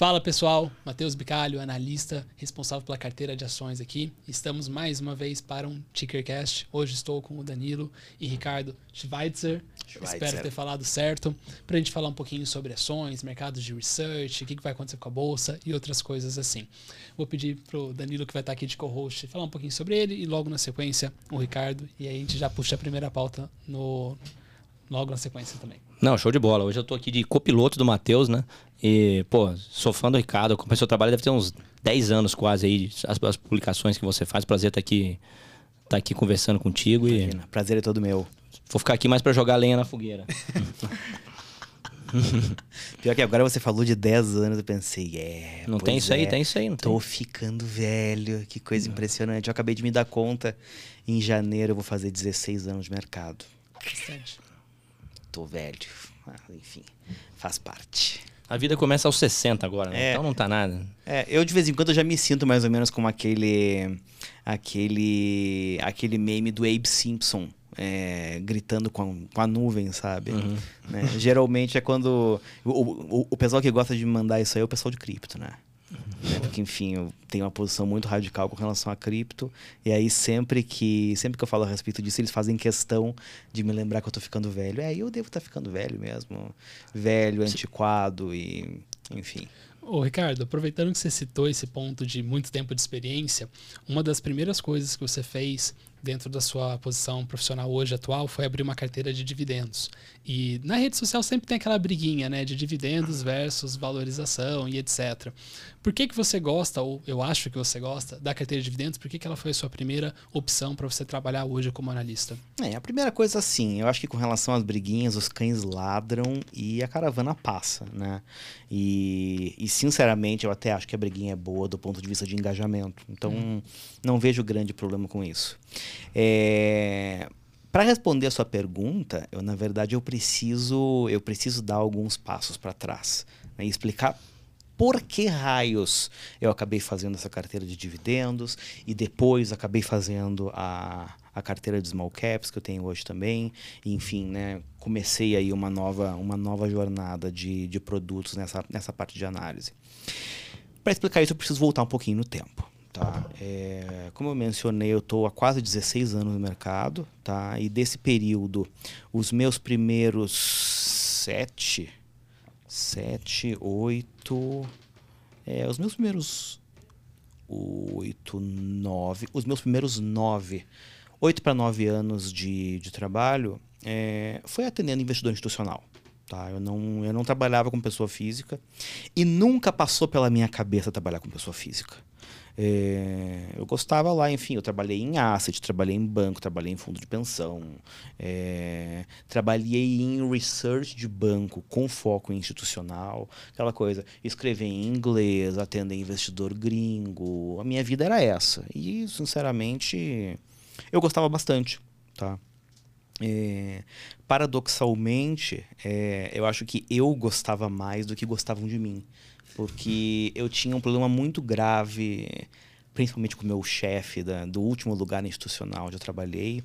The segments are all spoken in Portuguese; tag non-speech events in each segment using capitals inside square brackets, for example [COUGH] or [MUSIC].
Fala pessoal, Matheus Bicalho, analista responsável pela carteira de ações aqui. Estamos mais uma vez para um Tickercast. Hoje estou com o Danilo e Ricardo Schweitzer. Schweitzer. Espero ter falado certo. Para a gente falar um pouquinho sobre ações, mercados de research, o que, vai acontecer com a bolsa e outras coisas assim. Vou pedir para o Danilo, que vai estar aqui de co-host, falar um pouquinho sobre ele e logo na sequência o Ricardo. E aí a gente já puxa a primeira pauta no, logo na sequência também. Não, show de bola. Hoje eu tô aqui de copiloto do Matheus, né? E, pô, sou fã do Ricardo. Acompanho seu trabalho, deve ter uns 10 anos quase aí, as, as publicações que você faz. Prazer estar aqui, estar aqui conversando contigo. Imagina, e... Prazer é todo meu. Vou ficar aqui mais para jogar lenha na fogueira. [LAUGHS] Pior que agora você falou de 10 anos, eu pensei, é. Não tem isso é, aí, tem isso aí. Não tô tem. ficando velho, que coisa não. impressionante. Eu acabei de me dar conta, em janeiro eu vou fazer 16 anos de mercado. Bastante. Tô velho. Ah, enfim, faz parte. A vida começa aos 60 agora, né? É, então não tá nada. É, eu de vez em quando já me sinto mais ou menos como aquele aquele aquele meme do Abe Simpson. É, gritando com a, com a, nuvem, sabe? Uhum. Né? Geralmente é quando. O, o, o pessoal que gosta de mandar isso aí é o pessoal de cripto, né? Né? Porque, enfim, eu tenho uma posição muito radical com relação a cripto. E aí, sempre que sempre que eu falo a respeito disso, eles fazem questão de me lembrar que eu tô ficando velho. É, eu devo estar tá ficando velho mesmo. Velho, antiquado e. Enfim. Ô, Ricardo, aproveitando que você citou esse ponto de muito tempo de experiência, uma das primeiras coisas que você fez dentro da sua posição profissional hoje atual foi abrir uma carteira de dividendos. E na rede social sempre tem aquela briguinha, né, de dividendos versus valorização e etc. Por que que você gosta ou eu acho que você gosta da carteira de dividendos? Por que que ela foi a sua primeira opção para você trabalhar hoje como analista? É, a primeira coisa assim, eu acho que com relação às briguinhas, os cães ladram e a caravana passa, né? E, e sinceramente, eu até acho que a briguinha é boa do ponto de vista de engajamento. Então, hum. não vejo grande problema com isso. É, para responder a sua pergunta, eu na verdade eu preciso eu preciso dar alguns passos para trás né, e explicar por que raios eu acabei fazendo essa carteira de dividendos e depois acabei fazendo a, a carteira de small caps que eu tenho hoje também. enfim, né, comecei aí uma nova, uma nova jornada de, de produtos nessa, nessa parte de análise. Para explicar isso, eu preciso voltar um pouquinho no tempo. Tá? É, como eu mencionei, eu estou há quase 16 anos no mercado, tá? E desse período, os meus primeiros sete, sete, oito, é, os meus primeiros oito, nove, os meus primeiros nove, oito para nove anos de, de trabalho, é, foi atendendo investidor institucional. Tá? Eu, não, eu não trabalhava com pessoa física e nunca passou pela minha cabeça trabalhar com pessoa física. É, eu gostava lá, enfim, eu trabalhei em asset, trabalhei em banco, trabalhei em fundo de pensão, é, trabalhei em research de banco com foco institucional, aquela coisa, escrever em inglês, atender investidor gringo, a minha vida era essa. E, sinceramente, eu gostava bastante, tá? É, paradoxalmente, é, eu acho que eu gostava mais do que gostavam de mim porque eu tinha um problema muito grave, principalmente com o meu chefe do último lugar institucional onde eu trabalhei,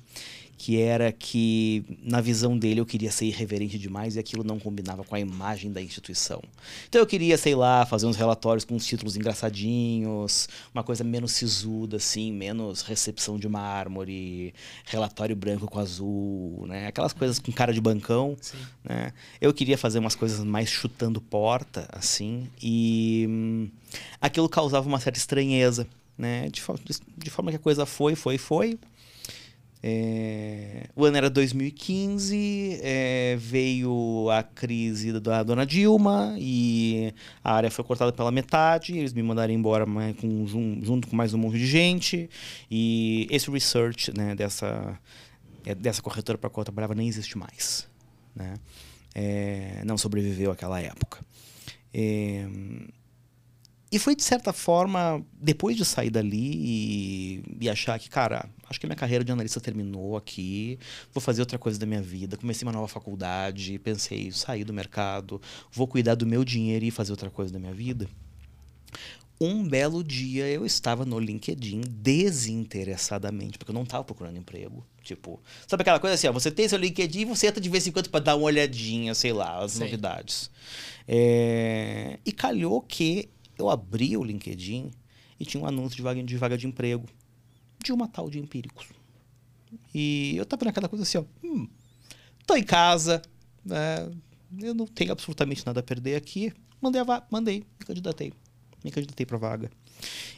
que era que, na visão dele, eu queria ser irreverente demais e aquilo não combinava com a imagem da instituição. Então eu queria, sei lá, fazer uns relatórios com uns títulos engraçadinhos, uma coisa menos sisuda, assim, menos recepção de mármore, relatório branco com azul, né? Aquelas coisas com cara de bancão, Sim. né? Eu queria fazer umas coisas mais chutando porta, assim, e hum, aquilo causava uma certa estranheza, né? De, de forma que a coisa foi, foi, foi é, o ano era 2015, é, veio a crise da dona Dilma e a área foi cortada pela metade. Eles me mandaram embora com, junto com mais um monte de gente. E esse research né, dessa, é, dessa corretora para a qual eu trabalhava nem existe mais. Né? É, não sobreviveu àquela época. É, e foi, de certa forma, depois de sair dali e, e, achar que, cara, acho que minha carreira de analista terminou aqui, vou fazer outra coisa da minha vida. Comecei uma nova faculdade, pensei, sair do mercado, vou cuidar do meu dinheiro e fazer outra coisa da minha vida. Um belo dia eu estava no LinkedIn desinteressadamente, porque eu não estava procurando emprego. Tipo, sabe aquela coisa assim, ó, você tem seu LinkedIn e você entra de vez em quando para dar uma olhadinha, sei lá, as Sim. novidades. É, E calhou que eu abri o LinkedIn e tinha um anúncio de vaga, de vaga de emprego de uma tal de Empíricos. E eu tava naquela coisa assim, ó, hum, tô em casa, né, eu não tenho absolutamente nada a perder aqui. Mandei, a mandei, me candidatei. Me candidatei pra vaga.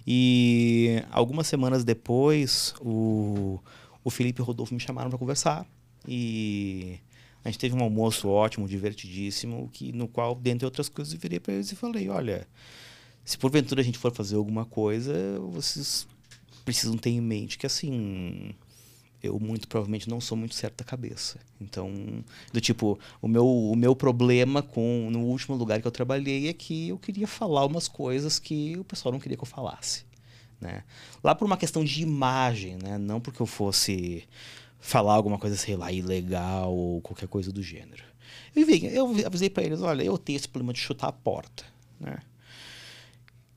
E algumas semanas depois, o, o Felipe e o Rodolfo me chamaram para conversar. E a gente teve um almoço ótimo, divertidíssimo, que, no qual, dentre outras coisas, eu virei para eles e falei: olha, se porventura a gente for fazer alguma coisa, vocês precisam ter em mente que, assim, eu muito provavelmente não sou muito certo da cabeça. Então, do tipo, o meu, o meu problema com no último lugar que eu trabalhei é que eu queria falar umas coisas que o pessoal não queria que eu falasse, né? Lá por uma questão de imagem, né? Não porque eu fosse falar alguma coisa, sei lá, ilegal ou qualquer coisa do gênero. Vi- eu avisei para eles, olha, eu tenho esse problema de chutar a porta, né?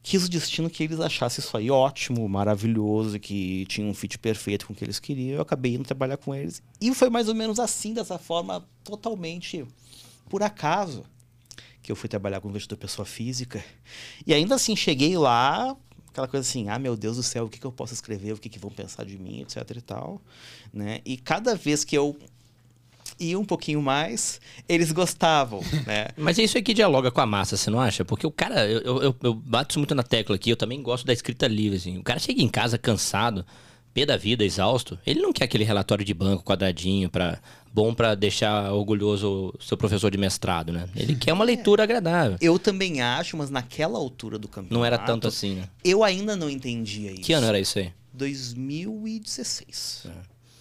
Quis o destino que eles achassem isso aí ótimo, maravilhoso, que tinha um fit perfeito com o que eles queriam. Eu acabei indo trabalhar com eles. E foi mais ou menos assim, dessa forma, totalmente por acaso, que eu fui trabalhar com investidor pessoa física. E ainda assim, cheguei lá, aquela coisa assim, ah, meu Deus do céu, o que, que eu posso escrever, o que, que vão pensar de mim, etc e tal. Né? E cada vez que eu ia um pouquinho mais, eles gostavam, [LAUGHS] né? Mas isso aqui dialoga com a massa, você não acha? Porque o cara, eu, eu, eu- bato muito na tecla aqui, eu também gosto da escrita livre, assim. O cara chega em casa cansado, pé da vida, exausto, ele não quer aquele relatório de banco quadradinho, pra, bom pra deixar orgulhoso o seu professor de mestrado, né? Ele quer uma leitura agradável. Eu também acho, mas naquela altura do campeonato. Não era tanto assim, né? Eu ainda não entendia isso. Que ano era isso aí? 2016.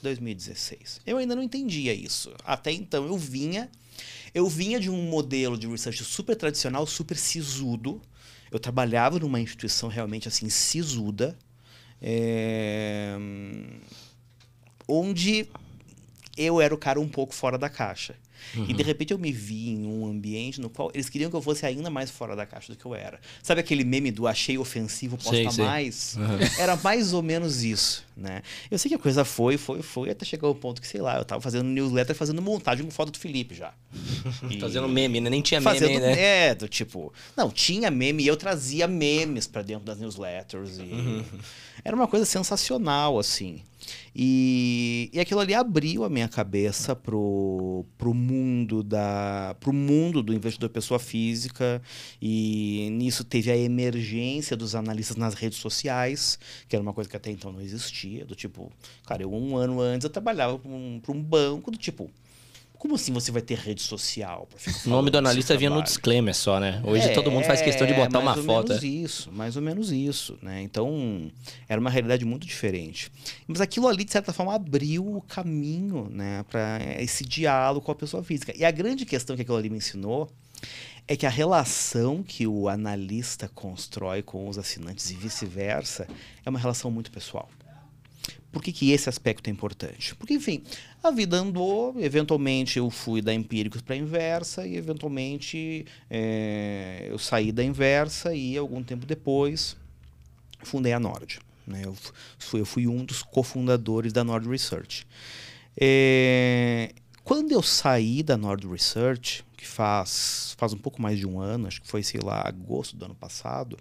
2016. Eu ainda não entendia isso. Até então eu vinha, eu vinha de um modelo de research super tradicional, super sisudo. Eu trabalhava numa instituição realmente assim sisuda, é, onde eu era o cara um pouco fora da caixa. E de repente eu me vi em um ambiente no qual eles queriam que eu fosse ainda mais fora da caixa do que eu era. Sabe aquele meme do achei ofensivo, posta Sei, sei. mais? Era mais ou menos isso, né? Eu sei que a coisa foi, foi, foi, até chegar ao ponto que, sei lá, eu tava fazendo newsletter, fazendo montagem com foto do Felipe já. [LAUGHS] E- Fazendo meme, né? Nem tinha meme, fazendo né? é, do tipo, não, tinha meme e eu trazia memes pra dentro das newsletters e Uhum. era uma coisa sensacional assim. E, e aquilo ali abriu a minha cabeça pro, pro mundo da pro mundo do investidor pessoa física e nisso teve a emergência dos analistas nas redes sociais, que era uma coisa que até então não existia, do tipo, cara, eu um ano antes eu trabalhava para um, um banco do tipo como assim você vai ter rede social? O nome do analista vinha no disclaimer só, né? Hoje todo mundo faz questão de É, botar uma mais ou foto. menos é. isso, mais ou menos isso, né? Então, era uma realidade muito diferente. Mas aquilo ali, de certa forma, abriu o caminho, né, para esse diálogo com a pessoa física. E a grande questão que aquilo ali me ensinou é que a relação que o analista constrói com os assinantes e vice-versa é uma relação muito pessoal. Por que, que esse aspecto é importante? Porque, enfim, a vida andou, eventualmente eu fui da Empíricos para a Inversa e, eventualmente, eh, eu saí da Inversa e, algum tempo depois, fundei a Nord. Né? Eu, fui, eu fui um dos cofundadores da Nord Research. Eh, quando eu saí da Nord Research, que faz, faz um pouco mais de um ano, acho que foi, sei lá, agosto do ano passado,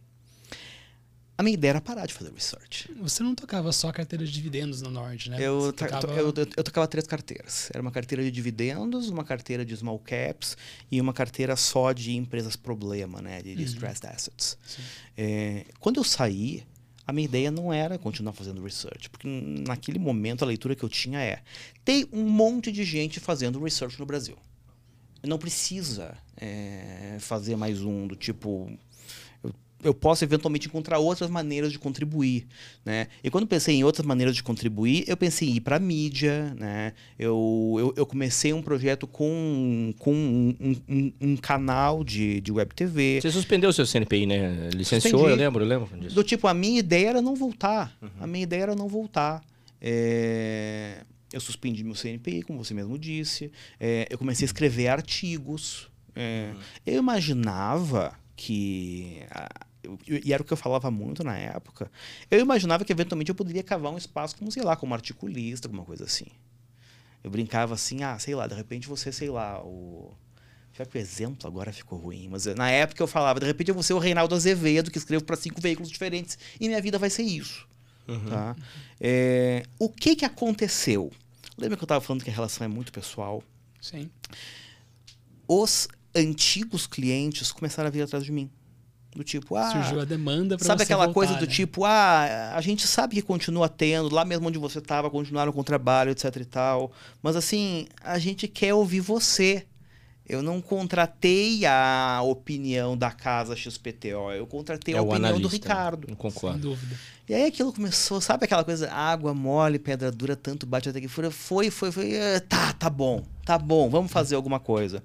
a minha ideia era parar de fazer research. Você não tocava só carteira de dividendos na Nord, né? Eu, tocava- eu, eu, eu tocava três carteiras. Era uma carteira de dividendos, uma carteira de small caps e uma carteira só de empresas problema, né? De distressed assets. Sim. É, quando eu saí, a minha ideia não era continuar fazendo research, porque naquele momento a leitura que eu tinha é: tem um monte de gente fazendo research no Brasil. Não precisa é, fazer mais um do tipo. Eu, posso eventualmente encontrar outras maneiras de contribuir, né? E quando pensei em outras maneiras de contribuir, eu pensei em ir para mídia, né? Eu, eu, eu comecei um projeto com, com um, um- um- canal de, de web TV. Você suspendeu o seu CNPI, né? Licenciou, Suspendi. eu lembro, eu lembro disso. Do tipo, a minha ideia era não voltar. A minha ideia era não voltar. É, Eu suspendi meu CNPI, como você mesmo disse. É, Eu comecei a escrever artigos. É, Eu imaginava que a, e era o que eu falava muito na época, eu imaginava que eventualmente eu poderia cavar um espaço como, sei lá, como articulista, alguma coisa assim. Eu brincava assim, ah, sei lá, de repente você, sei lá, o. Pior que o exemplo agora ficou ruim, mas na época eu falava, de repente eu vou ser o Reinaldo Azevedo, que escrevo para cinco veículos diferentes, e minha vida vai ser isso. Uhum. Tá? É, o que que aconteceu? Lembra que eu estava falando que a relação é muito pessoal? Sim. Os antigos clientes começaram a vir atrás de mim. Do tipo, ah. Surgiu a demanda para Sabe aquela voltar, coisa do né? tipo, ah, a gente sabe que continua tendo, lá mesmo onde você estava, continuaram com o trabalho, etc e tal. Mas assim, a gente quer ouvir você. Eu não contratei a opinião da casa XPTO, eu contratei É a opinião analista, do Ricardo. Não Sem concordo. dúvida. E aí aquilo começou, sabe aquela coisa, água mole, pedra dura, tanto bate até que fura. Foi, foi, foi. eh, Tá, tá bom, tá bom, vamos fazer alguma coisa.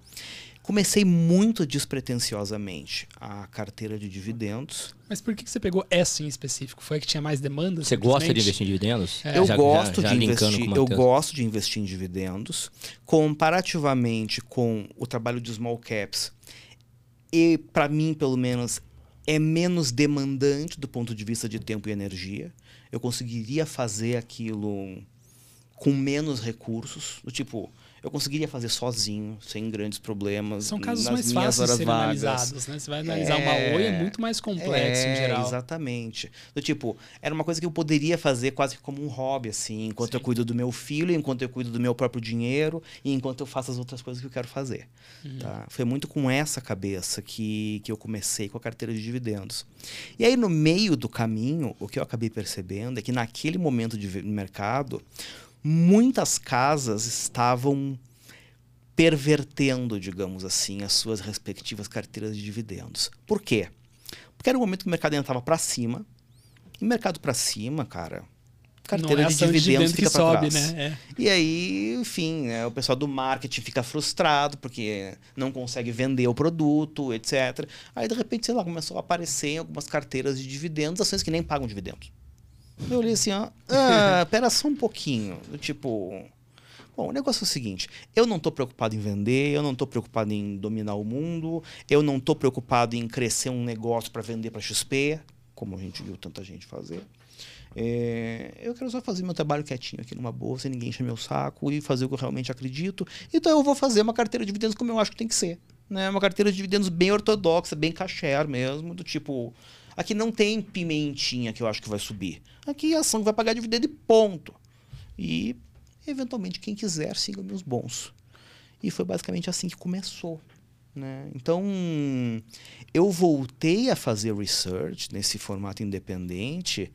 Comecei muito despretensiosamente a carteira de dividendos. Mas por que você pegou essa em específico? Foi a que tinha mais demanda? Você gosta de investir em dividendos? É. eu Já- gosto já- já de investir, eu gosto de investir em dividendos, comparativamente com o trabalho de small caps. E para mim, pelo menos, é menos demandante do ponto de vista de tempo e energia. Eu conseguiria fazer aquilo com menos recursos, do tipo, eu conseguiria fazer sozinho, sem grandes problemas. São casos mais minhas fáceis de serem vagas. analisados, né? Você vai analisar É, uma oi, é muito mais complexo em É, geral. Exatamente. Do tipo, era uma coisa que eu poderia fazer quase como um hobby, assim, enquanto Sim. eu cuido do meu filho, enquanto eu cuido do meu próprio dinheiro e enquanto eu faço as outras coisas que eu quero fazer. Uhum. Tá? Foi muito com essa cabeça que, que eu comecei com a carteira de dividendos. E aí, no meio do caminho, o que eu acabei percebendo é que naquele momento de mercado, muitas casas estavam pervertendo, digamos assim, as suas respectivas carteiras de dividendos. Por quê? Porque era um momento que o mercado ainda estava para cima. E mercado para cima, cara, carteira é de dividendos dividendo fica para sobe, trás. né? É. E aí, enfim, né, o pessoal do marketing fica frustrado porque não consegue vender o produto, etc. Aí, de repente, sei lá, começou a aparecer em algumas carteiras de dividendos ações que nem pagam dividendos. Eu olhei assim, ó, [LAUGHS] ah, pera só um pouquinho. Do Tipo, bom, o negócio é o seguinte, eu não estou preocupado em vender, eu não estou preocupado em dominar o mundo, eu não estou preocupado em crescer um negócio para vender para XP, como a gente viu tanta gente fazer. É, eu quero só fazer meu trabalho quietinho aqui numa boa, sem ninguém encher meu saco e fazer o que eu realmente acredito. Então eu vou fazer uma carteira de dividendos como eu acho que tem que ser. Né? Uma carteira de dividendos bem ortodoxa, bem caché mesmo, do tipo. Aqui não tem pimentinha que eu acho que vai subir. Aqui a ação vai pagar dividendo e ponto. E, eventualmente, quem quiser, siga meus bons. E foi basicamente assim que começou. Né? Então, eu voltei a fazer research nesse formato independente,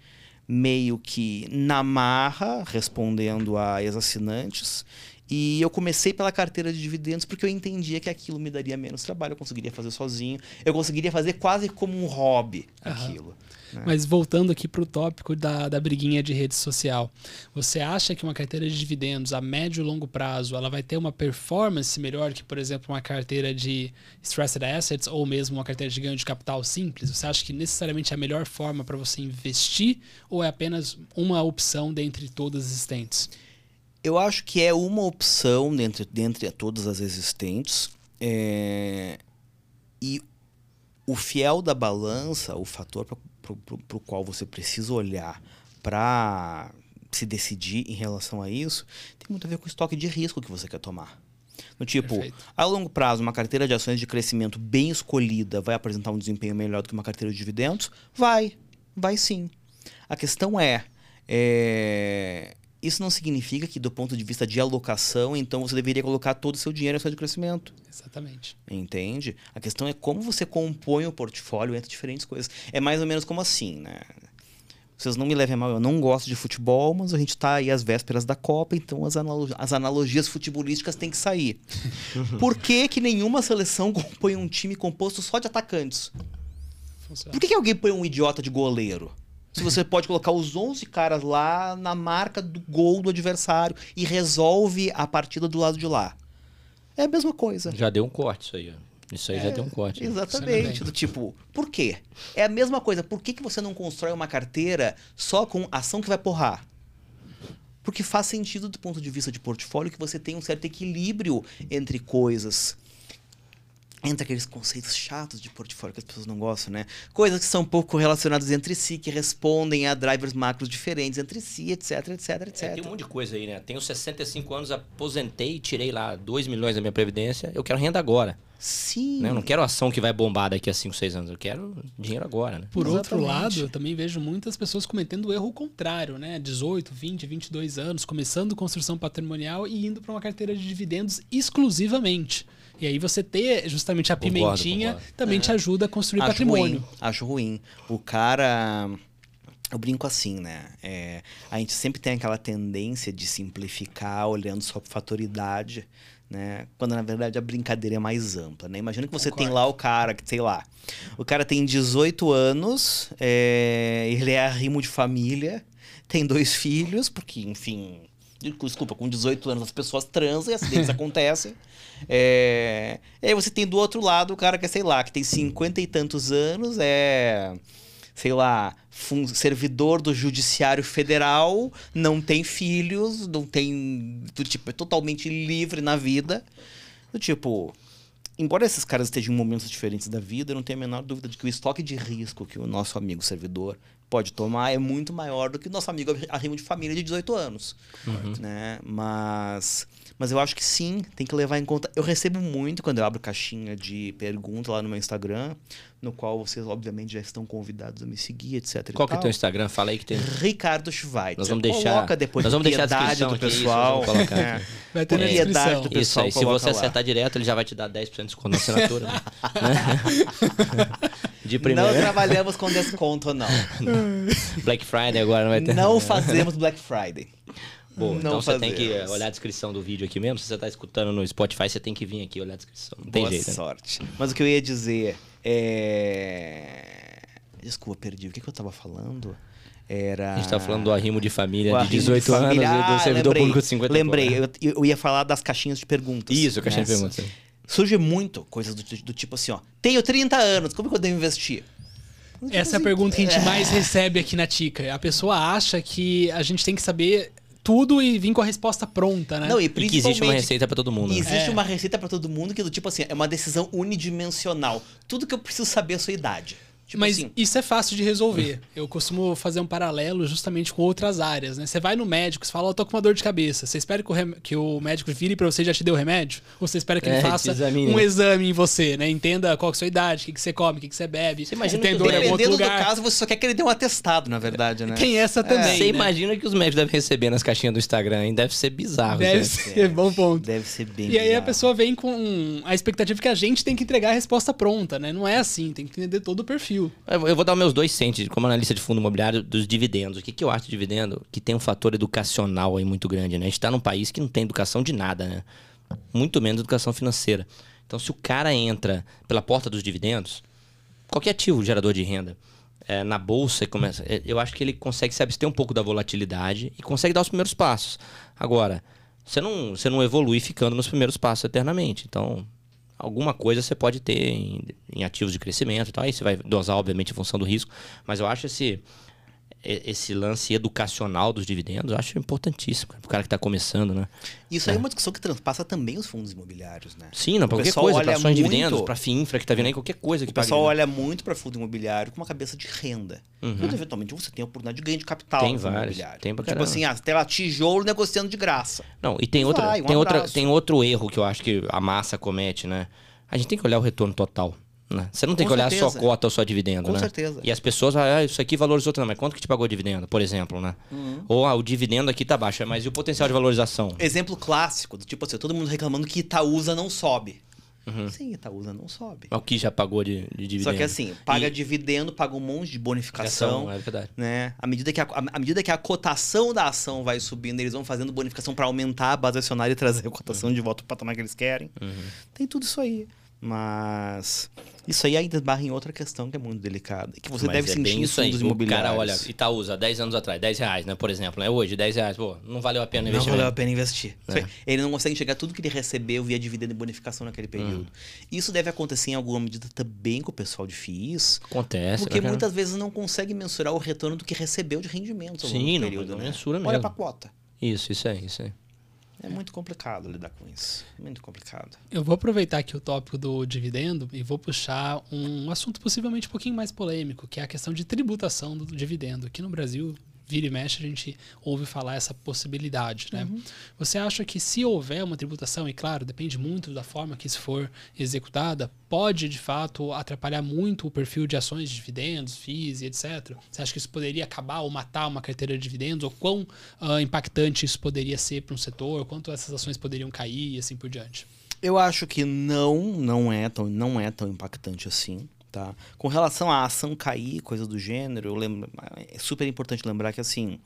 meio que na marra, respondendo a ex-assinantes. E eu comecei pela carteira de dividendos porque eu entendia que aquilo me daria menos trabalho, eu conseguiria fazer sozinho, eu conseguiria fazer quase como um hobby Aham. aquilo. né? Mas voltando aqui para o tópico da, da briguinha de rede social, você acha que uma carteira de dividendos a médio e longo prazo ela vai ter uma performance melhor que, por exemplo, uma carteira de stressed assets ou mesmo uma carteira de ganho de capital simples? Você acha que necessariamente é a melhor forma para você investir ou é apenas uma opção dentre todas as existentes? Eu acho que é uma opção dentre, dentre todas as existentes. é, E o fiel da balança, o fator para o qual você precisa olhar para se decidir em relação a isso, tem muito a ver com o estoque de risco que você quer tomar. No tipo, Perfeito. a longo prazo, uma carteira de ações de crescimento bem escolhida vai apresentar um desempenho melhor do que uma carteira de dividendos? Vai, vai sim. A questão é, é, isso não significa que do ponto de vista de alocação, então você deveria colocar todo o seu dinheiro em ações de crescimento. Exatamente. Entende? A questão é como você compõe o portfólio entre diferentes coisas. É mais ou menos como assim, né? Vocês não me levem a mal, eu não gosto de futebol, mas a gente está aí às vésperas da Copa, então as, analo- as analogias futebolísticas têm que sair. [LAUGHS] Por que, que nenhuma seleção [LAUGHS] compõe um time composto só de atacantes? Funciona. Por que, que alguém põe um idiota de goleiro? Se você pode colocar os 11 caras lá na marca do gol do adversário e resolve a partida do lado de lá. É a mesma coisa. Já deu um corte isso aí. ó. Isso aí É, já deu um corte. Exatamente. Do tipo, por quê? É a mesma coisa. Por que, que você não constrói uma carteira só com ação que vai porrar? Porque faz sentido do ponto de vista de portfólio que você tenha um certo equilíbrio entre coisas. Entra aqueles conceitos chatos de portfólio que as pessoas não gostam, né? Coisas que são um pouco relacionadas entre si, que respondem a drivers macros diferentes entre si, etc, etc, etc. É, tem um monte de coisa aí, né? Tenho 65 anos, aposentei, tirei lá 2 milhões da minha previdência, eu quero renda agora. Sim. Né? Eu não quero ação que vai bombar daqui a 5, 6 anos, eu quero dinheiro agora, né? Por outro Exatamente. lado, eu também vejo muitas pessoas cometendo o erro contrário, né? 18, 20, 22 anos, começando construção patrimonial e indo para uma carteira de dividendos exclusivamente. E aí você ter justamente a Concordo, pimentinha concordo. também te ajuda a construir acho patrimônio. Ruim, acho ruim. O cara. Eu brinco assim, né? É, a gente sempre tem aquela tendência de simplificar olhando só por fatoridade, né? Quando na verdade a brincadeira é mais ampla, né? Imagina que você tem Concordo. lá o cara, que sei lá, o cara tem 18 anos, é, ele é arrimo de família, tem dois filhos, porque, enfim. Desculpa, com 18 anos as pessoas transam e acidentes [LAUGHS] acontecem. É, e aí você tem do outro lado o cara que é, sei lá, que tem 50 e tantos anos, é sei lá, servidor do Judiciário Federal, não tem filhos, não tem. Do tipo, é totalmente livre na vida. Do tipo. Embora esses caras estejam em momentos diferentes da vida, eu não tenho a menor dúvida de que o estoque de risco que o nosso amigo servidor pode tomar é muito maior do que o nosso amigo arrimo de família de 18 anos. Né? Mas, mas eu acho que sim, tem que levar em conta. Eu recebo muito quando eu abro caixinha de pergunta lá no meu Instagram, no qual vocês, obviamente, já estão convidados a me seguir, etc. e Qual que é o teu Instagram? Fala aí que tem. Ricardo Schweitzer. Nós vamos deixar- Coloca depois nós vamos deixar a do aqui, isso, pessoal. vamos colocar [LAUGHS] É. Vai ter na Propriedade descrição. do Isso pessoal aí, se você lá. acertar direto, ele já vai te dar 10% de desconto na assinatura. né? [LAUGHS] De Não primeira. trabalhamos com desconto, não. [LAUGHS] Black Friday agora não vai ter. Não fazemos Black Friday. Boa, não então você tem que olhar a descrição do vídeo aqui mesmo. Se você tá escutando no Spotify, você tem que vir aqui olhar a descrição. Não tem Boa jeito. né? sorte. Mas o que eu ia dizer é. Desculpa, perdi. O que, que eu tava falando? Era. A gente tá falando do arrimo de família de arrimo 18 família. anos e do Ah, servidor lembrei. público de 50 e Lembrei, pouco. eu, eu ia falar das caixinhas de perguntas. Isso, caixinha de né? perguntas. Surge muito coisas do, do tipo assim, ó. Tenho 30 anos, como que eu devo investir? Essa é a pergunta que a gente mais recebe aqui na Tica. A pessoa acha que a gente tem que saber tudo e vir com a resposta pronta, né? Não, e E que existe uma principalmente receita pra todo mundo. Né? existe É. uma receita pra todo mundo que do tipo assim, é uma decisão unidimensional. Tudo que eu preciso saber é a sua idade. Tipo Mas assim, isso é fácil de resolver. [LAUGHS] Eu costumo fazer um paralelo justamente com outras áreas, né? Você vai no médico, você fala, ó, tô com uma dor de cabeça. Você espera que o, rem- que o médico vire pra você e já te dê o remédio? Ou você espera que ele É, te faça um exame em você, né? Entenda qual que é a sua idade, o que, que você come, o que, que você bebe. Você imagina se tem que dor em algum outro dependendo do lugar. caso, você só quer que ele dê um atestado, na verdade, né? Tem essa também, Você né? imagina que os médicos devem receber nas caixinhas do Instagram, hein? Deve ser bizarro. Deve gente. ser, bom ponto. Deve ser bem E aí a bizarro. pessoa vem com a expectativa que a gente tem que entregar a resposta pronta, né? Não é assim, tem que entender todo o perfil. Eu eu vou dar meus dois centes como analista de fundo imobiliário dos dividendos. O que, que eu acho de dividendo? Que tem um fator educacional aí muito grande, né? A gente tá num país que não tem educação de nada, né? Muito menos educação financeira. Então, se o cara entra pela porta dos dividendos, qualquer ativo gerador de renda, é, na bolsa, começa, é, eu acho que ele consegue se abster um pouco da volatilidade e consegue dar os primeiros passos. Agora, você não, você não evolui ficando nos primeiros passos eternamente. Então, alguma coisa você pode ter em, em ativos de crescimento e tal. Aí você vai dosar, obviamente, em função do risco. Mas eu acho esse, esse lance educacional dos dividendos, eu acho importantíssimo. Para o cara que está começando, né? Isso aí é uma discussão que transpassa também os fundos imobiliários, né? Sim, não, para qualquer coisa, para ações de muito- dividendos, para FIINFRA que tá vindo aí, qualquer coisa que O pessoal pague, olha muito para fundo imobiliário com uma cabeça de renda. Quando eventualmente você tem a oportunidade de ganho de capital Uhum. Tem vários, imobiliário. tem pra tipo assim, ah, tem lá tijolo negociando de graça. Não, e tem, Vai, outra, um tem, outra, tem outro erro que eu acho que a massa comete, né? A gente tem que olhar o retorno total. Né? Você não tem Com que olhar certeza. só cota ou só dividendo, Com né? certeza. E as pessoas, ah, isso aqui valorizou tanto, mas quanto que te pagou dividendo, por exemplo, né? Uhum. Ou ah, o dividendo aqui tá baixo, mas e o potencial de valorização? Exemplo clássico, do tipo assim, todo mundo reclamando que Itaúsa não sobe. Uhum. Sim, Itaúsa não sobe. O que já pagou de, de dividendo? Só que assim, paga E- dividendo, paga um monte de bonificação. Ação, é verdade. Né? À, medida que a, à medida que a cotação da ação vai subindo, eles vão fazendo bonificação para aumentar a base acionária e trazer a cotação de volta para o patamar que eles querem. Uhum. Tem tudo isso aí. Mas isso aí ainda barra em outra questão que é muito delicada. Que você Mas deve é sentir isso aí. O cara olha, Itaúsa, 10 anos atrás, 10 reais, né? Por exemplo, né? Hoje, 10 reais, pô, não valeu a pena Não investir. valeu a pena investir. É. Ele não consegue enxergar tudo que ele recebeu via dividendo e bonificação naquele período. Isso deve acontecer em alguma medida também com o pessoal de FIIs. Acontece. Porque né, muitas vezes não consegue mensurar o retorno do que recebeu de ao longo Sim, do não, período. não né? mensura Olha mesmo. pra cota. Isso, isso aí, isso aí. É muito complicado lidar com isso. Muito complicado. Eu vou aproveitar aqui o tópico do dividendo e vou puxar um assunto possivelmente um pouquinho mais polêmico, que é a questão de tributação do dividendo. Aqui no Brasil, vira e mexe, a gente ouve falar essa possibilidade. Né? Uhum. Você acha que se houver uma tributação, e claro, depende muito da forma que isso for executada, pode de fato atrapalhar muito o perfil de ações de dividendos, FIIs e etc? Você acha que isso poderia acabar ou matar uma carteira de dividendos? Ou quão uh, impactante isso poderia ser para um setor? Quanto essas ações poderiam cair e assim por diante? Eu acho que não, não é tão, não é tão impactante assim. Tá? Com relação à ação cair, coisa do gênero, lembro, é super importante lembrar que assim,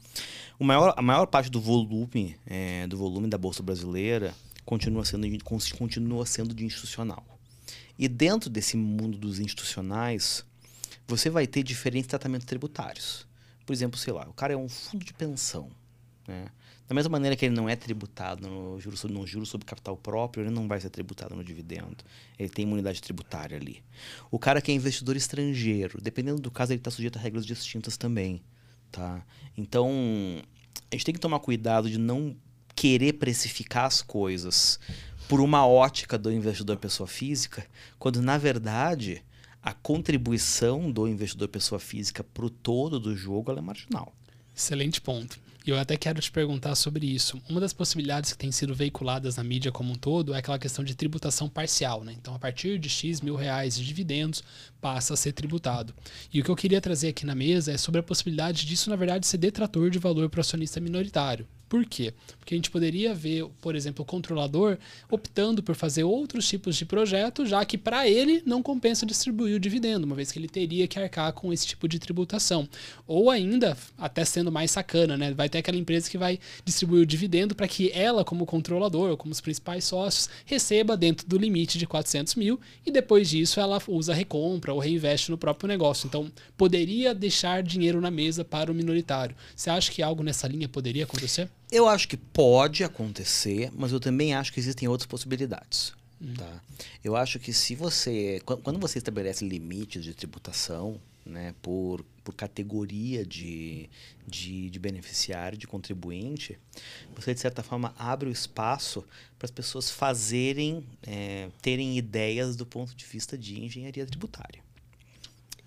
o maior, a maior parte do volume é, do volume da bolsa brasileira continua sendo continua sendo de institucional. E dentro desse mundo dos institucionais, você vai ter diferentes tratamentos tributários. Por exemplo, sei lá, o cara é um fundo de pensão, né? Da mesma maneira que ele não é tributado no juro, no juro sobre capital próprio, ele não vai ser tributado no dividendo. Ele tem imunidade tributária ali. O cara que é investidor estrangeiro, dependendo do caso, ele está sujeito a regras distintas também. Tá? Então, a gente tem que tomar cuidado de não querer precificar as coisas por uma ótica do investidor pessoa física, quando na verdade a contribuição do investidor pessoa física para o todo do jogo é marginal. Excelente ponto. E eu até quero te perguntar sobre isso. Uma das possibilidades que tem sido veiculadas na mídia como um todo é aquela questão de tributação parcial. Né? Então, a partir de X mil reais de dividendos, passa a ser tributado. E o que eu queria trazer aqui na mesa é sobre a possibilidade disso, na verdade, ser detrator de valor para o acionista minoritário. Por quê? Porque a gente poderia ver, por exemplo, o controlador optando por fazer outros tipos de projeto, já que para ele não compensa distribuir o dividendo, uma vez que ele teria que arcar com esse tipo de tributação. Ou ainda, até sendo mais sacana, né? vai ter aquela empresa que vai distribuir o dividendo para que ela, como controlador, ou como os principais sócios, receba dentro do limite de 400 mil e depois disso ela usa recompra ou reinveste no próprio negócio. Então, poderia deixar dinheiro na mesa para o minoritário. Você acha que algo nessa linha poderia acontecer? Eu acho que pode acontecer, mas eu também acho que existem outras possibilidades. Hum. Tá? Eu acho que se você. Quando você estabelece limites de tributação né, por, por categoria de, de, de beneficiário, de contribuinte, você de certa forma abre o espaço para as pessoas fazerem, é, terem ideias do ponto de vista de engenharia tributária.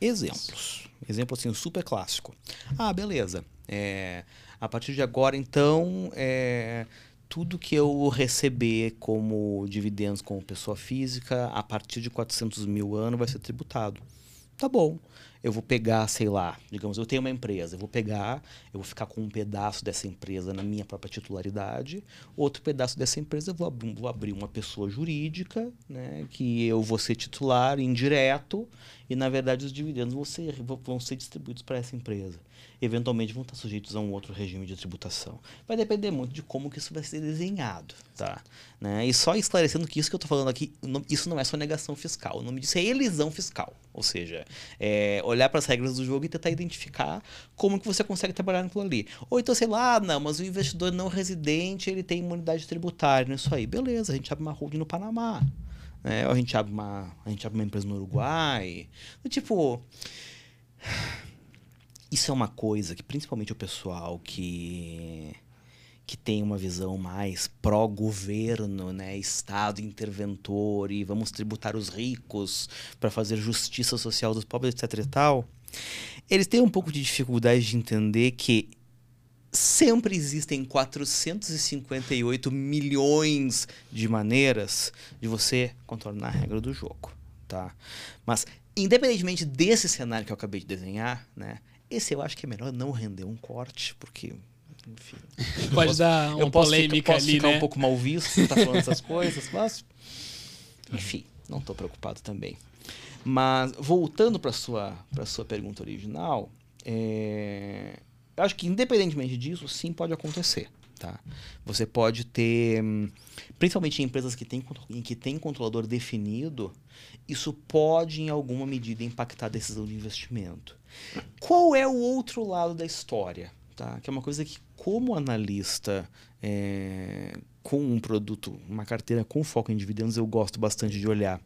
Exemplos. Exemplo assim, super clássico. Ah, beleza. É, a partir de agora, então, é, tudo que eu receber como dividendos como pessoa física, a partir de 400 mil anos, vai ser tributado. Tá bom eu vou pegar, sei lá, digamos, eu tenho uma empresa, eu vou pegar, eu vou ficar com um pedaço dessa empresa na minha própria titularidade, outro pedaço dessa empresa eu vou, abrir, vou abrir uma pessoa jurídica, né, que eu vou ser titular indireto e, na verdade, os dividendos vão ser, vão ser distribuídos para essa empresa. Eventualmente vão estar sujeitos a um outro regime de tributação. Vai depender muito de como que isso vai ser desenhado, tá? Né? E só esclarecendo que isso que eu estou falando aqui, isso não é sonegação fiscal. O nome disso é elisão fiscal. Ou seja, é olhar para as regras do jogo e tentar identificar como que você consegue trabalhar naquilo ali. Ou então, sei lá, ah, não, mas o investidor não residente, ele tem imunidade tributária, isso aí. Beleza, a gente abre uma holding no Panamá. Né? Ou a gente abre uma, a gente abre uma empresa no Uruguai. Tipo, isso é uma coisa que principalmente o pessoal que que tem uma visão mais pró-governo, né, Estado interventor e vamos tributar os ricos para fazer justiça social dos pobres, etc e tal, eles têm um pouco de dificuldade de entender que sempre existem 458 milhões de maneiras de você contornar a regra do jogo, tá? Mas independentemente desse cenário que eu acabei de desenhar, né, esse eu acho que é melhor não render um corte, porque enfim. [LAUGHS] Pode posso, dar uma eu posso polêmica ficar, posso ali, ficar né? um pouco mal visto estar tá falando essas [LAUGHS] coisas, mas enfim, não estou preocupado também. Mas voltando para sua para sua pergunta original, é, eu acho que independentemente disso, sim pode acontecer. Tá? Você pode ter, principalmente em empresas que têm, em que tem controlador definido, isso pode em alguma medida impactar a decisão de investimento. Qual é o outro lado da história? Tá? Que é uma coisa que, como analista é, com um produto, uma carteira com foco em dividendos, eu gosto bastante de olhar.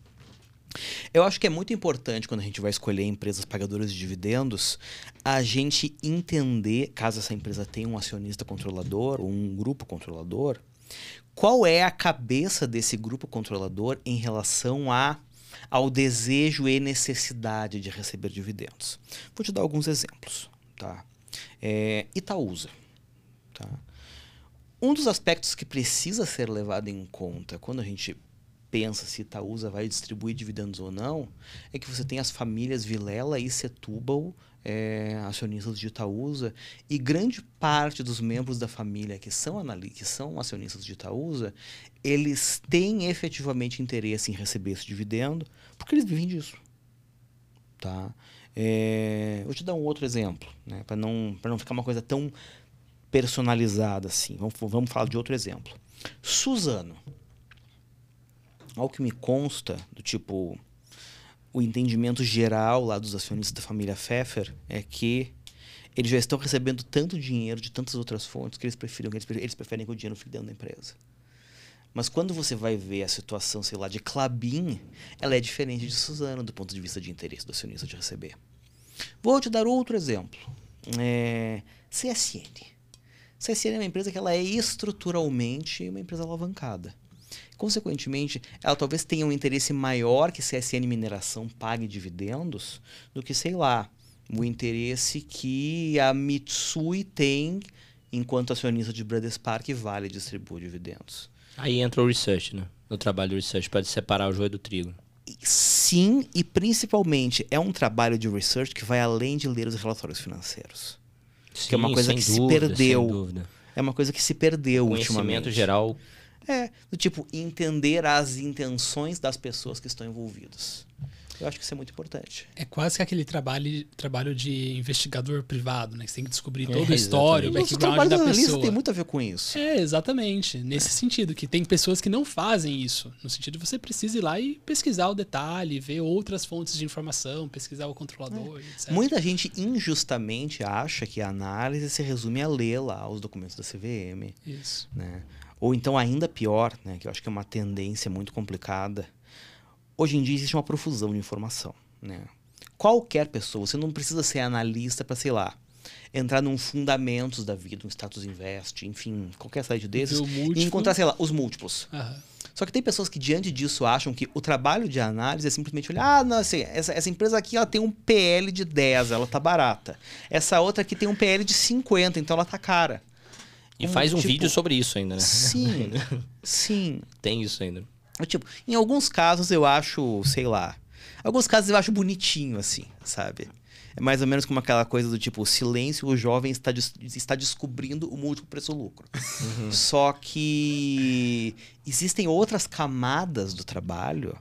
Eu acho que é muito importante quando a gente vai escolher empresas pagadoras de dividendos, a gente entender, caso essa empresa tenha um acionista controlador ou um grupo controlador, Qual é a cabeça desse grupo controlador em relação a ao desejo e necessidade de receber dividendos? Vou te dar alguns exemplos, tá? É, Itaúsa, tá? Um dos aspectos que precisa ser levado em conta quando a gente pensa se Itaúsa vai distribuir dividendos ou não, é que você tem as famílias Vilela e Setúbal, é, acionistas de Itaúsa, e grande parte dos membros da família que são, que são acionistas de Itaúsa, eles têm efetivamente interesse em receber esse dividendo, porque eles vivem disso. Tá? É, vou te dar um outro exemplo, né, para não, não ficar uma coisa tão personalizada assim. Vamos, vamos falar de outro exemplo. Suzano. Ao que me consta, do tipo, o entendimento geral lá dos acionistas da família Pfeffer é que eles já estão recebendo tanto dinheiro de tantas outras fontes que eles preferem, eles preferem, eles preferem que o dinheiro fique dentro da empresa. Mas quando você vai ver a situação, sei lá, de Clabin, ela é diferente de Suzano do ponto de vista de interesse do acionista de receber. Vou te dar outro exemplo. É, CSN. CSN é uma empresa que ela é estruturalmente uma empresa alavancada. Consequentemente, ela talvez tenha um interesse maior que CSN Mineração pague dividendos do que, sei lá, o interesse que a Mitsui tem enquanto acionista de Bradespark e Vale distribui dividendos. Aí entra o research, né? O trabalho do research para separar o joio do trigo. Sim, e principalmente é um trabalho de research que vai além de ler os relatórios financeiros. Sim, que é uma coisa que dúvida, se perdeu. É uma coisa que se perdeu o conhecimento ultimamente. geral. É, do tipo, entender as intenções das pessoas que estão envolvidas. Eu acho que isso é muito importante. É quase que aquele trabalho, trabalho de investigador privado, né? Que você tem que descobrir é, todo o história, o background da pessoa. tem muito a ver com isso. É, exatamente. Nesse é. sentido, que tem pessoas que não fazem isso. No sentido de você precisa ir lá e pesquisar o detalhe, ver outras fontes de informação, pesquisar o controlador, é. etc. Muita gente injustamente acha que a análise se resume a ler lá os documentos da CVM. Isso. Né? Ou então, ainda pior, né? Que eu acho que é uma tendência muito complicada Hoje em dia existe uma profusão de informação. Né? Qualquer pessoa, você não precisa ser analista para, sei lá, entrar num fundamentos da vida, um status invest, enfim, qualquer site desses, e encontrar, sei lá, os múltiplos. Só que tem pessoas que, diante disso, acham que o trabalho de análise é simplesmente olhar, ah, não, assim, essa, essa empresa aqui ela tem um PL de 10, ela tá barata. Essa outra aqui tem um PL de 50, então ela tá cara. E faz um tipo... vídeo sobre isso ainda, né? Sim, [LAUGHS] sim. Tem isso ainda. Tipo, em alguns casos eu acho, sei lá. Alguns casos eu acho bonitinho, assim, sabe? É mais ou menos como aquela coisa do tipo, silêncio, o jovem está, está descobrindo o múltiplo preço-lucro. Uhum. Só que existem outras camadas do trabalho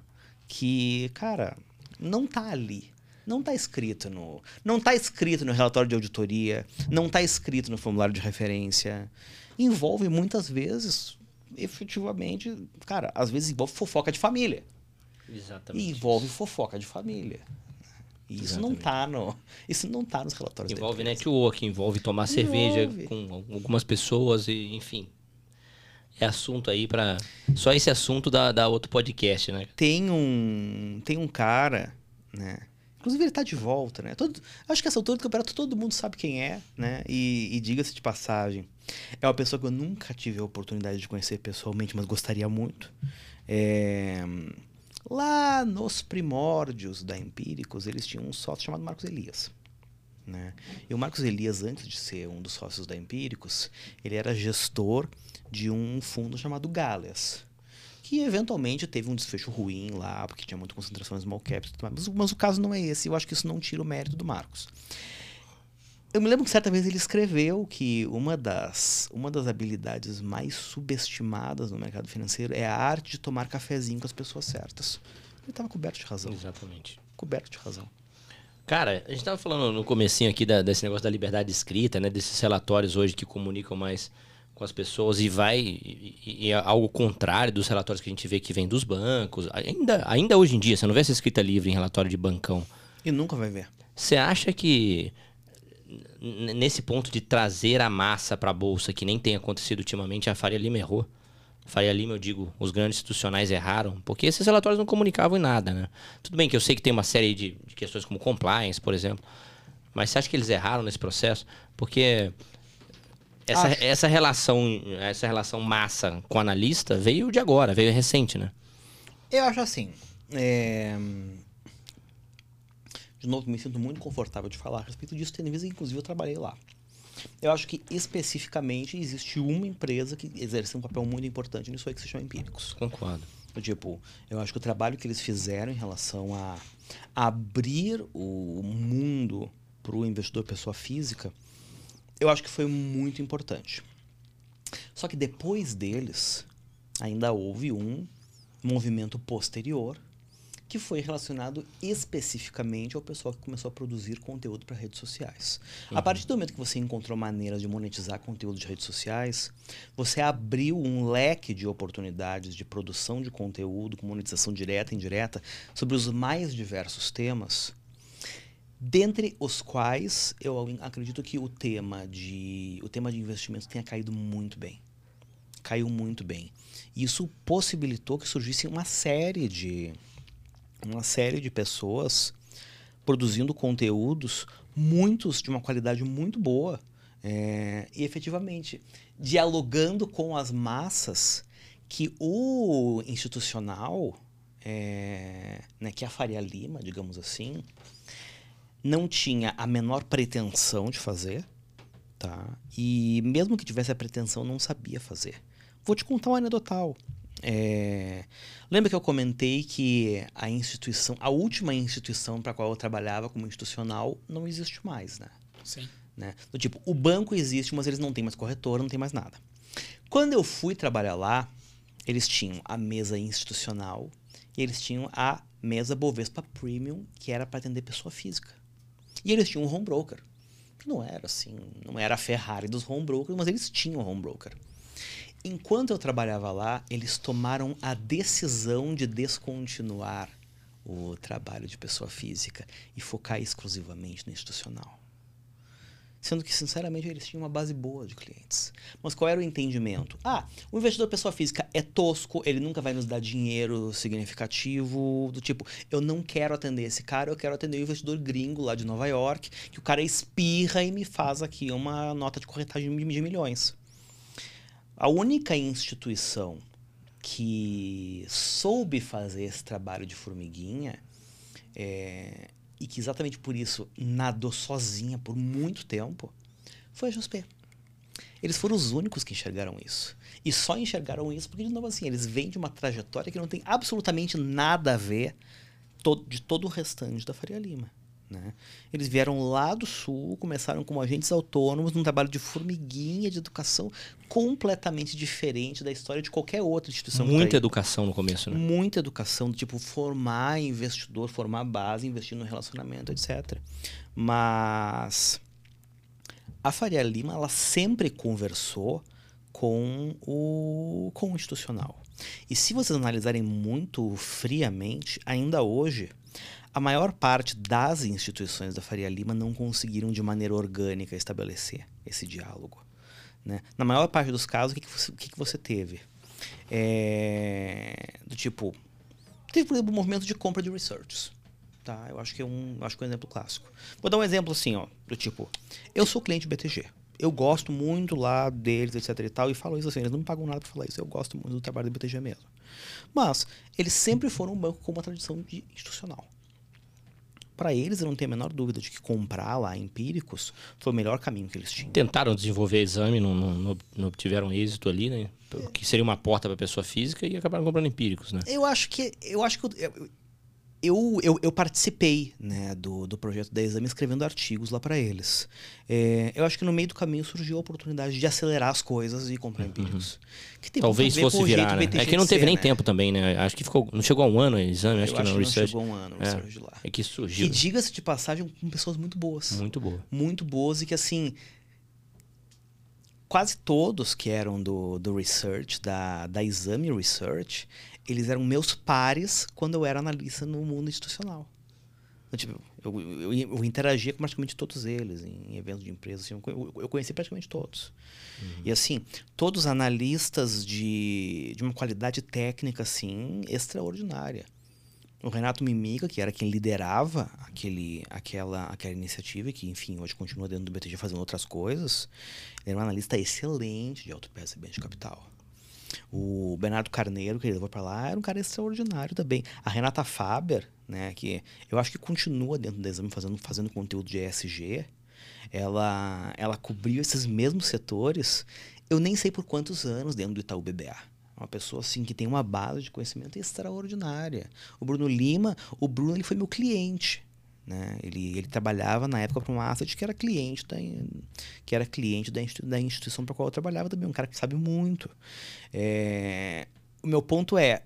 que, cara, não tá ali. Não tá escrito no. Não tá escrito no relatório de auditoria, não tá escrito no formulário de referência. Envolve muitas vezes efetivamente, cara, às vezes envolve fofoca de família. Exatamente. E envolve fofoca de família. E isso não tá no, isso não tá nos relatórios. Envolve network, envolve tomar envolve. cerveja com algumas pessoas e, enfim. É assunto aí para só esse assunto da, da outro podcast, né? Tem um tem um cara, né? Inclusive ele tá de volta, né? Todo, acho que essa altura do campeonato todo mundo sabe quem é, né? E, e diga-se de passagem, é uma pessoa que eu nunca tive a oportunidade de conhecer pessoalmente, mas gostaria muito. É, lá nos primórdios da Empíricos, eles tinham um sócio chamado Marcos Elias. Né? E o Marcos Elias, antes de ser um dos sócios da Empíricos, ele era gestor de um fundo chamado Galeas que eventualmente teve um desfecho ruim lá, porque tinha muita concentração em small caps, mas, mas o caso não é esse. Eu acho que isso não tira o mérito do Marcos. Eu me lembro que certa vez ele escreveu que uma das, uma das habilidades mais subestimadas no mercado financeiro é a arte de tomar cafezinho com as pessoas certas. Ele estava coberto de razão. Exatamente. Coberto de razão. Cara, a gente estava falando no comecinho aqui da, desse negócio da liberdade escrita, né? Desses relatórios hoje que comunicam mais com as pessoas e vai e, é algo contrário dos relatórios que a gente vê que vem dos bancos. Ainda, ainda hoje em dia, você não vê essa escrita livre em relatório de bancão. E nunca vai ver. Você acha que nesse ponto de trazer a massa para a bolsa, que nem tem acontecido ultimamente, a Faria Lima errou? Faria Lima, eu digo, os grandes institucionais erraram, porque esses relatórios não comunicavam em nada, né? Tudo bem que eu sei que tem uma série de, de questões como compliance, por exemplo, mas você acha que eles erraram nesse processo? Porque essa, essa relação, essa relação massa com o analista veio de agora, veio recente, né? Eu acho assim. é, De novo, me sinto muito confortável de falar a respeito disso, tendo que, inclusive, eu trabalhei lá. Eu acho que, especificamente, existe uma empresa que exerce um papel muito importante nisso aí, que se chama Empíricos. Concordo. Tipo, eu acho que o trabalho que eles fizeram em relação a abrir o mundo para o investidor pessoa física, eu acho que foi muito importante. Só que depois deles, ainda houve um movimento posterior que foi relacionado especificamente ao pessoal que começou a produzir conteúdo para redes sociais. A partir do momento que você encontrou maneiras de monetizar conteúdo de redes sociais, você abriu um leque de oportunidades de produção de conteúdo com monetização direta e indireta sobre os mais diversos temas, dentre os quais eu acredito que o tema de o tema de investimentos tenha caído muito bem. Caiu muito bem. Isso possibilitou que surgisse uma série de uma série de pessoas produzindo conteúdos, muitos de uma qualidade muito boa, é, e efetivamente dialogando com as massas que o institucional, é, né, que a Faria Lima, digamos assim, não tinha a menor pretensão de fazer, tá? E mesmo que tivesse a pretensão, não sabia fazer. Vou te contar um anedotal. É, lembra que eu comentei que a instituição, a última instituição para a qual eu trabalhava como institucional, não existe mais, né? Sim. né? Do tipo, o banco existe, mas eles não têm mais corretora, não tem mais nada. Quando eu fui trabalhar lá, eles tinham a mesa institucional e eles tinham a mesa Bovespa Premium, que era para atender pessoa física. E eles tinham um home broker. Não era assim, não era a Ferrari dos home brokers, mas eles tinham um home broker. Enquanto eu trabalhava lá, eles tomaram a decisão de descontinuar o trabalho de pessoa física e focar exclusivamente no institucional. Sendo que, sinceramente, eles tinham uma base boa de clientes. Mas qual era o entendimento? Ah, o investidor pessoa física é tosco, ele nunca vai nos dar dinheiro significativo, do tipo, eu não quero atender esse cara, eu quero atender o investidor gringo lá de Nova York, que o cara espirra e me faz aqui uma nota de corretagem de milhões. A única instituição que soube fazer esse trabalho de formiguinha é, e que exatamente por isso nadou sozinha por muito tempo foi a XP. Eles foram os únicos que enxergaram isso. E só enxergaram isso porque, de novo, assim, eles vêm de uma trajetória que não tem absolutamente nada a ver de todo o restante da Faria Lima. Né? Eles vieram lá do sul, começaram como agentes autônomos num trabalho de formiguinha de educação completamente diferente da história de qualquer outra instituição. Muita educação no começo, né? Muita educação, do tipo formar investidor, formar base, investir no relacionamento, etc. Mas a Faria Lima, ela sempre conversou com o, com o institucional. E se vocês analisarem muito friamente, ainda hoje, a maior parte das instituições da Faria Lima não conseguiram de maneira orgânica estabelecer esse diálogo. Né? Na maior parte dos casos, o que, que, você, o que, que você teve? É, do tipo, teve, por exemplo, um movimento de compra de researches. Tá? Eu acho que é um, acho que é um exemplo clássico. Vou dar um exemplo assim, ó, do tipo, eu sou cliente BTG. Eu gosto muito lá deles, etc e tal, e falo isso assim, eles não me pagam nada pra falar isso, eu gosto muito do trabalho do BTG mesmo. Mas, eles sempre foram um banco com uma tradição institucional. Para eles, eu não tenho a menor dúvida de que comprar lá empíricos foi o melhor caminho que eles tinham. Tentaram desenvolver exame, não, não, não- obtiveram êxito ali, né? Que seria uma porta para pessoa física e acabaram comprando empíricos, né? Eu acho que. Eu acho que. Eu, eu, eu, eu participei né, do, do projeto da Exame escrevendo artigos lá para eles. É, eu acho que no meio do caminho surgiu a oportunidade de acelerar as coisas e comprar empíricos. Que tem Uhum. Talvez a fosse virar, né? É que não teve ser, nem né? tempo também, né? Acho que ficou, não chegou a um ano o exame, acho Eu que acho não, que não research. chegou um ano o É. de lá. É que surgiu. E diga-se de passagem com pessoas muito boas. Muito boa. muito boas e que assim quase todos que eram do, do research, da, da exame research, eles eram meus pares quando eu era analista no mundo institucional. Eu, tipo, eu, eu, eu interagia com praticamente todos eles em eventos de empresas. Assim, eu, eu conheci praticamente todos. E assim, todos analistas de, de uma qualidade técnica assim extraordinária. o Renato Mimica, que era quem liderava aquele, aquela, aquela iniciativa, que, enfim, hoje continua dentro do BTG fazendo outras coisas, ele era um analista excelente de autopeça e bem de capital. O Bernardo Carneiro, que ele levou para lá, era um cara extraordinário também. A Renata Faber, né, que eu acho que continua dentro do exame fazendo, fazendo conteúdo de ESG, ela, ela cobriu esses mesmos setores, eu nem sei por quantos anos dentro do Itaú BBA. Uma pessoa assim que tem uma base de conhecimento extraordinária. O Bruno Lima, o Bruno ele foi meu cliente. Né? Ele, ele trabalhava na época para uma asset que era cliente da, que era cliente da, da instituição para qual eu trabalhava também, um cara que sabe muito. É, o meu ponto é,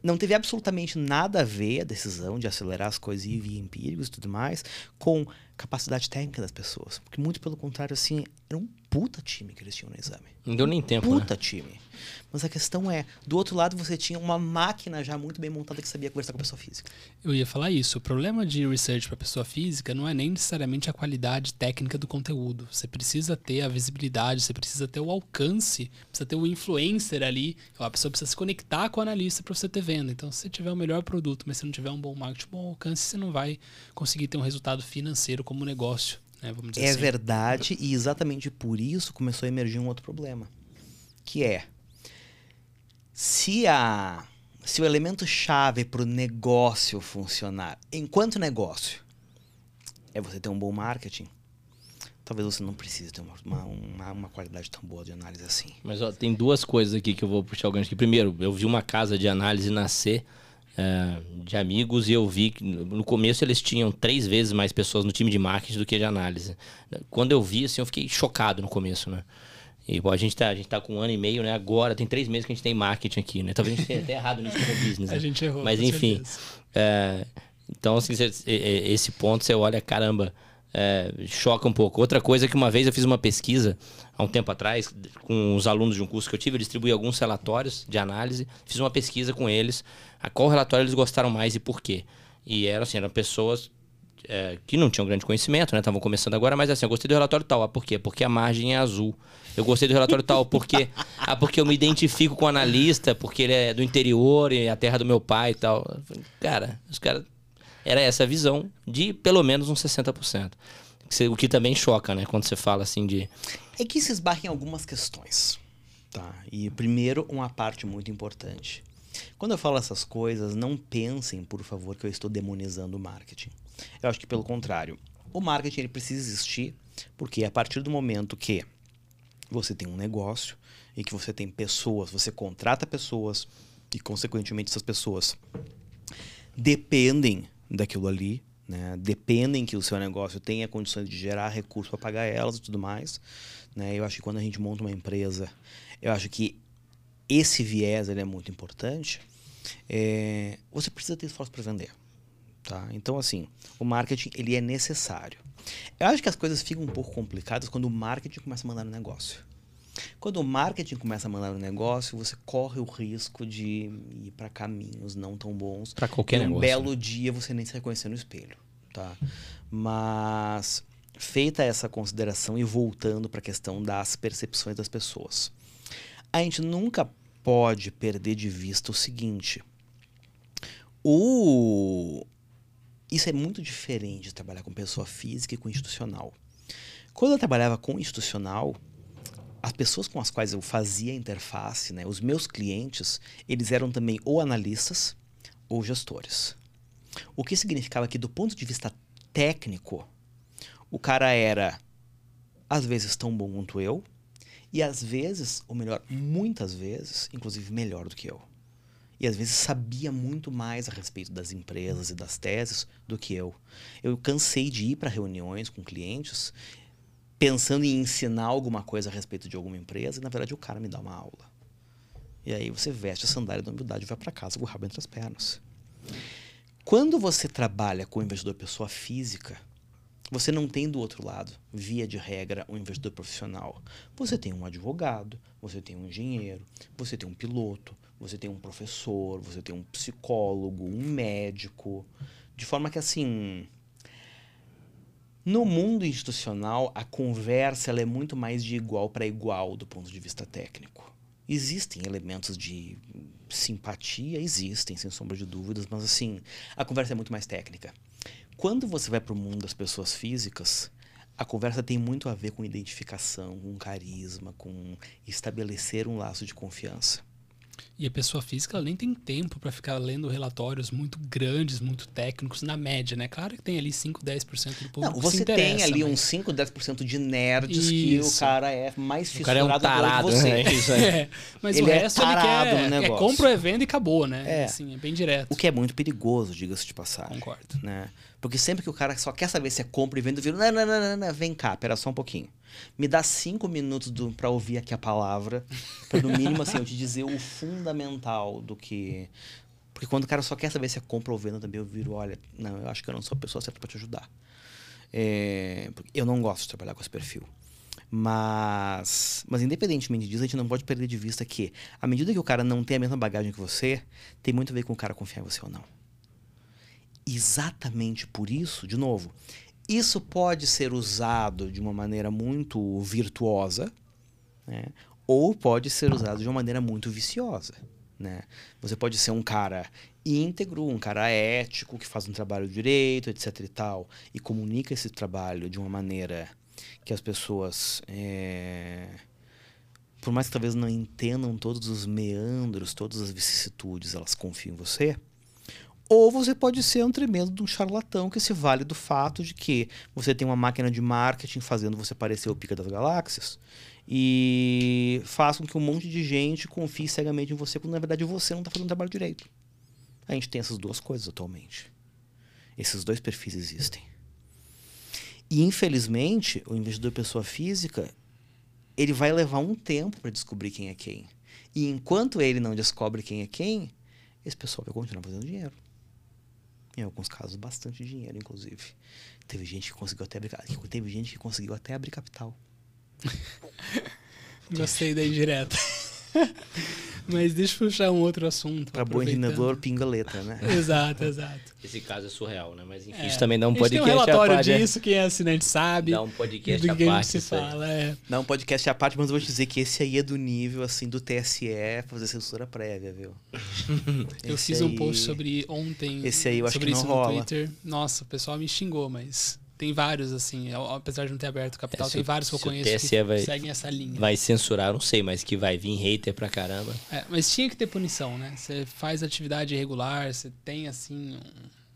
não teve absolutamente nada a ver a decisão de acelerar as coisas e via empíricos e tudo mais com capacidade técnica das pessoas. Porque muito pelo contrário, assim, era um puta time que eles tinham no exame. Não deu nem tempo, Puta né? time. Mas a questão é, do outro lado você tinha uma máquina já muito bem montada que sabia conversar com a pessoa física. Eu ia falar isso. O problema de research para pessoa física não é nem necessariamente a qualidade técnica do conteúdo. Você precisa ter a visibilidade, você precisa ter o alcance, precisa ter o influencer ali. A pessoa precisa se conectar com o analista para você ter venda. Então, se você tiver o melhor produto, mas se não tiver um bom marketing, um bom alcance, você não vai conseguir ter um resultado financeiro como negócio. Né? Vamos dizer É assim. verdade, e exatamente por isso começou a emergir um outro problema. Que é, se, a, se o elemento chave para o negócio funcionar, enquanto negócio, é você ter um bom marketing, talvez você não precise ter uma, uma, uma, uma qualidade tão boa de análise assim. Mas ó, tem duas coisas aqui que eu vou puxar o gancho aqui. Primeiro, eu vi uma casa de análise nascer é, de amigos e eu vi que no começo eles tinham três vezes mais pessoas no time de marketing do que de análise. Quando eu vi, assim, eu fiquei chocado no começo, né? E pô, a, gente tá, a gente tá com um ano e meio, né? Agora, tem três meses que a gente tem marketing aqui, né? Talvez a gente tenha até errado nisso como business. [LAUGHS] A né? gente errou. Mas enfim. É, então, assim, e- e- esse ponto você olha, caramba, é, choca um pouco. Outra coisa é que uma vez eu fiz uma pesquisa, há um tempo atrás, com os alunos de um curso que eu tive, eu distribuí alguns relatórios de análise, fiz uma pesquisa com eles, a qual relatório eles gostaram mais e por quê. E eram, assim, eram pessoas é, que não tinham grande conhecimento, né? Estavam começando agora, mas assim, eu gostei do relatório tal. Ah, por quê? Porque a margem é azul. Eu gostei do relatório tal, porque ah, porque eu me identifico com o analista, porque ele é do interior e é a terra do meu pai e tal. Cara, os caras era essa a visão de pelo menos uns 60%. O que também choca, né? Quando você fala assim de. É que se esbarra em algumas questões. Tá? E primeiro, uma parte muito importante. Quando eu falo essas coisas, não pensem, por favor, que eu estou demonizando o marketing. Eu acho que pelo contrário. O marketing ele precisa existir porque a partir do momento que você tem um negócio e que você tem pessoas, você contrata pessoas e consequentemente essas pessoas dependem daquilo ali, né? Dependem que o seu negócio tenha condições de gerar recursos para pagar elas e tudo mais, né? Eu acho que quando a gente monta uma empresa, eu acho que esse viés ele é muito importante. É, você precisa ter esforço para vender, tá? Então assim, o marketing ele é necessário. Eu acho que as coisas ficam um pouco complicadas quando o marketing começa a mandar no negócio. Quando o marketing começa a mandar no negócio, você corre o risco de ir para caminhos não tão bons. Pra qualquer um negócio, belo dia você nem se reconhecer no espelho, tá? Mas feita essa consideração e voltando para a questão das percepções das pessoas, a gente nunca pode perder de vista o seguinte: o isso é muito diferente de trabalhar com pessoa física e com institucional. Quando eu trabalhava com institucional, as pessoas com as quais eu fazia interface, né, os meus clientes, eles eram também ou analistas ou gestores. O que significava que, do ponto de vista técnico, o cara era, às vezes, tão bom quanto eu, e às vezes, ou melhor, muitas vezes, inclusive melhor do que eu. E às vezes sabia muito mais a respeito das empresas e das teses do que eu. Eu cansei de ir para reuniões com clientes pensando em ensinar alguma coisa a respeito de alguma empresa, e na verdade o cara me dá uma aula. E aí você veste a sandália da humildade e vai para casa com o rabo entre as pernas. Quando você trabalha com o investidor pessoa física, você não tem do outro lado, via de regra, um investidor profissional. Você tem um advogado, você tem um engenheiro, você tem um piloto, você tem um professor, você tem um psicólogo, um médico. De forma que, assim, no mundo institucional, a conversa é muito mais de igual para igual do ponto de vista técnico. Existem elementos de simpatia, existem, sem sombra de dúvidas, mas assim, a conversa é muito mais técnica. Quando você vai para o mundo das pessoas físicas, a conversa tem muito a ver com identificação, com carisma, com estabelecer um laço de confiança. E a pessoa física ela nem tem tempo para ficar lendo relatórios muito grandes, muito técnicos, na média, né? Claro que tem ali 5, 10% do público. Não, você tem ali mas... uns 5, 10% de nerds Isso. que o cara é mais fissurado o cara é um tarado, você. Né? Isso aí. [LAUGHS] É, mas ele o é resto é tarado ele quer, no negócio. é compra o evento e acabou, né? É. Assim, é bem direto. O que é muito perigoso, diga-se de passagem. Concordo. Né? Porque sempre que o cara só quer saber se é compra e venda, vira, não, não, não, não, não, vem cá, pera só um pouquinho. Me dá cinco minutos pra ouvir aqui a palavra, pra no mínimo, assim, eu te dizer o fundamental do que... Porque quando o cara só quer saber se é compra ou venda, também eu viro, olha, não, eu acho que eu não sou a pessoa certa para te ajudar. É, eu não gosto de trabalhar com esse perfil. Mas, mas independentemente disso, a gente não pode perder de vista que, à medida que o cara não tem a mesma bagagem que você, tem muito a ver com o cara confiar em você ou não exatamente por isso, de novo, isso pode ser usado de uma maneira muito virtuosa, né? ou pode ser usado de uma maneira muito viciosa. Né? Você pode ser um cara íntegro, um cara ético, que faz um trabalho direito, etc e tal, e comunica esse trabalho de uma maneira que as pessoas, é... por mais que talvez não entendam todos os meandros, todas as vicissitudes, elas confiam em você. Ou você pode ser um tremendo de um charlatão que se vale do fato de que você tem uma máquina de marketing fazendo você parecer o pica das galáxias e faz com que um monte de gente confie cegamente em você quando na verdade você não está fazendo o trabalho direito. A gente tem essas duas coisas atualmente. Esses dois perfis existem. E infelizmente, o investidor pessoa física, ele vai levar um tempo para descobrir quem é quem. E enquanto ele não descobre quem é quem, esse pessoal vai continuar fazendo dinheiro. Em alguns casos, bastante dinheiro, inclusive. Teve gente que conseguiu até abrir, teve gente que conseguiu até abrir capital. [LAUGHS] Gostei da indireta. [LAUGHS] [LAUGHS] Mas deixa eu puxar um outro assunto. Para bom entendedor, pinga letra, né? [LAUGHS] exato, exato. Esse caso é surreal, né? Mas enfim, é. isso também dá um podcast. Tem um relatório parte, né? disso, quem é assinante sabe. Dá um podcast do à que parte. se fala, é. Dá um podcast à parte, mas eu vou te dizer que esse aí é do nível, assim, do TSE fazer censura prévia, viu? [LAUGHS] eu fiz aí... um post sobre ontem. Esse aí eu acho que não rola. no Twitter. Nossa, o pessoal me xingou, mas tem vários, assim, apesar de não ter aberto o capital, é, tem vários que eu conheço que vai, seguem essa linha. Vai censurar, não sei, mas que vai vir hater pra caramba. É, mas tinha que ter punição, né? Você faz atividade irregular, você tem, assim,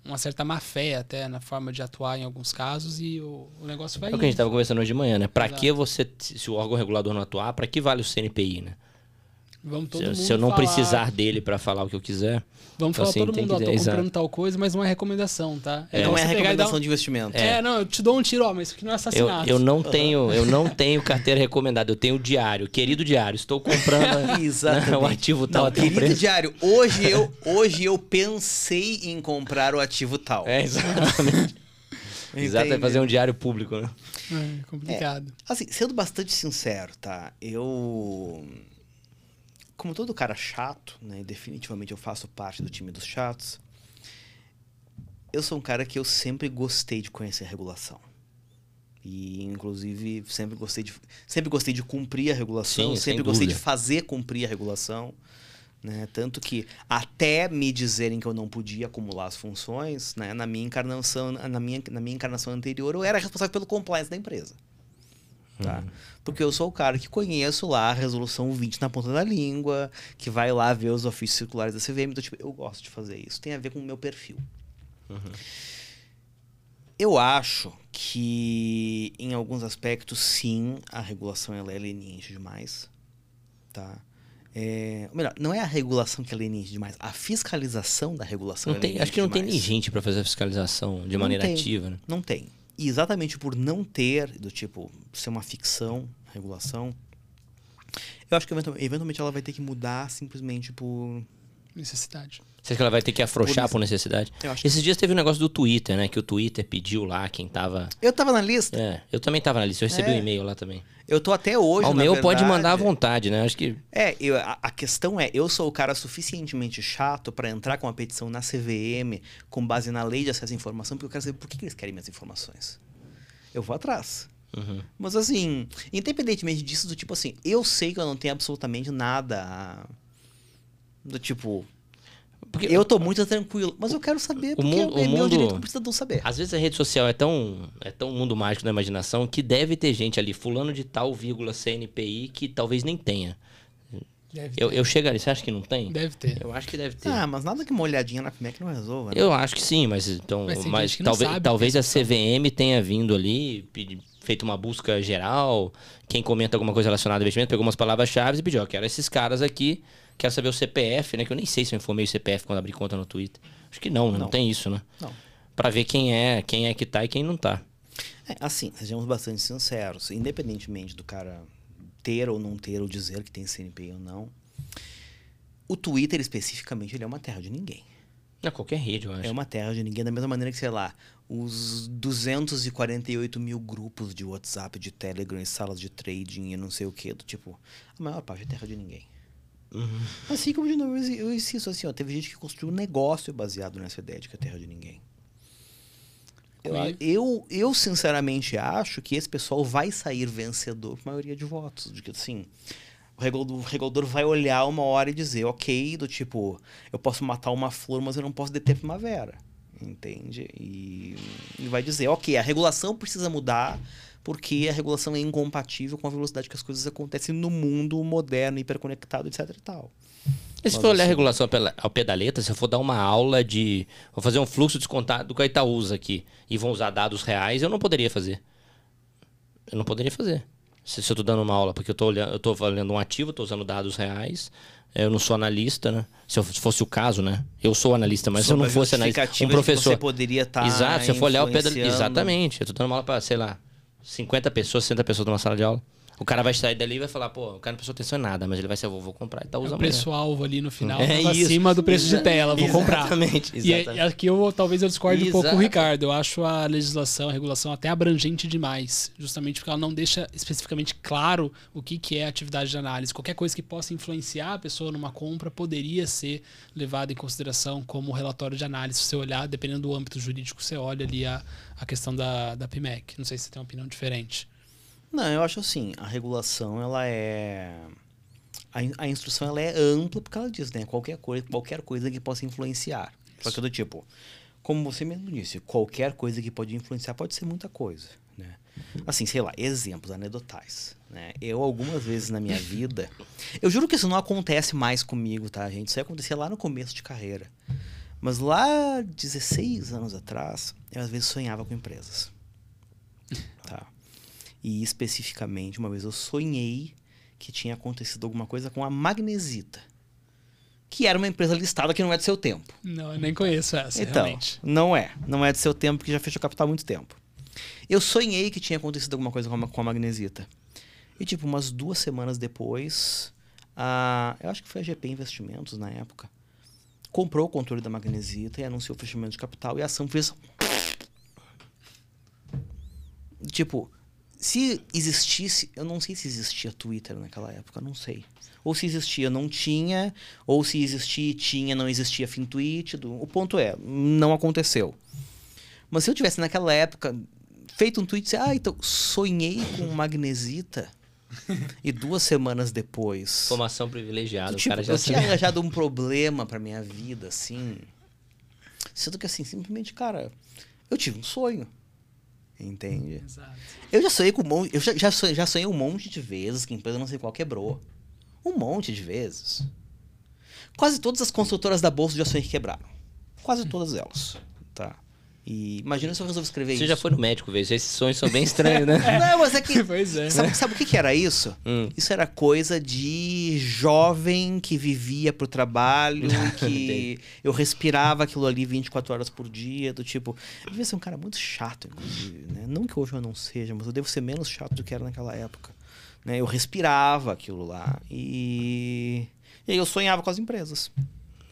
uma certa má fé até na forma de atuar em alguns casos e o, o negócio vai. É o que a gente tava conversando hoje de manhã, né? Pra Exato. que você, se o órgão regulador não atuar, pra que vale o CNPI, né? Vamos todo se, mundo se eu não falar... precisar dele para falar o que eu quiser. Vamos falar assim, todo mundo, ó, tô comprando tal coisa, mas não é recomendação, tá? É, não é recomendação um... de investimento. É. é. não, eu te dou um tiro, ó, mas isso aqui não é assassinato. Eu, eu não tenho, eu não tenho carteira recomendada, eu tenho diário, querido diário, estou comprando né, [LAUGHS] o ativo tal. Não, querido preço. diário, hoje eu, hoje eu pensei em comprar o ativo tal. É, exatamente. [LAUGHS] Exato, é fazer um diário público, né? É, complicado. É, assim, sendo bastante sincero, tá? Eu como todo cara chato, né, definitivamente eu faço parte do time dos chatos, eu sou um cara que eu sempre gostei de conhecer a regulação. E, inclusive, sempre gostei de, sempre gostei de cumprir a regulação, Sim, sempre gostei de fazer cumprir a regulação. Né? Tanto que, até me dizerem que eu não podia acumular as funções, né? na, minha encarnação, na, minha, na minha encarnação anterior, eu era responsável pelo compliance da empresa. Tá? Uhum. Porque eu sou o cara que conheço lá a resolução 20 na ponta da língua, que vai lá ver os ofícios circulares da CVM. Então, tipo, eu gosto de fazer isso. Tem a ver com o meu perfil. Uhum. Eu acho que, em alguns aspectos, sim, a regulação ela é leniente demais. Tá? É, melhor, não é a regulação que é leniente demais, a fiscalização da regulação não é tem, Acho que não demais. tem nem gente para fazer a fiscalização de não maneira tem, ativa. Né? Não tem. E exatamente por não ter, do tipo, ser uma ficção, regulação, eu acho que eventualmente ela vai ter que mudar simplesmente por. Necessidade. Você acha que ela vai ter que afrouxar por, por necessidade? Esses que... dias teve um negócio do Twitter, né? Que o Twitter pediu lá quem tava. Eu tava na lista. É, eu também tava na lista. Eu recebi é. um e-mail lá também. Eu tô até hoje. O meu verdade, pode mandar à vontade, né? Acho que. É, eu, a, a, questão é, eu sou o cara suficientemente chato para entrar com uma petição na CVM com base na lei de acesso à informação, porque eu quero saber por que, que eles querem minhas informações. Eu vou atrás. Uhum. Mas assim, independentemente disso, do tipo assim, eu sei que eu não tenho absolutamente nada. a- Do tipo, Porque eu tô muito tranquilo, mas eu quero saber porque mundo- é o meu mundo- direito como cidadão saber. Às vezes a rede social é tão, é tão um mundo mágico da imaginação que deve ter gente ali, fulano de tal, vírgula, CNPI, que talvez nem tenha. Deve Eu, ter. eu chegaria, você acha que não tem? Deve ter. Eu acho que deve ter. Ah, mas nada que uma olhadinha na FMEC não resolva, né? Eu acho que sim, mas então, Mas mas, talvez, sabe talvez a a CVM tenha vindo ali, feito uma busca geral, quem comenta alguma coisa relacionada a investimento, pegou umas palavras-chave e pediu, ó, quero esses caras aqui, quero saber o CPF, né, que eu nem sei se eu informei o CPF quando abri conta no Twitter. Acho que não, não, Não. tem isso, né? Não. Pra ver quem é, quem é que tá e quem não tá. É, assim, sejamos bastante sinceros. Independentemente do cara ter ou não ter, ou dizer que tem CNPI ou não, o Twitter especificamente ele é uma terra de ninguém. É qualquer rede, eu acho. É uma terra de ninguém, da mesma maneira que, sei lá, os 248 mil grupos de WhatsApp, de Telegram, salas de trading e não sei o que, do tipo, a maior parte é terra de ninguém. Uhum. Assim como, de novo, eu insisto assim, ó, teve gente que construiu um negócio baseado nessa ideia de que é terra de ninguém. Eu, eu, eu, sinceramente, acho que esse pessoal vai sair vencedor por maioria de votos. De que, assim, o regulador, vai olhar uma hora e dizer, ok, do tipo, eu posso matar uma flor, mas eu não posso deter primavera. Entende? E, e vai dizer, ok, a regulação precisa mudar porque a regulação é incompatível com a velocidade que as coisas acontecem no mundo moderno, hiperconectado, etc e tal. E se Mas for olhar a assim- regulação ao pé- ao pé da letra, se eu for dar uma aula de. Vou fazer um fluxo descontado que a Itaú usa aqui e vão usar dados reais, eu não poderia fazer. Eu não poderia fazer. Se, se eu tô dando uma aula, porque eu tô olhando, eu tô olhando um ativo, tô usando dados reais. Eu não sou analista, né? Se, eu- se fosse o caso, né? Eu sou analista, mas se eu não a fosse analista, um professor. Você poderia tá estar. Exato, se eu for olhar o pé da. Exatamente. Eu tô dando uma aula pra, sei lá, 50 pessoas, 60 pessoas numa sala de aula. O cara vai sair dali e vai falar, pô, o cara não prestou atenção em nada, mas ele vai ser, vou, vou comprar e tá É usando. o preço-alvo ali no final É acima do preço de Exa- tela, vou comprar. Exatamente, E é- exatamente. e aqui eu talvez eu discorde um pouco com o Exato. Ricardo. Eu acho a legislação, a regulação até abrangente demais, justamente porque ela não deixa especificamente claro o que, que é atividade de análise. Qualquer coisa que possa influenciar a pessoa numa compra poderia ser levada em consideração como relatório de análise. Se você olhar, dependendo do âmbito jurídico, você olha ali a, a questão da, da PMEC. Não sei se você tem uma opinião diferente. Não, eu acho assim, a regulação ela é a, a instrução ela é ampla porque ela diz, né, qualquer coisa, qualquer coisa que possa influenciar. Só que do tipo, como você mesmo disse, qualquer coisa que pode influenciar pode ser muita coisa, né? Assim, sei lá, exemplos anedotais, né? Eu algumas vezes na minha vida, eu juro que isso não acontece mais comigo, tá, gente? Isso acontecia lá no começo de carreira. Mas lá 16 anos atrás, eu às vezes sonhava com empresas. Tá? E especificamente, uma vez eu sonhei que tinha acontecido alguma coisa com a Magnesita. Que era uma empresa listada que não é do seu tempo. Não, eu nem conheço essa, então, realmente. não é. Não é do seu tempo, porque já fechou capital há muito tempo. Eu sonhei que tinha acontecido alguma coisa com a, com a Magnesita. E, tipo, umas duas semanas depois, a, eu acho que foi a GP Investimentos na época, comprou o controle da Magnesita e anunciou o fechamento de capital e a ação fez. Tipo, se existisse, eu não sei se existia Twitter naquela época, não sei. Ou se existia, não tinha, ou se existia e tinha, não existia FinTweet. Do... O ponto é, não aconteceu. Mas se eu tivesse naquela época feito um tweet, ah, então sonhei com magnesita e duas semanas depois, Informação privilegiada, tipo, o cara já eu tinha arranjado um problema pra minha vida, assim. Sendo que assim, simplesmente, cara, eu tive um sonho. Entende? Exato. Eu já sonhei com um monte. Eu já, já, sonhei, já sonhei um monte de vezes que a empresa não sei qual quebrou. Um monte de vezes. Quase todas as construtoras da bolsa já sonhei que quebraram. Quase todas elas. E imagina se eu resolvo escrever Você isso. já foi no médico ver isso. Esses sonhos são bem estranhos, né? [LAUGHS] Não, mas é que. [LAUGHS] Pois é. Sabe, sabe o que, que era isso? Hum. Isso era coisa de jovem que vivia pro trabalho, [LAUGHS] que eu respirava aquilo ali 24 horas por dia, do tipo. Eu devia ser um cara muito chato, inclusive, né? Não que hoje eu não seja, mas eu devo ser menos chato do que era naquela época. Né? Eu respirava aquilo lá. E. E aí eu sonhava com as empresas.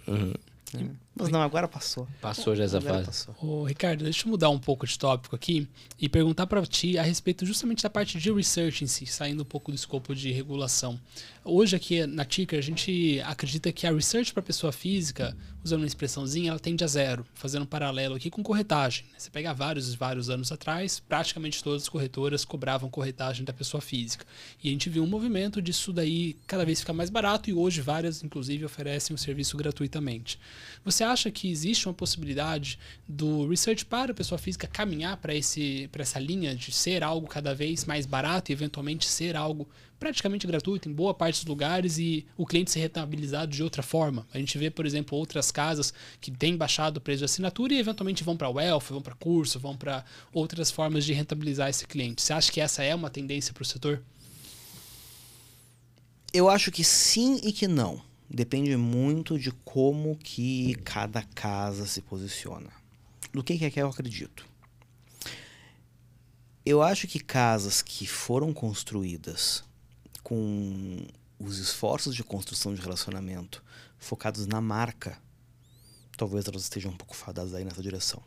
Uhum. né? Mas não, agora passou. Passou já essa Agora fase. passou. Ô, Ricardo, deixa eu mudar um pouco de tópico aqui e perguntar para ti a respeito justamente da parte de research em si, saindo um pouco do escopo de regulação. Hoje aqui na Ticker a gente acredita que a research para pessoa física, usando uma expressãozinha, ela tende a zero, fazendo um paralelo aqui com corretagem. Você pega vários, vários anos atrás, praticamente todas as corretoras cobravam corretagem da pessoa física. E a gente viu um movimento disso daí cada vez ficar mais barato e hoje várias, inclusive, oferecem o serviço gratuitamente. Você acha que existe uma possibilidade do research para a pessoa física caminhar para essa linha de ser algo cada vez mais barato e eventualmente ser algo praticamente gratuito em boa parte dos lugares e o cliente ser rentabilizado de outra forma. A gente vê, por exemplo, outras casas que têm baixado o preço de assinatura e eventualmente vão para wealth, vão para curso, vão para outras formas de rentabilizar esse cliente. Você acha que essa é uma tendência para o setor? Eu acho que sim e que não. Depende muito de como que cada casa se posiciona. Do que é que eu acredito? Eu acho que casas que foram construídas com os esforços de construção de relacionamento focados na marca, talvez elas estejam um pouco fadadas aí nessa direção.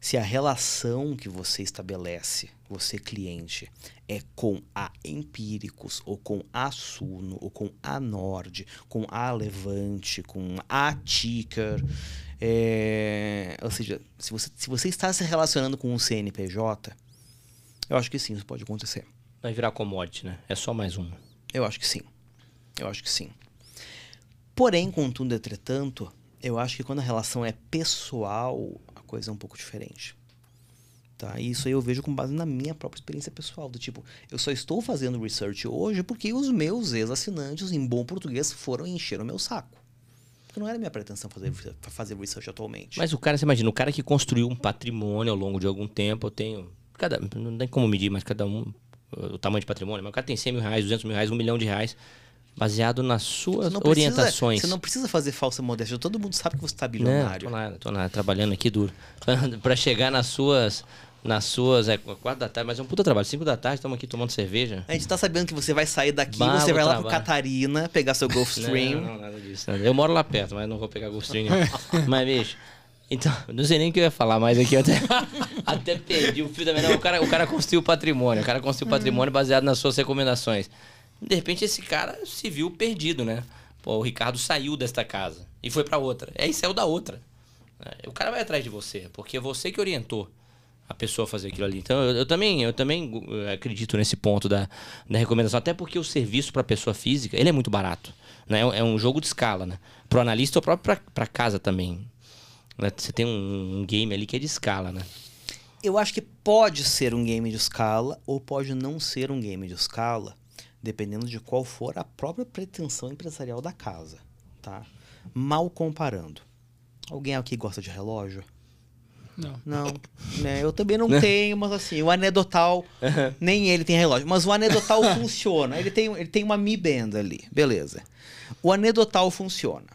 Se a relação que você estabelece, você cliente, é com a Empíricos, ou com a Suno, ou com a Nord, com a Levante, com a Ticker, é... ou seja, se você, se você está se relacionando com um CNPJ, eu acho que sim, isso pode acontecer. Vai virar commodity, né? É só mais um. Eu acho que sim. Eu acho que sim. Porém, contudo, entretanto, eu acho que quando a relação é pessoal, a coisa é um pouco diferente. Tá? E isso aí eu vejo com base na minha própria experiência pessoal. Do tipo, eu só estou fazendo research hoje porque os meus ex-assinantes, em bom português, foram encher o meu saco. Porque não era minha pretensão fazer, fazer research atualmente. Mas o cara, você imagina, o cara que construiu um patrimônio ao longo de algum tempo, eu tenho. Cada, não tem como medir, mas cada um o tamanho de patrimônio, mas o cara tem 100 mil reais, 200 mil reais, 1 milhão de reais, baseado nas suas não orientações. Precisa, você não precisa fazer falsa modéstia, todo mundo sabe que você está Não, bilionário. tô nada, tô nada, trabalhando aqui duro. [LAUGHS] pra chegar nas suas. Nas suas. É quatro da tarde, mas é um puta trabalho. Cinco da tarde, estamos aqui tomando cerveja. A gente tá sabendo que você vai sair daqui, Bah, você vai lá pro trabalho. Catarina, pegar seu [LAUGHS] Gulfstream. Não, não, nada disso. nada. Eu moro lá perto, mas não vou pegar Gulfstream. não. [LAUGHS] mas, bicho. Então, não sei nem o que eu ia falar mais aqui. Até, [LAUGHS] até perdi o fio da meada. O cara, o cara construiu patrimônio. O cara construiu patrimônio baseado nas suas recomendações. De repente, esse cara se viu perdido, né? Pô, o Ricardo saiu desta casa e foi pra outra. Aí saiu da outra. É, O cara vai atrás de você, porque é você que orientou a pessoa a fazer aquilo ali. Então, eu, eu também, eu também eh, acredito nesse ponto da, da recomendação, até porque o serviço para pessoa física, ele é muito barato. Né? É um- É um jogo de escala, né? Pro analista ou próprio para casa também. Né? Você tem um, um game ali que é de escala, né? Eu acho que pode ser um game de escala ou pode não ser um game de escala, dependendo de qual for a própria pretensão empresarial da casa, tá? Mal comparando. Alguém aqui gosta de relógio? Não. Não, né? Eu também não tenho, mas assim, o anedotal, nem ele tem relógio, mas o anedotal [LAUGHS] funciona. Ele tem, ele tem uma Mi Band ali, beleza. O anedotal funciona,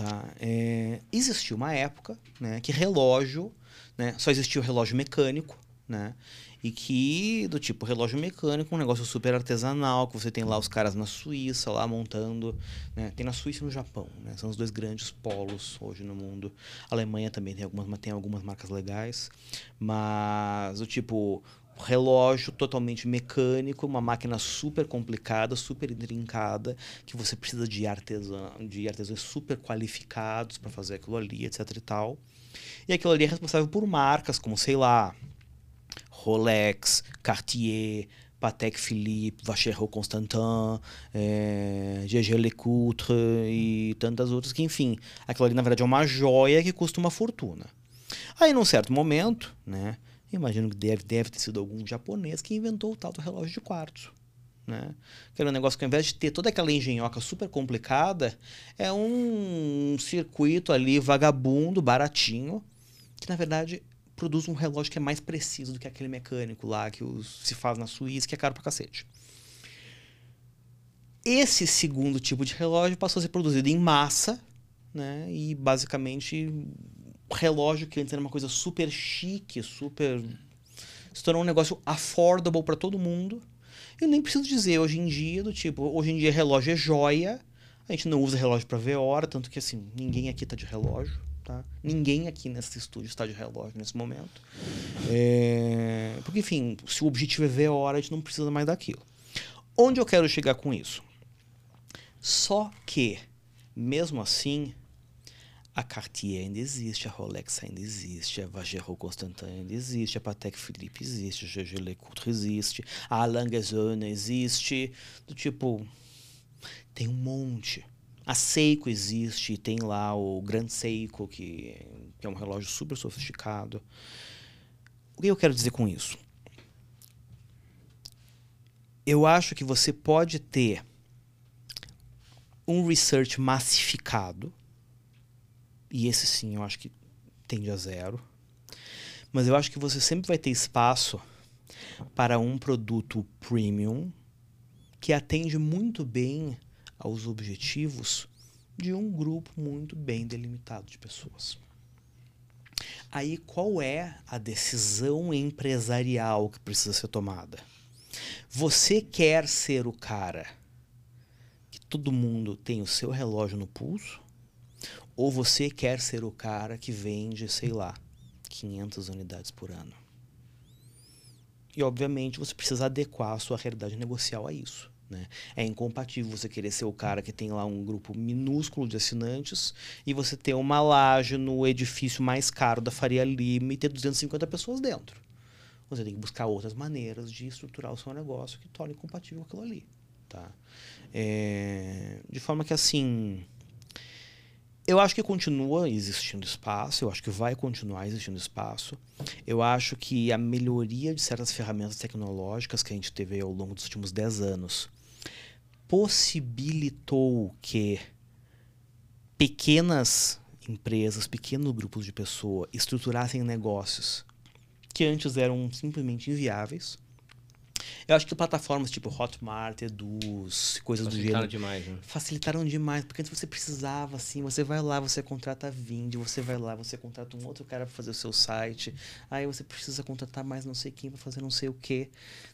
tá? É, existiu uma época, né, que relógio, né, só existia o relógio mecânico, né? E que, do tipo, relógio mecânico, um negócio super artesanal, que você tem lá os caras na Suíça, lá montando, né? Tem na Suíça e no Japão, né? São os dois grandes polos hoje no mundo. A Alemanha também tem algumas, tem algumas marcas legais, mas o tipo, relógio totalmente mecânico, uma máquina super complicada, super intrincada, que você precisa de artesã, de artesãos super qualificados para fazer aquilo ali, etc e tal. E aquilo ali é responsável por marcas como, sei lá, Rolex, Cartier, Patek Philippe, Vacheron Constantin, é, GG Lecoutre e tantas outras que, enfim, aquilo ali na verdade é uma joia que custa uma fortuna. Aí, num certo momento, né, imagino que deve, deve ter sido algum japonês que inventou o tal do relógio de quartzo. Né? Que era um negócio que ao invés de ter toda aquela engenhoca super complicada, é um circuito ali vagabundo, baratinho, que na verdade produz um relógio que é mais preciso do que aquele mecânico lá que os- se faz na Suíça, que é caro pra cacete. Esse segundo tipo de relógio passou a ser produzido em massa, né? E basicamente relógio que antes era uma coisa super chique, super se tornou um negócio affordable para todo mundo. Eu nem preciso dizer hoje em dia do tipo, hoje em dia relógio é joia. A gente não usa relógio para ver hora, tanto que assim, ninguém aqui tá de relógio, Tá? Ninguém aqui nesse estúdio está de relógio nesse momento. É... Porque, enfim, se o objetivo é ver hora, a gente não precisa mais daquilo. Onde eu quero chegar com isso? Só que, mesmo assim, a Cartier ainda existe, a Rolex ainda existe, a Vallejo Constantin ainda existe, a Patek Philippe existe, a GG Lecoultre existe, a Alain existe, do tipo, tem um monte. A Seiko existe, tem lá o Grand Seiko, que, que é um relógio super sofisticado. O que eu quero dizer com isso? Eu acho que você pode ter um research massificado, e esse sim eu acho que tende a zero, mas eu acho que você sempre vai ter espaço para um produto premium que atende muito bem aos objetivos de um grupo muito bem delimitado de pessoas. Aí qual é a decisão empresarial que precisa ser tomada? Você quer ser o cara que todo mundo tem o seu relógio no pulso? Ou você quer ser o cara que vende, sei lá, 500 unidades por ano? E obviamente você precisa adequar a sua realidade negocial a isso. Né? É incompatível você querer ser o cara que tem lá um grupo minúsculo de assinantes e você ter uma laje no edifício mais caro da Faria Lima e ter 250 pessoas dentro. Você tem que buscar outras maneiras de estruturar o seu negócio que torne compatível aquilo ali. Tá? É, de forma que assim. Eu acho que continua existindo espaço, eu acho que vai continuar existindo espaço. Eu acho que a melhoria de certas ferramentas tecnológicas que a gente teve ao longo dos últimos 10 anos possibilitou que pequenas empresas, pequenos grupos de pessoas estruturassem negócios que antes eram simplesmente inviáveis. Eu acho que plataformas tipo Hotmart, Eduz, coisas do gênero. Facilitaram demais, né? Facilitaram demais, porque antes você precisava, assim, você vai lá, você contrata a Vind, você vai lá, você contrata um outro cara para fazer o seu site, aí você precisa contratar mais não sei quem para fazer não sei o quê.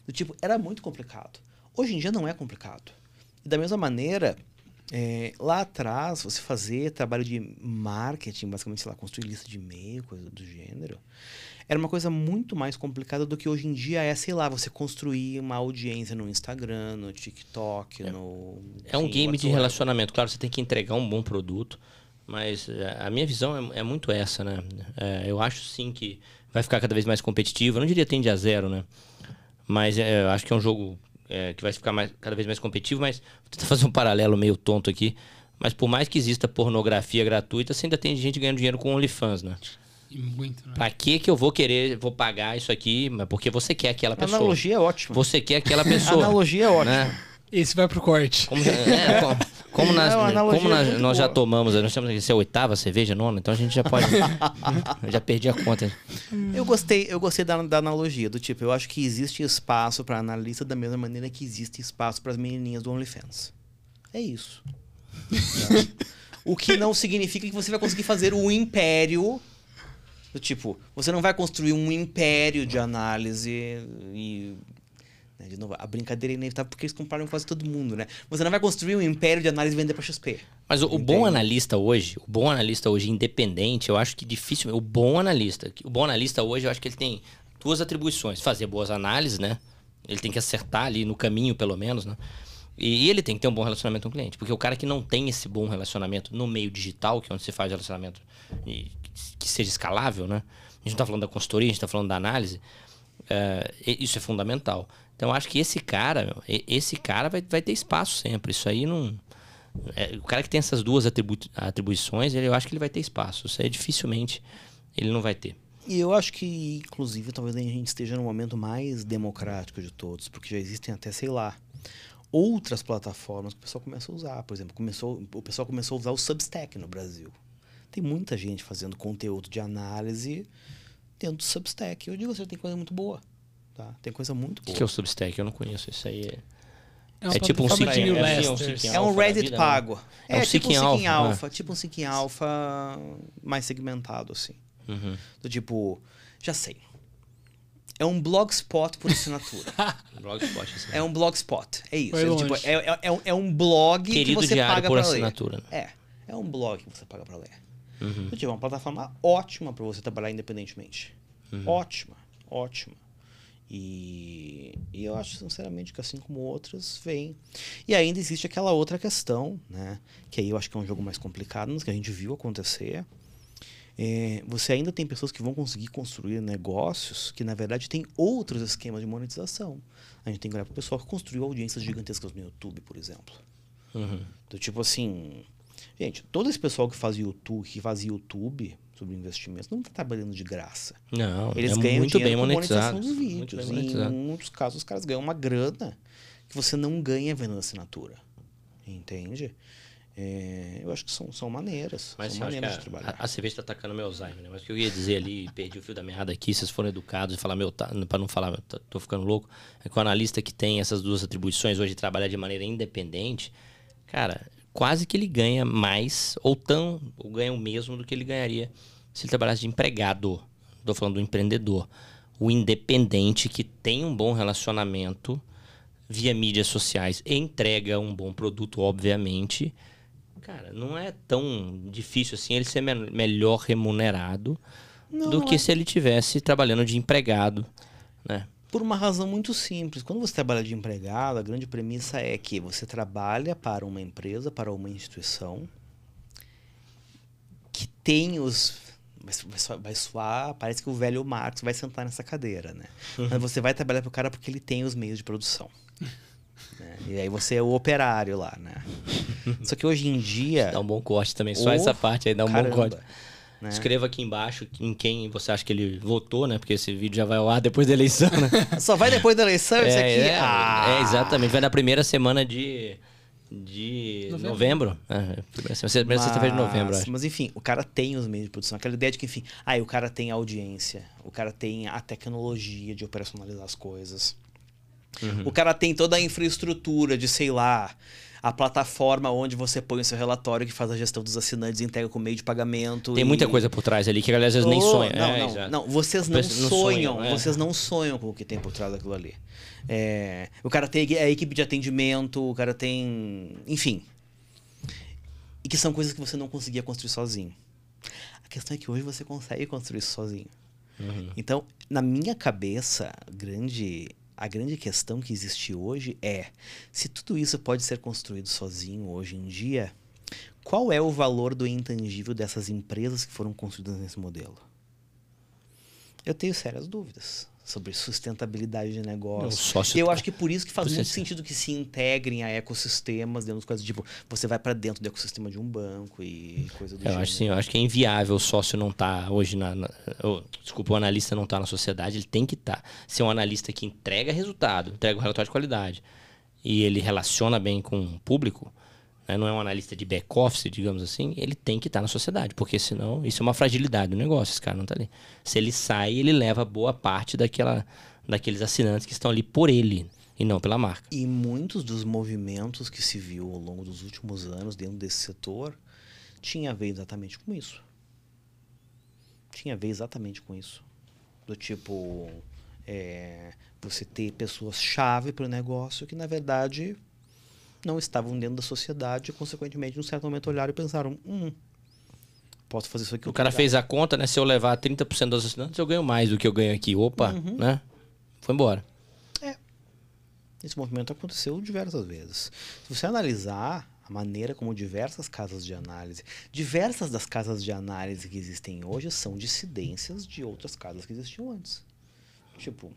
Do tipo, era muito complicado. Hoje em dia não é complicado. E da mesma maneira, é, lá atrás, você fazer trabalho de marketing, basicamente, sei lá, construir lista de e-mail, coisa do gênero, era uma coisa muito mais complicada do que hoje em dia é, sei lá, você construir uma audiência no Instagram, no TikTok, é. no. É um game de whatsoever. relacionamento. Claro, você tem que entregar um bom produto, mas é, a minha visão é, é muito essa, né? É, eu acho sim que vai ficar cada vez mais competitivo. Eu não diria tende a zero, né? Mas é, eu acho que é um jogo é, que vai ficar mais, cada vez mais competitivo, mas vou tentar [LAUGHS] fazer um paralelo meio tonto aqui. Mas por mais que exista pornografia gratuita, você ainda tem gente ganhando dinheiro com OnlyFans, né? E muito, né? Pra que que eu vou querer, vou pagar isso aqui? Mas porque você quer aquela A pessoa. analogia é ótima. Você quer aquela [LAUGHS] A pessoa. analogia é ótima. né? Esse vai pro corte. Como, é, [LAUGHS] como, como, nas- É uma analogia como nas- nós já boa. tomamos, nós temos que ser a oitava cerveja, nona, então a gente já pode. [LAUGHS] eu já perdi a conta. Eu gostei, eu gostei da, da analogia, do tipo, eu acho que existe espaço para analista da mesma maneira que existe espaço para as menininhas do OnlyFans. É isso. O que não significa que você vai conseguir fazer um império. Do tipo, você não vai construir um império de análise e. né, de novo, a brincadeira é inevitável porque eles compraram quase todo mundo, né? Você não vai construir um império de análise e vender para XP. Mas o, o bom analista hoje, o bom analista hoje independente, eu acho que difícil. O bom analista, o bom analista hoje, eu acho que ele tem duas atribuições: fazer boas análises, né? Ele tem que acertar ali no caminho, pelo menos, né? E, ele tem que ter um bom relacionamento com o cliente. Porque o cara que não tem esse bom relacionamento no meio digital, que é onde se faz relacionamento que seja escalável, né? A gente não tá falando da consultoria, a gente tá falando da análise. é, isso é fundamental. Então, acho que esse cara, esse cara vai, vai ter espaço sempre. Isso aí não. é, o cara que tem essas duas atribu atribuições, ele, eu acho que ele vai ter espaço. Isso aí dificilmente ele não vai ter. E eu acho que, inclusive, talvez a gente esteja no momento mais democrático de todos, porque já existem até, sei lá, outras plataformas que o pessoal começa a usar. Por exemplo, começou, o pessoal começou a usar o Substack no Brasil. Tem muita gente fazendo conteúdo de análise dentro do Substack. Eu digo assim, tem coisa muito boa. Tá? Tem coisa muito O boa. que, que é o Substack? Eu não conheço. Isso aí é. uma É tipo um Seeking- é, um Seeking É um Alpha Reddit né? pago. É É, um tipo Seeking um Seeking Alpha, Alpha. Tipo um Seeking Alpha mais segmentado, assim. Uhum. Do tipo, já sei. É um blogspot por assinatura. [LAUGHS] Blogspot, assim. É um blogspot. É isso. É, tipo, é, é, é um, é blog Querido que você paga por pra assinatura. ler. É. É um blog que você paga pra ler. Uhum. Eu tive uma plataforma ótima para você trabalhar independentemente. Uhum. Ótima, ótima. E, e, eu acho, sinceramente, que assim como outras, vem. E ainda existe aquela outra questão, né? Que aí eu acho que é um jogo mais complicado, mas que a gente viu acontecer. É, você ainda tem pessoas que vão conseguir construir negócios que, na verdade, tem outros esquemas de monetização. A gente tem que olhar para o pessoal que construiu audiências gigantescas no YouTube, por exemplo. Uhum. Do tipo assim. Gente, todo esse pessoal que faz YouTube, que faz YouTube, sobre investimentos não está trabalhando de graça. Não, eles é ganham muito bem monetizado. Dos vídeos. Em muitos casos, os caras ganham uma grana que você não ganha vendo assinatura. Entende? É, eu acho que são, são maneiras. Mas são maneiras de trabalhar. A, a cerveja está atacando meu Alzheimer, né? Mas o que eu ia dizer ali, [LAUGHS] perdi o fio da meada aqui, vocês foram educados e falar, meu, tá, para não falar, tô, tô ficando louco, é que o analista que tem essas duas atribuições hoje trabalhar de maneira independente, cara, quase que ele ganha mais, ou tão, ou ganha o mesmo do que ele ganharia se ele trabalhasse de empregado. Estou falando do empreendedor. O independente que tem um bom relacionamento via mídias sociais e entrega um bom produto, obviamente. Cara, não é tão difícil assim ele ser me melhor remunerado não, do que é. se ele tivesse trabalhando de empregado, né? Por uma razão muito simples. Quando você trabalha de empregado, a grande premissa é que você trabalha para uma empresa, para uma instituição que tem os vai, soar, parece que o velho Marx vai sentar nessa cadeira, né? Uhum. Mas você vai trabalhar para o cara porque ele tem os meios de produção. né? E aí você é o operário lá, né? [LAUGHS] Só que hoje em dia... Dá um bom corte também, só essa parte aí dá um caramba. bom corte. Né? Escreva aqui embaixo em quem você acha que ele votou, né? Porque esse vídeo já vai ao ar depois da eleição, né? [LAUGHS] Só vai depois da eleição é, isso aqui? É, ah. é, exatamente. Vai na primeira semana de, de novembro. novembro. É, primeira sexta-feira de novembro, acho. Mas enfim, o cara tem os meios de produção. Aquela ideia de que, enfim, aí o cara tem a audiência, o cara tem a tecnologia de operacionalizar as coisas. Uhum. O cara tem toda a infraestrutura de, sei lá, a plataforma onde você põe o seu relatório que faz a gestão dos assinantes entrega com meio de pagamento. Tem e... muita coisa por trás ali que a galera às vezes oh, nem sonha. Não, é, não, não, vocês não, sonham, sonham é. vocês não sonham com o que tem por trás daquilo ali. É, o cara tem a equipe de atendimento, o cara tem. Enfim. E que são coisas que você não conseguia construir sozinho. A questão é que hoje você consegue construir isso sozinho. Uhum. Então, na minha cabeça, grande a grande questão que existe hoje é: se tudo isso pode ser construído sozinho hoje em dia, qual é o valor do intangível dessas empresas que foram construídas nesse modelo? Eu tenho sérias dúvidas sobre sustentabilidade de negócio. eu tá acho que por isso que faz muito sentido que se integrem a ecossistemas dentro das coisas. Tipo, você vai para dentro do ecossistema de um banco e coisa do eu gênero. Acho, sim, eu acho que é inviável o sócio não estar tá hoje na... na oh, desculpa, o analista não estar tá na sociedade, ele tem que estar. Tá. Ser um analista que entrega resultado, entrega o relatório de qualidade e ele relaciona bem com o público, né, não é um analista de back-office, digamos assim, ele tem que estar na sociedade, porque senão isso é uma fragilidade do negócio, esse cara não está ali. Se ele sai, ele leva boa parte daquela, daqueles assinantes que estão ali por ele e não pela marca. E muitos dos movimentos que se viu ao longo dos últimos anos dentro desse setor tinha a ver exatamente com isso. Tinha a ver exatamente com isso. Do tipo, é, você ter pessoas-chave para o negócio que, na verdade, não estavam dentro da sociedade e, consequentemente, em um certo momento olharam e pensaram: hum, posso fazer isso aqui. O cara fez a conta, né? Se eu levar 30% dos assinantes, eu ganho mais do que eu ganho aqui. Opa, uhum. né? Foi embora. É. Esse movimento aconteceu diversas vezes. Se você analisar a maneira como diversas casas de análise, diversas das casas de análise que existem hoje são dissidências de outras casas que existiam antes. Tipo,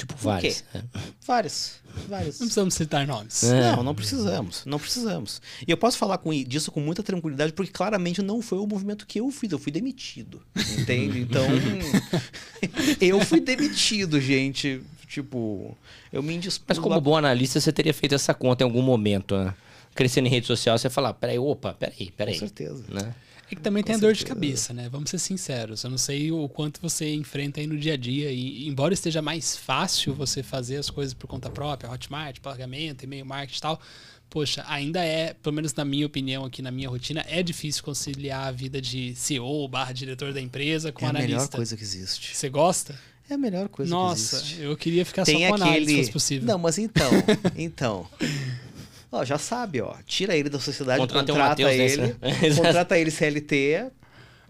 Tipo, várias. É. Várias. Várias. Não precisamos citar nomes. É. Não, não precisamos. Não precisamos. E eu posso falar com, disso com muita tranquilidade, porque claramente não foi o movimento que eu fiz. Eu fui demitido. Entende? Então. [LAUGHS] eu fui demitido, gente. Tipo, eu me indisputo. Mas como lá... bom analista, você teria feito essa conta em algum momento, né? Crescendo em rede social, você falar, peraí, opa, peraí, peraí. Com certeza. Né? É que também Com tem a dor de cabeça, né? Vamos ser sinceros. Eu não sei o quanto você enfrenta aí no dia a dia. E embora esteja mais fácil você fazer as coisas por conta própria, Hotmart, pagamento, e-mail marketing e tal, poxa, ainda é, pelo menos na minha opinião aqui, na minha rotina, é difícil conciliar a vida de CEO barra diretor da empresa com é analista. É a melhor coisa que existe. Você gosta? É a melhor coisa Nossa, que existe. eu queria ficar Tem só com aquele... análise, se fosse possível. Não, mas então, então... [LAUGHS] Ó, já sabe, ó. Tira ele da sociedade, Contrata Matheus ele. né? [LAUGHS] contrata ele CLT.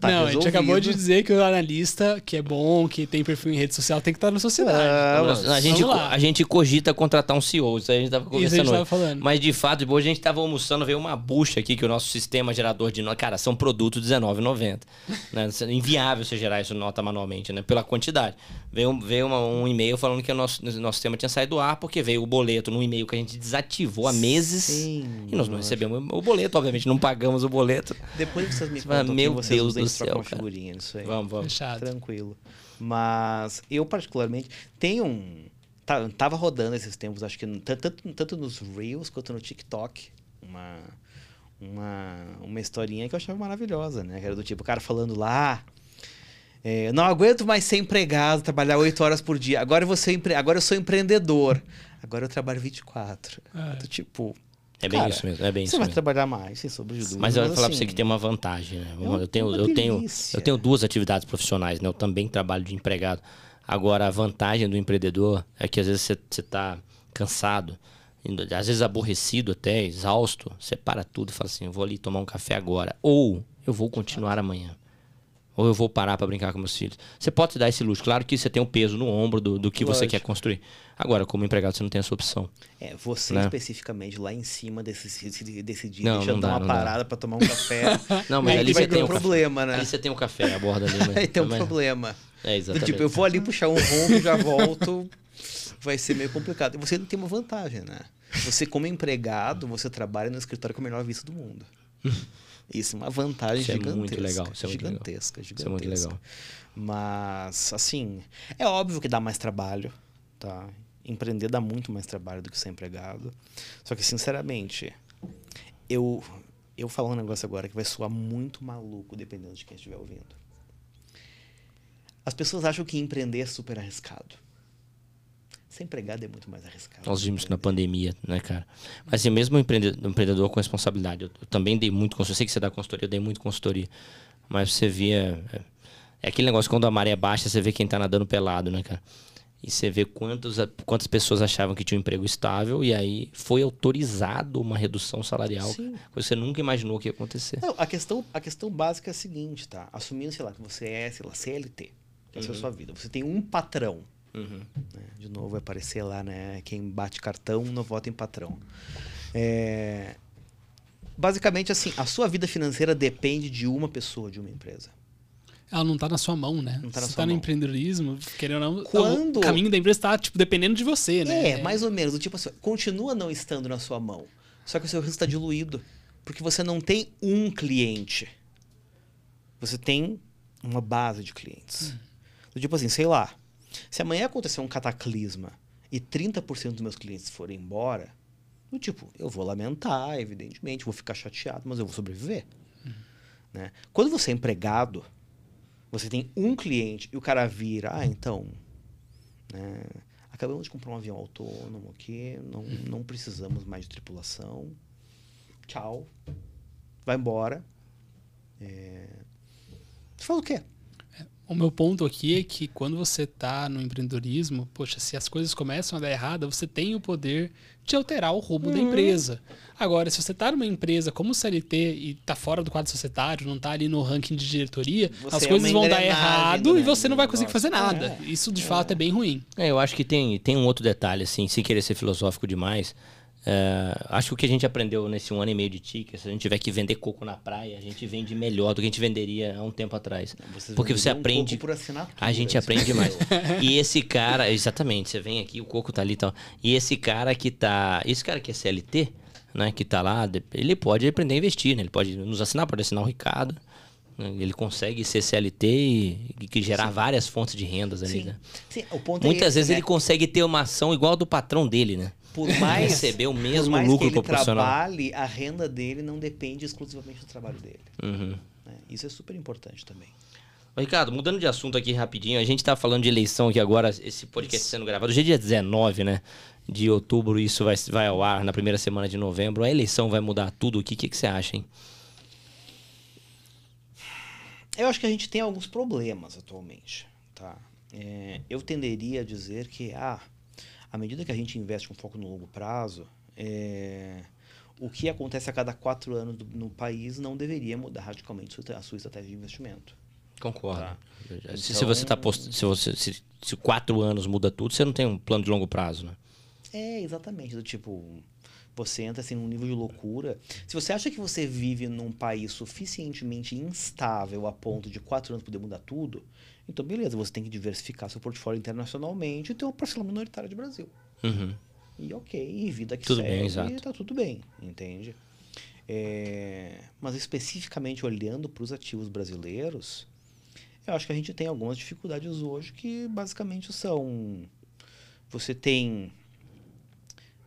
Tá não, a gente acabou resolvido. de dizer que o analista, que é bom, que tem perfil em rede social, tem que estar na sociedade. Ah, Nós- a, gente, a gente cogita contratar um CEO, isso aí a gente tava Isso a conversando. gente tava falando. Mas de fato, depois a gente tava almoçando, veio uma bucha aqui que o nosso sistema gerador de nota. Cara, são produtos R$19,90. né? É Inviável você gerar isso nota manualmente, né? Pela quantidade. Veio, veio uma- um e-mail falando que o nosso, nosso sistema tinha saído do ar porque veio o boleto no e-mail que a gente desativou há meses. Sim, e nós não recebemos o boleto, obviamente, não pagamos o boleto. Depois vocês me contam meu que vocês Deus usam do céu, uma figurinha nisso aí. Vamos, vamos. Fechado. Tranquilo. Mas eu, particularmente, tenho um. tá- tava rodando esses tempos, acho que tanto, tanto nos Reels quanto no TikTok, uma, uma, uma historinha que eu achava maravilhosa, né? Que era do tipo, o cara falando lá. é, não aguento mais ser empregado, trabalhar oito horas por dia. Agora eu, vou ser empre... Agora eu sou empreendedor. Agora eu trabalho 24. É. Do tipo, É bem Cara, isso mesmo, é bem você isso vai mesmo. trabalhar mais, sem sombra de dúvida. Mas eu vou falar pra você assim, que tem uma vantagem, né? uma- eu, tenho, eu, tenho, eu tenho duas atividades profissionais, né? Eu também trabalho de empregado. Agora, a vantagem do empreendedor é que às vezes você, você tá cansado, às vezes aborrecido até, exausto, você para tudo e fala assim, eu vou ali tomar um café agora. Ou eu vou continuar amanhã. Ou eu vou parar para brincar com meus filhos. Você pode se dar esse luxo. Claro que você tem um peso no ombro do, do que você Lógico. quer construir. Agora, como empregado, você não tem essa opção. É, você né? especificamente lá em cima desse dia, Não, deixa não dar uma não parada pra tomar um café. [LAUGHS] Não, mas ali vai você ter tem um o café. problema, né? Ali você tem um café, a borda ali. Mas, [LAUGHS] Aí tem um problema. É, exatamente. tipo, eu vou ali puxar um ronco, já volto, vai ser meio complicado. E você tem uma vantagem, né? Você, como empregado, você trabalha no escritório com a melhor vista do mundo. [LAUGHS] Isso é uma vantagem Isso é gigantesca. muito legal, isso é muito legal. gigantesca, gigantesca. Isso é muito legal. Mas, assim, é óbvio que dá mais trabalho, tá? Empreender dá muito mais trabalho do que ser empregado. Só que, sinceramente, eu, eu falo um negócio agora que vai soar muito maluco, dependendo de quem estiver ouvindo. As pessoas acham que empreender é super arriscado. Ser empregado é muito mais arriscado. Nós vimos isso na pandemia, né, cara? Mas assim, mesmo o empreendedor, com responsabilidade, eu, eu também dei muito consultoria. Eu sei que você dá consultoria, eu dei muito consultoria. Mas você via. É, é aquele negócio quando a maré baixa, você vê quem tá nadando pelado, né, cara? E você vê quantos, quantas pessoas achavam que tinha um emprego estável e aí foi autorizado uma redução salarial. Sim. Que você nunca imaginou que ia acontecer. Não, a questão, a questão básica é a seguinte, tá? Assumindo, sei lá, que você é, sei lá, CLT. Que essa é a sua vida. Você tem um patrão. Uhum. De novo vai aparecer lá, né? Quem bate cartão não vota em patrão. É, Basicamente, assim, a sua vida financeira depende de uma pessoa, de uma empresa. Ela não tá na sua mão, né? Não tá na você sua tá no empreendedorismo, querendo ou não, Quando- o caminho da empresa tá, tipo, dependendo de você, né? É, mais ou menos. Tipo assim, continua não estando na sua mão. Só que o seu risco está diluído. Porque você não tem um cliente. Você tem uma base de clientes. Do tipo assim, sei lá. Se amanhã acontecer um cataclisma e 30% dos meus clientes forem embora, do tipo, eu vou lamentar, evidentemente, vou ficar chateado, mas eu vou sobreviver. Né? Quando você é empregado, você tem um cliente e o cara vira, ah, então, né, acabamos de comprar um avião autônomo aqui, não, não precisamos mais de tripulação. Tchau. Vai embora. É... Você fala o quê? O meu ponto aqui é que quando você tá no empreendedorismo, poxa, se as coisas começam a dar errada, você tem o poder de alterar o rumo da Uhum. empresa. Agora, se você tá numa empresa como CLT e tá fora do quadro societário, não tá ali no ranking de diretoria, Você as é coisas uma vão dar errado do e você não vai conseguir fazer nada. É. Isso de fato é bem ruim. É, eu acho que tem, tem um outro detalhe, assim, sem querer ser filosófico demais. É, acho que o que a gente aprendeu nesse um ano e meio de TIC, se a gente tiver que vender coco na praia, a gente vende melhor do que a gente venderia há um tempo atrás. Vocês Porque você um aprende. pouco por assinatura, A gente isso aprende é mais. [LAUGHS] E esse cara, exatamente, você vem aqui, o coco tá ali e tal. E esse cara que tá. Esse cara que é CLT, né, que tá lá, ele pode aprender a investir, né? Ele pode nos assinar, pode assinar o Ricardo. né? Ele consegue ser CLT e, e que gerar várias fontes de rendas ali, Sim. né? Sim, é Muitas esse, vezes né? ele consegue ter uma ação igual a do patrão dele, né? Por mais receber o mesmo mais lucro que ele trabalhe, a renda dele não depende exclusivamente do trabalho dele. Uhum. né? Isso é super importante também. Ricardo, mudando de assunto aqui rapidinho, a gente tá falando de eleição aqui agora, esse podcast sendo gravado. Hoje é dia 19, né? De outubro, isso vai, vai ao ar na primeira semana de novembro. A eleição vai mudar tudo aqui. O que, que você acha, hein? Eu acho que a gente tem alguns problemas atualmente, tá? É, eu tenderia a dizer que, ah, à medida que a gente investe um foco no longo prazo, é, o que acontece a cada quatro anos do, no país não deveria mudar radicalmente a sua estratégia de investimento. Concordo. Tá. Se, se você está Então- post... se, você, se, se quatro anos muda tudo, você não tem um plano de longo prazo, né? É, exatamente. Do tipo, você entra assim num nível de loucura. Se você acha que você vive num país suficientemente instável a ponto de quatro anos poder mudar tudo, então beleza, você tem que diversificar seu portfólio internacionalmente e ter uma parcela minoritária de Brasil. Uhum. E ok, e vida que Tudo segue, bem, exato. tá tudo bem, entende? É, mas especificamente olhando para os ativos brasileiros, eu acho que a gente tem algumas dificuldades hoje que basicamente são você tem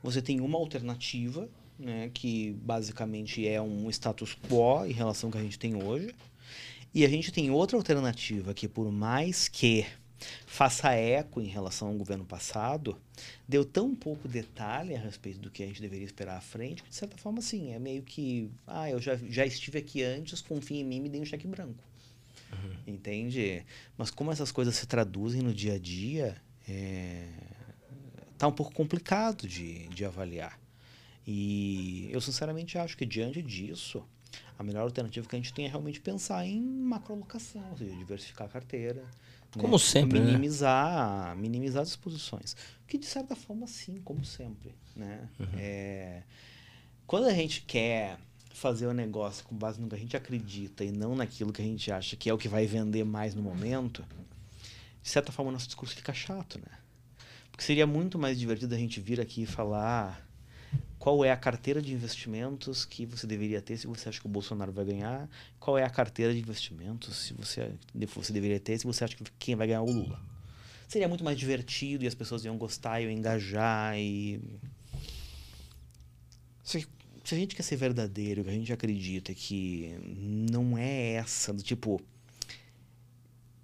você tem uma alternativa, né, que basicamente é um status quo em relação ao que a gente tem hoje, e a gente tem outra alternativa que por mais que faça eco em relação ao governo passado, deu tão pouco detalhe a respeito do que a gente deveria esperar à frente, que de certa forma, assim, é meio que, ah, eu já, já estive aqui antes, confia em mim, me dê um cheque branco. Entende? Mas como essas coisas se traduzem no dia a dia, é, tá um pouco complicado de, de avaliar. E eu sinceramente acho que diante disso, a melhor alternativa que a gente tem é realmente pensar em macrolocação, ou seja, diversificar a carteira. né? Como sempre, né? minimizar, minimizar as exposições. Que de certa forma sim, como sempre. Né? Uhum. É, quando a gente quer fazer o negócio com base no que a gente acredita e não naquilo que a gente acha que é o que vai vender mais no momento, de certa forma o nosso discurso fica chato, né? Porque seria muito mais divertido a gente vir aqui e falar qual é a carteira de investimentos que você deveria ter se você acha que o Bolsonaro vai ganhar, qual é a carteira de investimentos se você, você deveria ter se você acha que quem vai ganhar é o Lula. Seria muito mais divertido e as pessoas iam gostar, iam engajar e... Se, se a gente quer ser verdadeiro, que a gente acredita que não é essa, do tipo...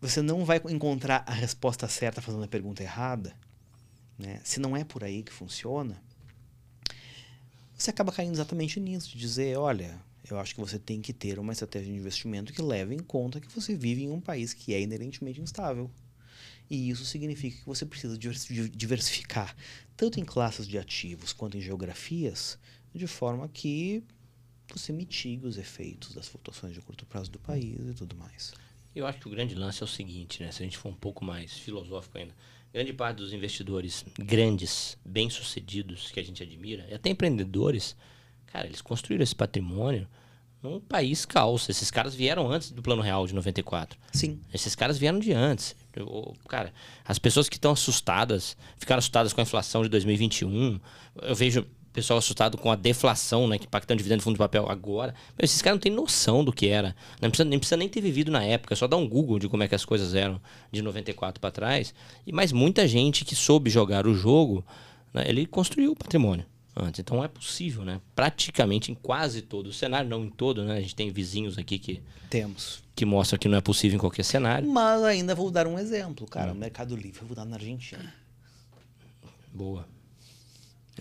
Você não vai encontrar a resposta certa fazendo a pergunta errada, né? Se não é por aí que funciona, você acaba caindo exatamente nisso, de dizer, olha, eu acho que você tem que ter uma estratégia de investimento que leve em conta que você vive em um país que é inerentemente instável. E isso significa que você precisa divers- diversificar, tanto em classes de ativos quanto em geografias, de forma que você mitigue os efeitos das flutuações de curto prazo do país e tudo mais. Eu acho que o grande lance é o seguinte, né? Se a gente for um pouco mais filosófico ainda. Grande parte dos investidores grandes, bem-sucedidos, que a gente admira, e até empreendedores, cara, eles construíram esse patrimônio num país calço. Esses caras vieram antes do Plano Real de 94. Sim. Esses caras vieram de antes. Eu- cara, as pessoas que estão assustadas, ficaram assustadas com a inflação de 2021. Eu vejo pessoal assustado com a deflação, né? Que impactando dividendo de fundo de papel agora. Mas esses caras não têm noção do que era. Não precisa, nem precisa nem ter vivido na época. É só dar um Google de como é que as coisas eram de 94 para trás. E mais muita gente que soube jogar o jogo, né, ele construiu o patrimônio antes. Então é possível, né? Praticamente em quase todo o cenário, não em todo, né? A gente tem vizinhos aqui que, Temos. que mostram que não é possível em qualquer cenário. Mas ainda vou dar um exemplo, cara. O Mercado Livre, eu vou dar na Argentina. Boa.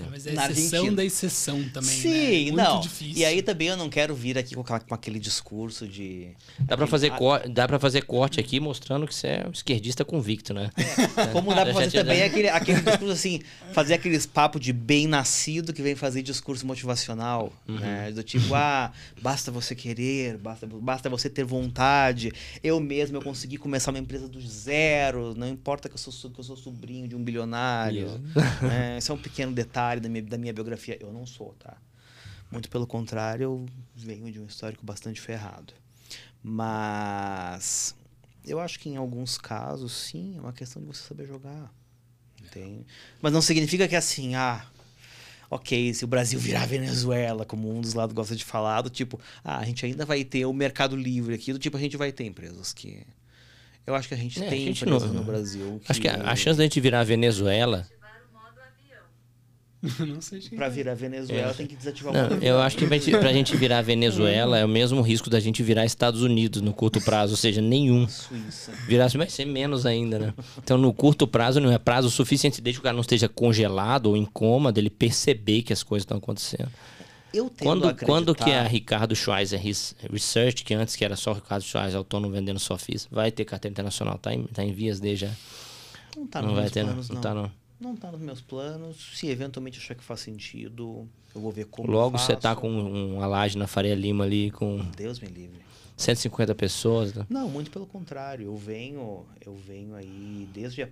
É, mas é Na exceção Argentina. da exceção também, né? Sim, Muito não. difícil. E aí também eu não quero vir aqui com, aquela- com aquele discurso de. Dá pra, aquele- fazer cor, dá pra fazer corte aqui mostrando que você é um esquerdista convicto, né? Como dá pra Já fazer também aquele, aquele [LAUGHS] discurso assim, fazer aqueles papos de bem nascido que vem fazer discurso motivacional, Uhum. né? Do tipo, ah, basta você querer, basta, basta você ter vontade. Eu mesmo, eu consegui começar uma empresa do zero, não importa que eu sou, so- que eu sou sobrinho de um bilionário. [LAUGHS] né? Esse é um pequeno detalhe da minha, da minha biografia. Eu não sou, tá? Muito pelo contrário, eu venho de um histórico bastante ferrado. Mas eu acho que em alguns casos, sim, é uma questão de você saber jogar. Entende? Mas não significa que assim, ah, ok, se o Brasil virar Venezuela, como um dos lados gosta de falar, do tipo, ah, a gente ainda vai ter o mercado livre aqui, do tipo, a gente vai ter empresas que. Eu acho que a gente É, a tem gente empresas não- no Brasil. Acho que a, a chance da gente virar Venezuela. Ativar o modo avião. [LAUGHS] não sei Pra é. virar Venezuela tem que desativar o Não, modo eu acho que pra gente, pra gente virar Venezuela é o mesmo risco da gente virar Estados Unidos no curto prazo, ou seja, nenhum. Suíça. Virar vai ser menos ainda, né? Então, no curto prazo, não é prazo suficiente desde que o cara não esteja congelado ou em coma, dele perceber que as coisas estão acontecendo. Eu tendo Quando, a quando que a acreditar- Ricardo Schweizer Res- Research, que antes que era só Ricardo Schweizer autônomo vendendo só FIIs, vai ter carteira internacional, tá em, tá em vias de já. Não tá não vai ter, não. planos, Não não. tá, não. Não tá nos meus planos. Se eventualmente achar que faz sentido, eu vou ver como. Logo você tá com uma laje na Faria Lima ali com Deus me livre. 150 pessoas. né? Não, muito pelo contrário. Eu venho, eu venho aí desde a,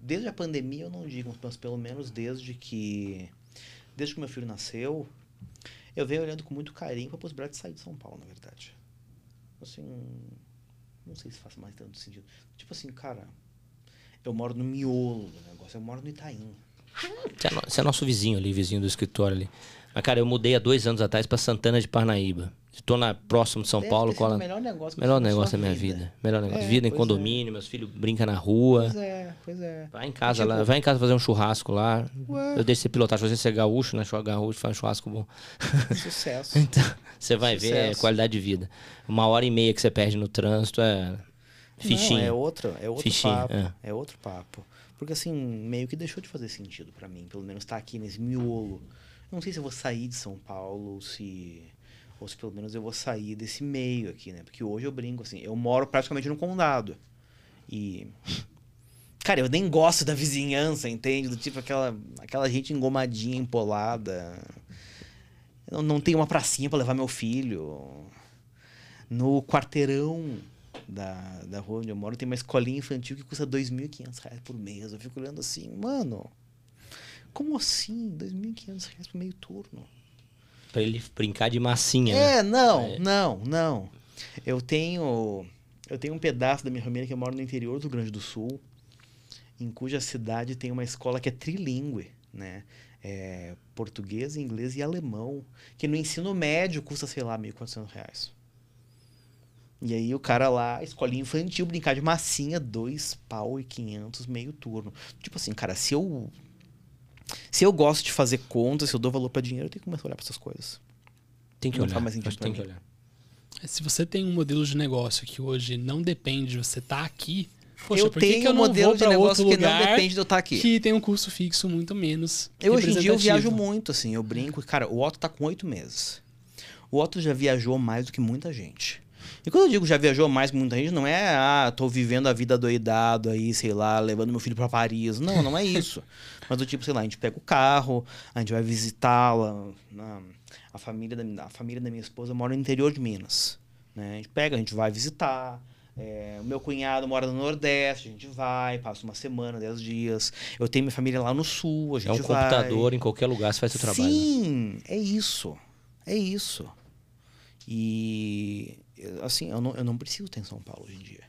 desde a pandemia, eu não digo, mas pelo menos desde que desde que meu filho nasceu, eu venho olhando com muito carinho para a possibilidade de sair de São Paulo, na verdade. Assim, não sei se faz mais tanto sentido. Tipo assim, cara, eu moro no miolo do negócio, eu moro no Itaim. Você é, no- você é nosso vizinho ali, vizinho do escritório ali. Mas, cara, eu mudei há dois anos atrás pra Santana de Parnaíba. Estou na, próximo de São Deve Paulo. Cola... melhor negócio Melhor negócio da minha vida. vida. Melhor negócio. É, vida em condomínio, meus filhos brincam na rua. Pois é, pois é. Vai em casa Tipo- lá, vai em casa fazer um churrasco lá. Ué. Eu deixo você pilotar. Se você ser gaúcho, né? Gaúcho, faz um churrasco bom. [LAUGHS] Sucesso. [LAUGHS] Então, você vai ver Sucesso. é qualidade de vida. Uma hora e meia que você perde no trânsito é fichinha. Não, é outro, é outro Fichinha, papo. é. É. outro papo. Porque assim, meio que deixou de fazer sentido pra mim, pelo menos estar aqui nesse miolo. Eu não sei se eu vou sair de São Paulo ou se ou se pelo menos eu vou sair desse meio aqui, né? Porque hoje eu brinco assim, eu moro praticamente no condado. E cara, eu nem gosto da vizinhança, entende? Do tipo aquela aquela gente engomadinha, empolada. Eu não, não tenho uma pracinha pra levar meu filho. No quarteirão da, da rua onde eu moro tem uma escolinha infantil que custa 2.500 reais por mês. Eu fico olhando assim, mano, como assim? 2.500 reais por meio turno? Pra ele brincar de massinha, né? É, não, É. não, não. Eu tenho eu tenho um pedaço da minha família que eu moro no interior do Rio Grande do Sul, em cuja cidade tem uma escola que é trilingue, né? É, português, inglês e alemão, que no ensino médio custa, sei lá, 1.400 reais. E aí o cara lá, escolinha infantil, brincar de massinha, dois pau e quinhentos meio turno. Tipo assim, cara, se eu se eu gosto de fazer contas, se eu dou valor pra dinheiro, eu tenho que começar a olhar pra essas coisas. Tem que Não olhar. mais tem que olhar. Se você tem um modelo de negócio que hoje não depende de você estar aqui, poxa, eu tenho que eu um modelo de negócio que não depende de eu estar aqui. que tem um custo fixo muito menos Eu hoje em dia eu viajo muito, assim, eu brinco. Cara, o Otto tá com oito meses. O Otto já viajou mais do que muita gente. E quando eu digo já viajou mais que muita gente, não é, ah, tô vivendo a vida doidado aí, sei lá, levando meu filho pra Paris. Não, não é [LAUGHS] isso. Mas do tipo, sei lá, a gente pega o carro, a gente vai visitá-la. A família, da, a família da minha esposa mora no interior de Minas. Né? A gente pega, a gente vai visitar. É, o meu cunhado mora no Nordeste, a gente vai, passa uma semana, dez dias. Eu tenho minha família lá no Sul, a gente É um vai. computador em qualquer lugar, você faz seu trabalho. né? Sim, é isso. É isso. E assim, eu não, eu não preciso estar em São Paulo hoje em dia.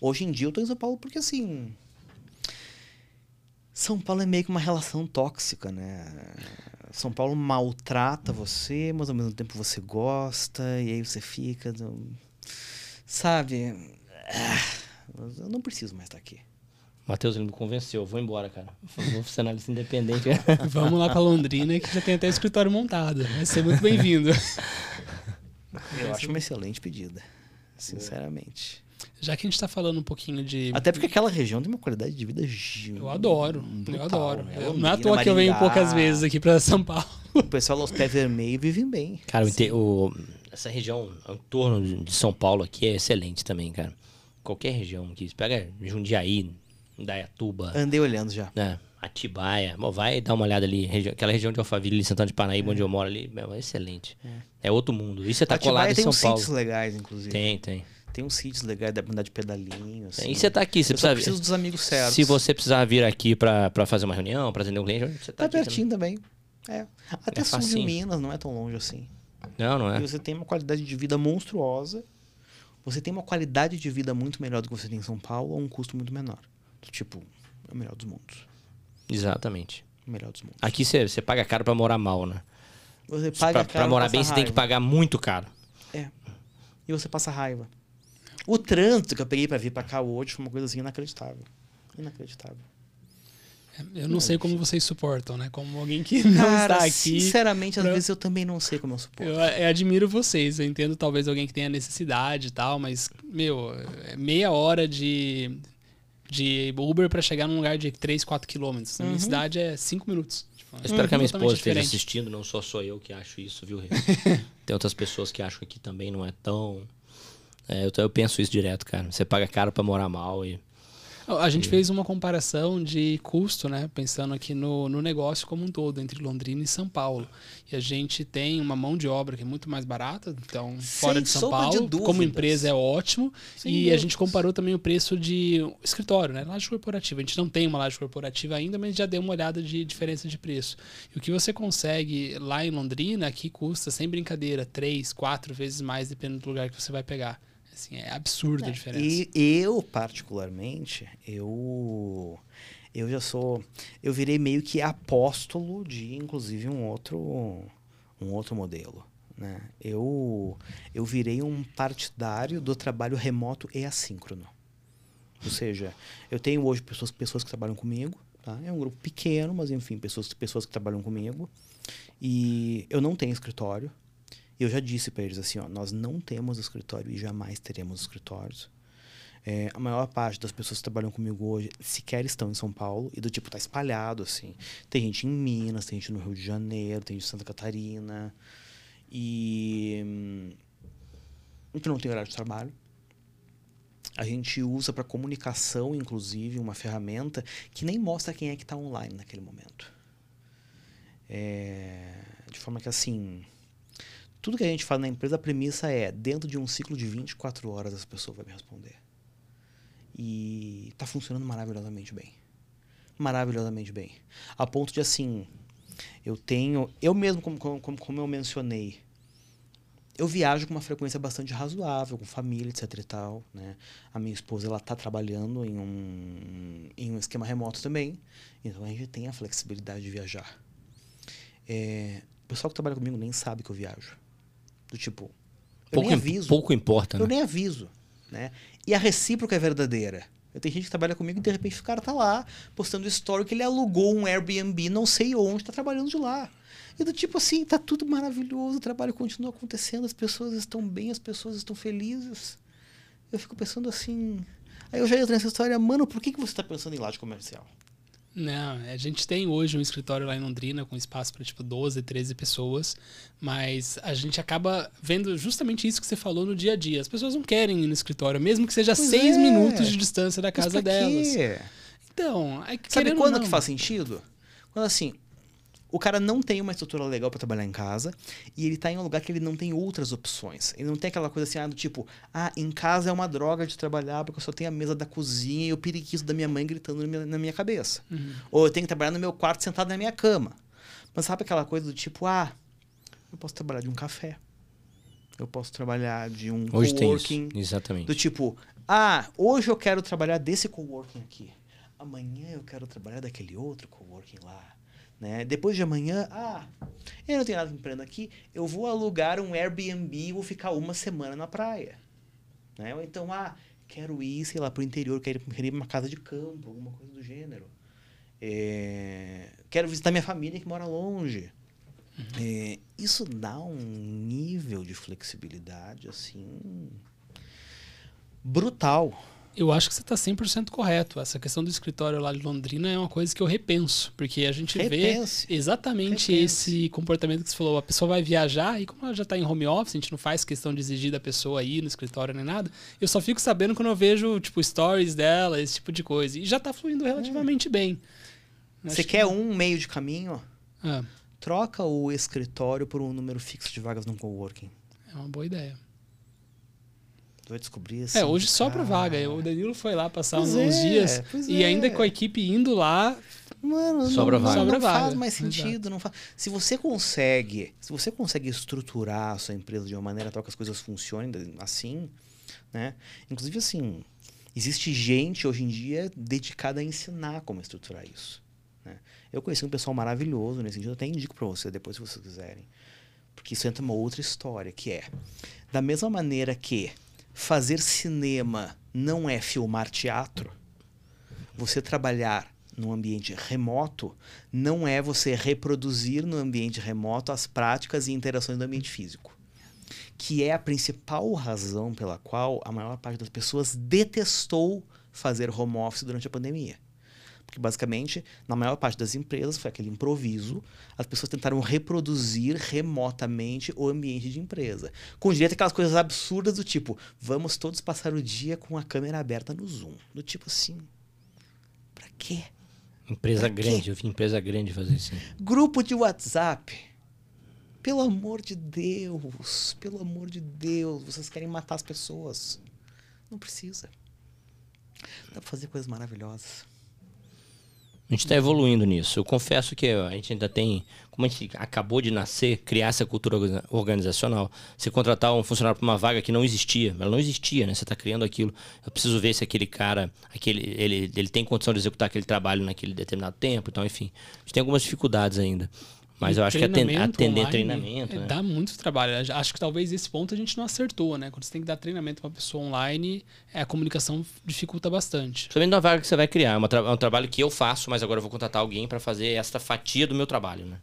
Hoje em dia eu tô em São Paulo porque assim. São Paulo é meio que uma relação tóxica, né? São Paulo maltrata você, mas ao mesmo tempo você gosta, e aí você fica. Sabe? Ah, Eu não preciso mais estar aqui. Matheus, ele me convenceu. Vou embora, cara. Vou ser analista independente. [LAUGHS] Vamos lá pra Londrina, que já tem até escritório montado. Vai ser muito bem-vindo. [LAUGHS] Eu acho uma excelente pedida. Sinceramente. Já que a gente tá falando um pouquinho de. Até porque aquela região tem uma qualidade de vida gi- Eu adoro, eu brutal, adoro. né? Eu- não é à toa que eu venho poucas vezes aqui pra São Paulo. O pessoal aos pés vermelhos vivem bem. Cara, o essa região em torno de- São Paulo aqui é excelente também, cara. Qualquer região aqui. Você pega Jundiaí, Indaiatuba, Andei olhando já. né? Atibaia. Bom, vai dar uma olhada ali. regi- Aquela região de Alphaville, ali, Santana de Parnaíba, onde eu moro ali. meu, é excelente. É. outro mundo. E você tá Atibaia colado em tem São uns Paulo. sítios legais, inclusive. Tem, tem. Tem uns sítios legais, dá pra andar de pedalinho. Assim. E você tá aqui, você Eu precisa preciso dos amigos certos. Se você precisar vir aqui pra, pra fazer uma reunião, pra atender um cliente, você tá, Tá pertinho também. É. Até É sul de. Minas, não é tão longe assim. também. Não, não E é. você tem uma qualidade de vida monstruosa. Você tem uma qualidade de vida muito melhor do que você tem em São Paulo a um custo muito menor. Tipo, é o melhor dos mundos. Exatamente. O melhor dos mundos. Aqui você, você paga caro pra morar mal, né? Você Pra, paga pra caro, morar passa bem, você tem que pagar muito caro. É. E você passa raiva. O trânsito que eu peguei pra vir pra cá hoje foi uma coisa assim inacreditável. Inacreditável. Eu não sei como vocês suportam, né? Como alguém que não Cara, está aqui. sinceramente, às pra- vezes eu também não sei como eu suporto. Eu, eu admiro vocês, eu entendo talvez alguém que tenha necessidade e tal, mas, meu, é meia hora de, de Uber pra chegar num lugar de 3, 4 quilômetros. Na minha Uhum. cidade é 5 minutos. Tipo, Eu espero que a minha totalmente esposa esteja assistindo, não só sou eu que acho isso, viu? [LAUGHS] Tem outras pessoas que acham que também não é tão. É, eu, eu penso isso direto, cara. Você paga caro pra morar mal e. A gente fez uma comparação de custo, né? Pensando aqui no, no negócio como um todo, entre Londrina e São Paulo. E a gente tem uma mão de obra que é muito mais barata, então, fora Sem de São sombra de Paulo, como empresa é ótimo. Sem e a dúvidas. gente comparou também o preço de escritório, né? Laje corporativa. A gente não tem uma laje corporativa ainda, mas já deu uma olhada de diferença de preço. E o que você consegue lá em Londrina, aqui custa, sem brincadeira, três, quatro vezes mais, dependendo do lugar que você vai pegar. Assim, é absurda a diferença. E eu, particularmente, eu eu já sou, eu virei meio que apóstolo de inclusive um outro um outro modelo, né? Eu eu virei um partidário do trabalho remoto e assíncrono. Ou seja, eu tenho hoje pessoas pessoas que trabalham comigo, tá? É um grupo pequeno, mas enfim, pessoas pessoas que trabalham comigo. E eu não tenho escritório. Eu já disse para eles assim, ó, nós não temos escritório e jamais teremos escritórios. É, a maior parte das pessoas que trabalham comigo hoje sequer estão em São Paulo e do tipo tá espalhado assim. Tem gente em Minas, tem gente no Rio de Janeiro, tem gente em Santa Catarina. E gente não tem horário de trabalho. A gente usa para comunicação, inclusive, uma ferramenta que nem mostra quem é que está online naquele momento. É, de forma que, assim, tudo que a gente faz na empresa, a premissa é, dentro de um ciclo de 24 horas, essa pessoa vai me responder. E está funcionando maravilhosamente bem. Maravilhosamente bem. A ponto de, assim, eu tenho... Eu mesmo, como, como, como eu mencionei, eu viajo com uma frequência bastante razoável, com família, etc e tal, né? A minha esposa, ela tá trabalhando em um, em um esquema remoto também, então a gente tem a flexibilidade de viajar. É, o pessoal que trabalha comigo nem sabe que eu viajo. Do tipo, eu Pouco, nem im- aviso. pouco importa, Eu né? nem aviso, né? E a recíproca é verdadeira. Eu tenho gente que trabalha comigo e de repente o cara tá lá postando story que ele alugou um Airbnb, não sei onde, tá trabalhando de lá. E do tipo assim, tá tudo maravilhoso, o trabalho continua acontecendo, as pessoas estão bem, as pessoas estão felizes. Eu fico pensando assim. Aí eu já entro nessa história, mano, por que, que você tá pensando em laje comercial? Não, a gente tem hoje um escritório lá em Londrina com espaço para tipo 12, 13 pessoas, mas a gente acaba vendo justamente isso que você falou no dia a dia. As pessoas não querem ir no escritório, mesmo que seja Pois seis é. minutos de distância da casa delas. quê? Então, aí, Sabe querendo ou quando não, que faz sentido? Quando assim, o cara não tem uma estrutura legal para trabalhar em casa e ele tá em um lugar que ele não tem outras opções. Ele não tem aquela coisa assim, ah, do tipo, ah, em casa é uma droga de trabalhar porque eu só tenho a mesa da cozinha e o periquito da minha mãe gritando na minha, na minha cabeça. Uhum. Ou eu tenho que trabalhar no meu quarto sentado na minha cama. Mas sabe aquela coisa do tipo, ah, eu posso trabalhar de um café. Eu posso trabalhar de um Hoje tem isso. coworking. Exatamente. Do tipo, ah, hoje eu quero trabalhar desse coworking aqui. Amanhã eu quero trabalhar daquele outro coworking lá. Né? Depois de amanhã, ah, eu não tenho nada empreendendo aqui, eu vou alugar um Airbnb e vou ficar uma semana na praia. Né? Ou então, ah, quero ir, sei lá, pro interior, quero, quero ir pra uma casa de campo, alguma coisa do gênero. É, quero visitar minha família que mora longe. É, isso dá um nível de flexibilidade, assim, brutal. Eu acho que você está 100% correto. Essa questão do escritório lá de Londrina é uma coisa que eu repenso, porque a gente Repense. vê exatamente Repense. esse comportamento que você falou. A pessoa vai viajar e como ela já está em home office, a gente não faz questão de exigir da pessoa ir no escritório nem nada. Eu só fico sabendo quando eu vejo, tipo, stories dela, esse tipo de coisa. E já está fluindo relativamente bem. Você Acho quer um meio de caminho? Ah, Troca o escritório por um número fixo de vagas no coworking. é uma boa ideia. Vai descobrir assim. É, hoje sobra cara, vaga. O Danilo foi lá passar Pois uns é, dias e é. ainda com a equipe indo lá, Mano, Sobra não, vaga. não, Sobra não faz vaga, mais exato. sentido. Não faz... Se você consegue, se você consegue estruturar a sua empresa de uma maneira tal que as coisas funcionem assim, né? Inclusive assim, existe gente hoje em dia dedicada a ensinar como estruturar isso. né? Eu conheci um pessoal maravilhoso nesse sentido, eu até indico para você depois se vocês quiserem. Porque isso entra uma outra história, que é da mesma maneira que fazer cinema não é filmar teatro, você trabalhar num ambiente remoto não é você reproduzir no ambiente remoto as práticas e interações do ambiente físico. Que é a principal razão pela qual a maior parte das pessoas detestou fazer home office durante a pandemia. Porque, basicamente, na maior parte das empresas, foi aquele improviso, as pessoas tentaram reproduzir remotamente o ambiente de empresa. Com direito aquelas coisas absurdas do tipo, vamos todos passar o dia com a câmera aberta no Zoom. Do tipo assim, quê? Empresa Pra quê? grande, eu vi empresa grande fazer isso. Grupo de WhatsApp. Pelo amor de Deus, pelo amor de Deus, vocês querem matar as pessoas. Não precisa. Dá pra fazer coisas maravilhosas. A gente está evoluindo nisso. Eu confesso que a gente ainda tem, como a gente acabou de nascer, criar essa cultura orga- organizacional. Você contratar um funcionário para uma vaga que não existia, ela não existia, né? Você está criando aquilo. Eu preciso ver se aquele cara, aquele, ele, ele tem condição de executar aquele trabalho naquele determinado tempo. Então, enfim, a gente tem algumas dificuldades ainda. Mas E eu acho que aten- treinamento atender online, treinamento, é, né? Dá muito trabalho. Acho que talvez esse ponto a gente não acertou, né? Quando você tem que dar treinamento para uma pessoa online, é, a comunicação dificulta bastante. Principalmente na vaga que você vai criar. É, uma é um trabalho que eu faço, mas agora eu vou contratar alguém para fazer esta fatia do meu trabalho, né?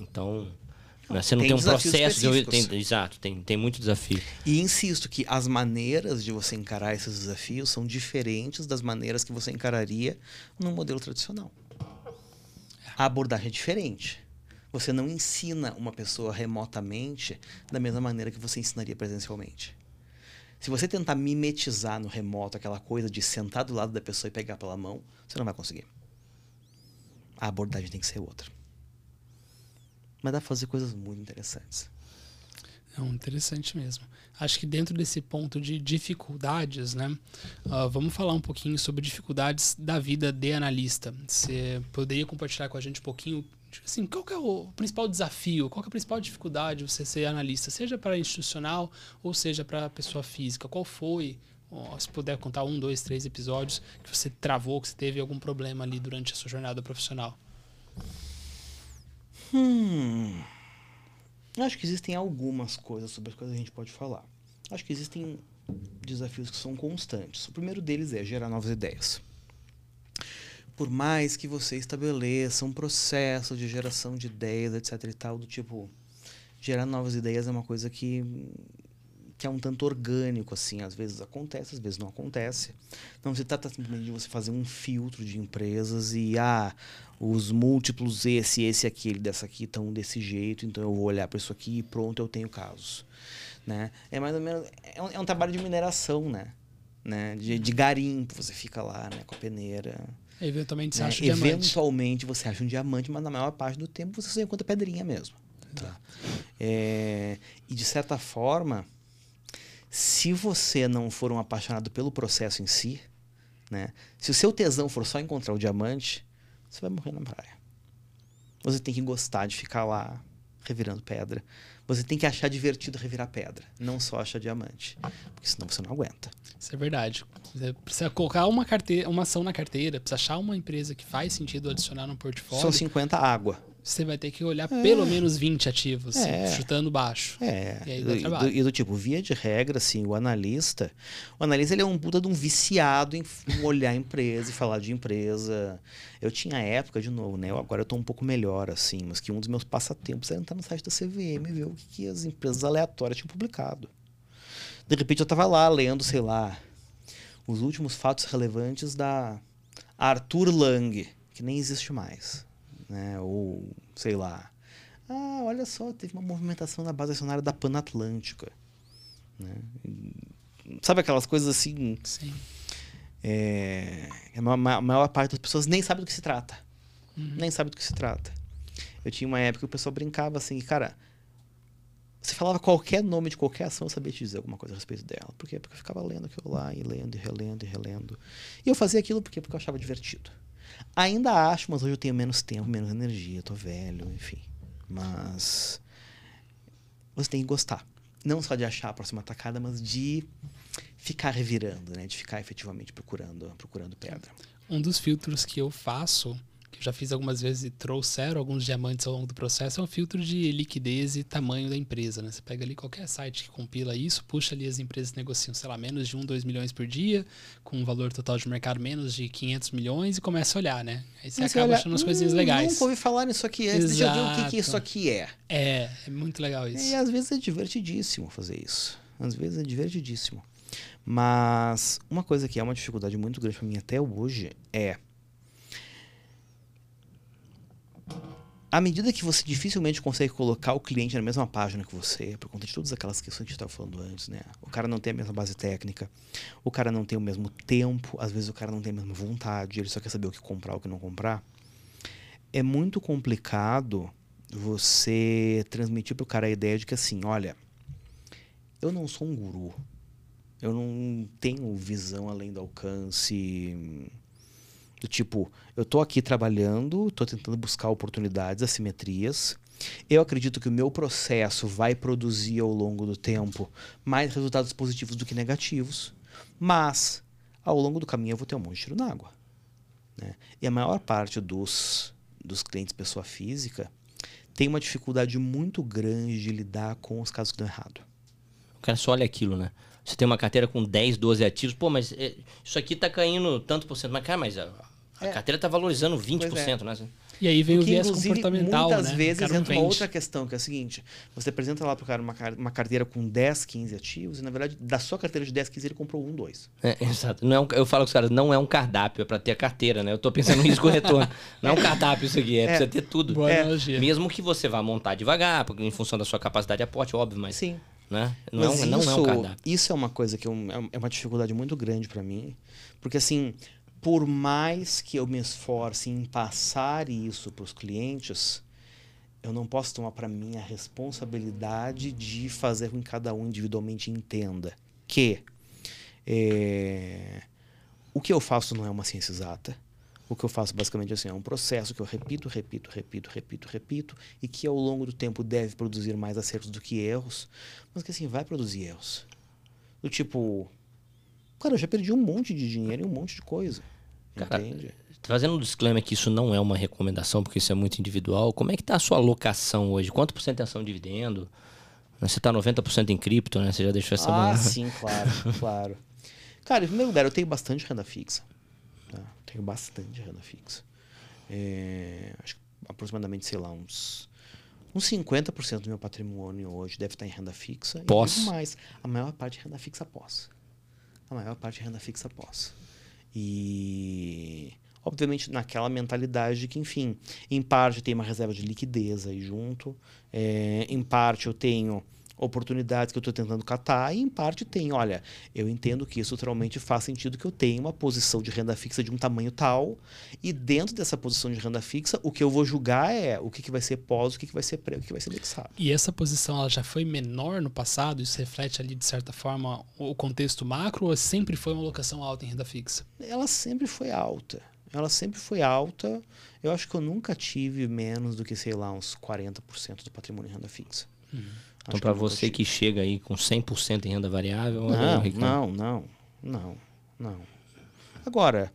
Então, né, você não Tem tem, um processo de... Tem, exato, tem, tem muito desafio. E insisto que as maneiras de você encarar esses desafios são diferentes das maneiras que você encararia no modelo tradicional. A abordagem é diferente. Você não ensina uma pessoa remotamente da mesma maneira que você ensinaria presencialmente. Se você tentar mimetizar no remoto aquela coisa de sentar do lado da pessoa e pegar pela mão, você não vai conseguir. A abordagem tem que ser outra. Mas dá pra fazer coisas muito interessantes. É interessante mesmo. Acho que dentro desse ponto de dificuldades, né? ah, vamos falar um pouquinho sobre dificuldades da vida de analista. Você poderia compartilhar com a gente um pouquinho, assim, qual é o principal desafio, qual é a principal dificuldade de você ser analista, seja para institucional ou seja para pessoa física? Qual foi? se puder contar um, dois, três episódios que você travou, que você teve algum problema ali durante a sua jornada profissional. Hum. Acho que existem algumas coisas sobre as quais a gente pode falar. Acho que existem desafios que são constantes. O primeiro deles é gerar novas ideias. Por mais que você estabeleça um processo de geração de ideias, etc e tal, do tipo, gerar novas ideias é uma coisa que que é um tanto orgânico, assim, às vezes acontece, às vezes não acontece. Não se trata simplesmente de você fazer um filtro de empresas e, ah, os múltiplos esse, esse, aquele, dessa aqui estão desse jeito, então eu vou olhar para isso aqui e pronto, eu tenho casos. Né? É mais ou menos, é um, é um trabalho de mineração, né? né? De, de garimpo, você fica lá, né, com a peneira. Eventualmente você né? acha diamante. Eventualmente você acha um diamante, mas na maior parte do tempo você só encontra pedrinha mesmo. Tá? É, e de certa forma, se você não for um apaixonado pelo processo em si, né? Se o seu tesão for só encontrar o diamante, você vai morrer na praia. Você tem que gostar de ficar lá revirando pedra. Você tem que achar divertido revirar pedra, não só achar diamante, porque senão você não aguenta. Isso é verdade. Você precisa colocar uma, carteira, uma ação na carteira, precisa achar uma empresa que faz sentido adicionar no portfólio. São 50 água. Você vai ter que olhar pelo menos 20 ativos, É. chutando baixo. É, E do, trabalho. e do tipo, via de regra, assim, o analista, o analista ele é um puta de um viciado em olhar a empresa e falar de empresa. Eu tinha época, de novo, né? eu- Agora eu tô um pouco melhor, assim, mas que um dos meus passatempos era entrar no site da CVM e ver o que, que as empresas aleatórias tinham publicado. De repente eu tava lá lendo, sei lá, os últimos fatos relevantes da Arthur Lang, que nem existe mais, né? Ou, sei lá, ah, olha só, teve uma movimentação na base acionária da Panatlântica. Né? Sabe aquelas coisas assim? Sim. É, a maior parte das pessoas nem sabe do que se trata. Uhum. Nem sabe do que se trata. Eu tinha uma época que o pessoal brincava assim, cara. Você falava qualquer nome de qualquer ação, eu sabia te dizer alguma coisa a respeito dela. Por quê? Porque eu ficava lendo aquilo lá, e lendo, e relendo, e relendo. E eu fazia aquilo porque, porque eu achava divertido. Ainda acho, mas hoje eu tenho menos tempo, menos energia, tô velho, enfim. Mas você tem que gostar. Não só de achar a próxima atacada, mas de ficar revirando, né? De ficar efetivamente procurando, procurando pedra. Um dos filtros que eu faço, que eu já fiz algumas vezes e trouxeram alguns diamantes ao longo do processo, é um filtro de liquidez e tamanho da empresa. Né? Você pega ali qualquer site que compila isso, puxa ali as empresas que negociam, sei lá, menos de 1, 2 milhões por dia, com um valor total de mercado menos de 500 milhões e começa a olhar, né? Aí você Aí acaba olha, achando as coisinhas "Hum, legais. Nunca ouvi falar nisso aqui antes. Deixa eu ver o que, que isso Exato. aqui é. É, é muito legal isso. E às vezes é divertidíssimo fazer isso. Às vezes é divertidíssimo. Mas uma coisa que é uma dificuldade muito grande para mim até hoje é à medida que você dificilmente consegue colocar o cliente na mesma página que você, por conta de todas aquelas questões que a gente estava falando antes, né? O cara não tem a mesma base técnica, o cara não tem o mesmo tempo, às vezes o cara não tem a mesma vontade, ele só quer saber o que comprar, o que não comprar. É muito complicado você transmitir para o cara a ideia de que assim, olha, eu não sou um guru, eu não tenho visão além do alcance do tipo, eu estou aqui trabalhando, estou tentando buscar oportunidades, assimetrias. Eu acredito que o meu processo vai produzir ao longo do tempo mais resultados positivos do que negativos. Mas, ao longo do caminho, eu vou ter um monte de tiro na água. Né? E a maior parte dos, dos clientes pessoa física tem uma dificuldade muito grande de lidar com os casos que dão errado. O cara só olha aquilo, né? Você tem uma carteira com 10, 12 ativos, pô, mas é, isso aqui tá caindo tanto por cento. Mas, cara, mas a é. carteira está valorizando 20%, é. né? E aí vem Porque, o viés comportamental, muitas né? vezes entra uma outra questão, que é a seguinte. Você apresenta lá para o cara uma, uma carteira com 10, 15 ativos e, na verdade, da sua carteira de 10, 15, ele comprou um, dois. É, exato. Não é um, eu falo com os caras, não é um cardápio, é para ter a carteira, né? Eu estou pensando em risco retorno. Não é um cardápio isso aqui, é, é. precisa ter tudo. Boa é. Mesmo que você vá montar devagar, porque, em função da sua capacidade de aporte, óbvio, mas... Sim. Né? Não, mas é um, não é um cardápio. Isso é uma coisa que eu, é uma dificuldade muito grande para mim. Porque, assim, por mais que eu me esforce em passar isso para os clientes, eu não posso tomar para mim a responsabilidade de fazer com que cada um individualmente entenda que é, o que eu faço não é uma ciência exata. O que eu faço basicamente assim, é um processo que eu repito, repito, repito, repito, repito, e que ao longo do tempo deve produzir mais acertos do que erros, mas que assim vai produzir erros. Do tipo, cara, eu já perdi um monte de dinheiro e um monte de coisa. Cara, Entende? Trazendo um disclaimer que isso não é uma recomendação, porque isso é muito individual, como é que está a sua alocação hoje? Quanto por cento é ação dividendo? Você está 90% em cripto, né? Você já deixou essa Ah, sim, claro, [LAUGHS] claro. Cara, em primeiro lugar, eu tenho bastante renda fixa. Tá? Tenho bastante renda fixa. É, acho que aproximadamente, sei lá, uns, uns 50% do meu patrimônio hoje deve estar em renda fixa. Pós? E mais, a maior parte de renda fixa pós. A maior parte de renda fixa pós. E obviamente naquela mentalidade que, enfim, em parte tem uma reserva de liquidez aí junto, é, em parte eu tenho oportunidades que eu estou tentando catar, e em parte tem, olha, eu entendo que isso realmente faz sentido que eu tenha uma posição de renda fixa de um tamanho tal, e dentro dessa posição de renda fixa, o que eu vou julgar é o que, que vai ser pós, o que, que vai ser pré, o que, vai ser indexado. E essa posição ela já foi menor no passado? Isso reflete ali, de certa forma, o contexto macro, ou sempre foi uma alocação alta em renda fixa? Ela sempre foi alta. Ela sempre foi alta. Eu acho que eu nunca tive menos do que, sei lá, uns 40% do patrimônio em renda fixa. Uhum. Então, para você que chega aí com 100% em renda variável... Não, não, não, não, não. Agora,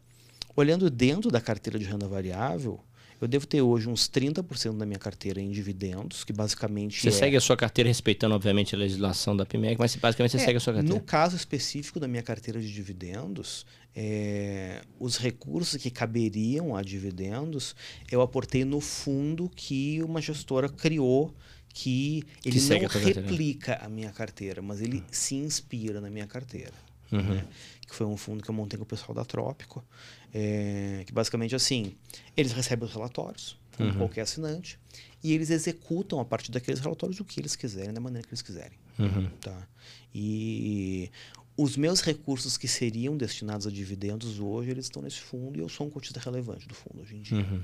olhando dentro da carteira de renda variável, eu devo ter hoje uns 30% da minha carteira em dividendos, que basicamente. Você é... segue a sua carteira respeitando, obviamente, a legislação da PMEC, mas basicamente você é, segue a sua carteira. No caso específico da minha carteira de dividendos, é, os recursos que caberiam a dividendos, eu aportei no fundo que uma gestora criou que ele que não replica a minha carteira, mas ele uhum. se inspira na minha carteira. Uhum. Né? Que foi um fundo que eu montei com o pessoal da Trópico. É, que basicamente assim, eles recebem os relatórios, como uhum. qualquer assinante, e eles executam a partir daqueles relatórios o que eles quiserem, da maneira que eles quiserem. Uhum. Tá? E os meus recursos que seriam destinados a dividendos hoje, eles estão nesse fundo e eu sou um cotista relevante do fundo hoje em dia. Uhum.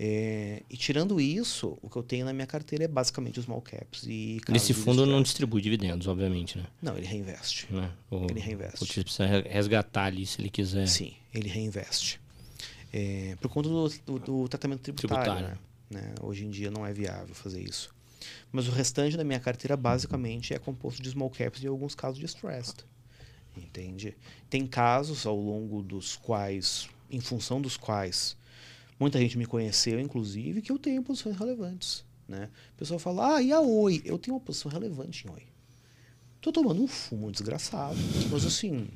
É, e tirando isso, o que eu tenho na minha carteira é basicamente os small caps. E Esse fundo não distribui dividendos, obviamente, né? Não, ele reinveste. Né? O, ele reinveste. O precisa resgatar ali se ele quiser. Sim, ele reinveste. É, por conta do, do, do tratamento tributário. tributário. Né? né? Hoje em dia não é viável fazer isso. Mas o restante da minha carteira basicamente é composto de small caps e alguns casos de stressed. Entende? Tem casos ao longo dos quais, em função dos quais Muita gente me conheceu, inclusive, que eu tenho posições relevantes. Né? O pessoal fala, ah, e a Oi? Eu tenho uma posição relevante em Oi. Tô tomando um fumo desgraçado, mas assim...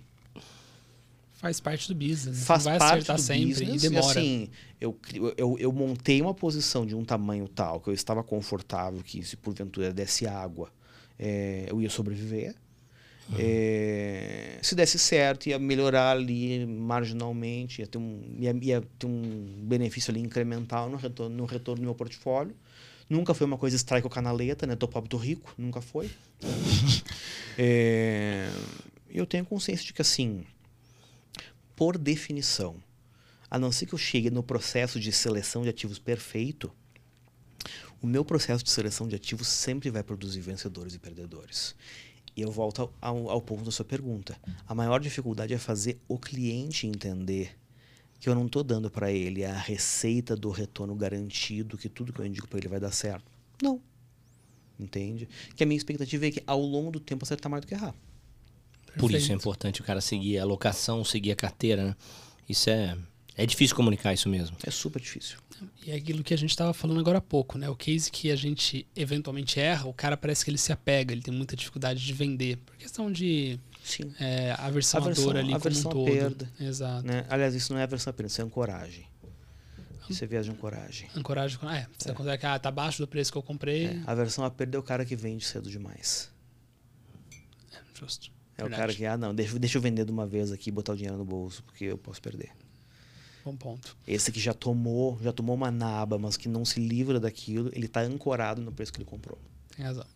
Faz parte do business. Né? Faz vai parte acertar do sempre business, e demora. E assim, eu, eu, eu montei uma posição de um tamanho tal que eu estava confortável que se porventura desse água, é, eu ia sobreviver. Uhum. É, se desse certo, ia melhorar ali marginalmente, ia ter um, ia, ia ter um benefício ali incremental no retorno, no retorno do meu portfólio. Nunca foi uma coisa strike ou canaleta, né? Tô pobre, tô rico. Nunca foi. [LAUGHS] é, eu tenho consciência de que, assim, por definição, a não ser que eu chegue no processo de seleção de ativos perfeito, o meu processo de seleção de ativos sempre vai produzir vencedores e perdedores. E eu volto ao, ao ponto da sua pergunta. A maior dificuldade é fazer o cliente entender que eu não estou dando para ele a receita do retorno garantido, que tudo que eu indico para ele vai dar certo. Não. Entende? Que a minha expectativa é que ao longo do tempo acertar mais do que errar. Por isso é importante o cara seguir a alocação, seguir a carteira, né? Isso é é difícil comunicar isso mesmo. É super difícil. E é aquilo que a gente estava falando agora há pouco, né? O case que a gente eventualmente erra, o cara parece que ele se apega, ele tem muita dificuldade de vender. Por questão de Sim. É, aversão, aversão à dor ali aversão como um todo. perda. Exato. Né? Aliás, isso não é aversão à perda, isso é ancoragem. Isso viés de ancoragem. Ancoragem, é. Você é. consegue que ah, tá abaixo do preço que eu comprei. É. Aversão à perda é o cara que vende cedo demais. É, justo. É Verdade. o cara que, ah, não, deixa, deixa eu vender de uma vez aqui e botar o dinheiro no bolso, porque eu posso perder. Bom ponto. Esse que já tomou, já tomou uma naba, mas que não se livra daquilo, ele está ancorado no preço que ele comprou. Tem razão.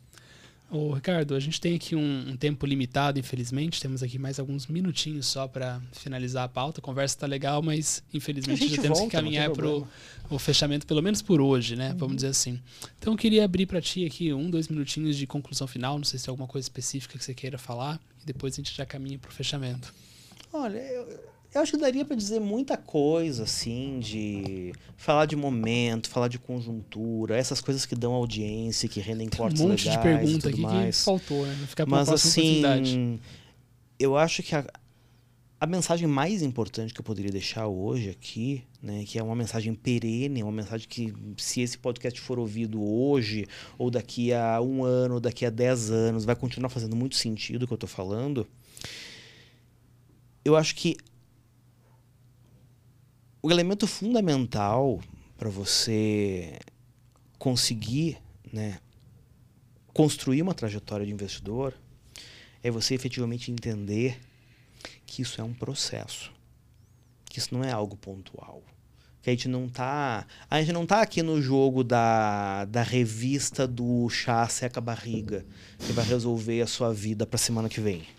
Ô, Ricardo, a gente tem aqui um, um, tempo limitado, infelizmente. Temos aqui mais alguns minutinhos só para finalizar a pauta. A conversa está legal, mas infelizmente já temos volta, que caminhar para o fechamento, pelo menos por hoje, né? Uhum. Vamos dizer assim. Então eu queria abrir para ti aqui um, dois minutinhos de conclusão final. Não sei se tem alguma coisa específica que você queira falar. E depois a gente já caminha para o fechamento. Olha, eu eu acho que daria para dizer muita coisa, assim, de falar de momento, falar de conjuntura, essas coisas que dão audiência, que rendem cortes um monte legais de pergunta aqui mais. que faltou, né? Ficar Mas assim, eu acho que a, a mensagem mais importante que eu poderia deixar hoje aqui, né, que é uma mensagem perene, uma mensagem que se esse podcast for ouvido hoje, ou daqui a um ano, ou daqui a dez anos, vai continuar fazendo muito sentido o que eu estou falando. Eu acho que o elemento fundamental para você conseguir né, construir uma trajetória de investidor é você efetivamente entender que isso é um processo, que isso não é algo pontual. Que a gente não tá, a gente não tá aqui no jogo da, da revista do chá seca barriga que vai resolver a sua vida para semana que vem.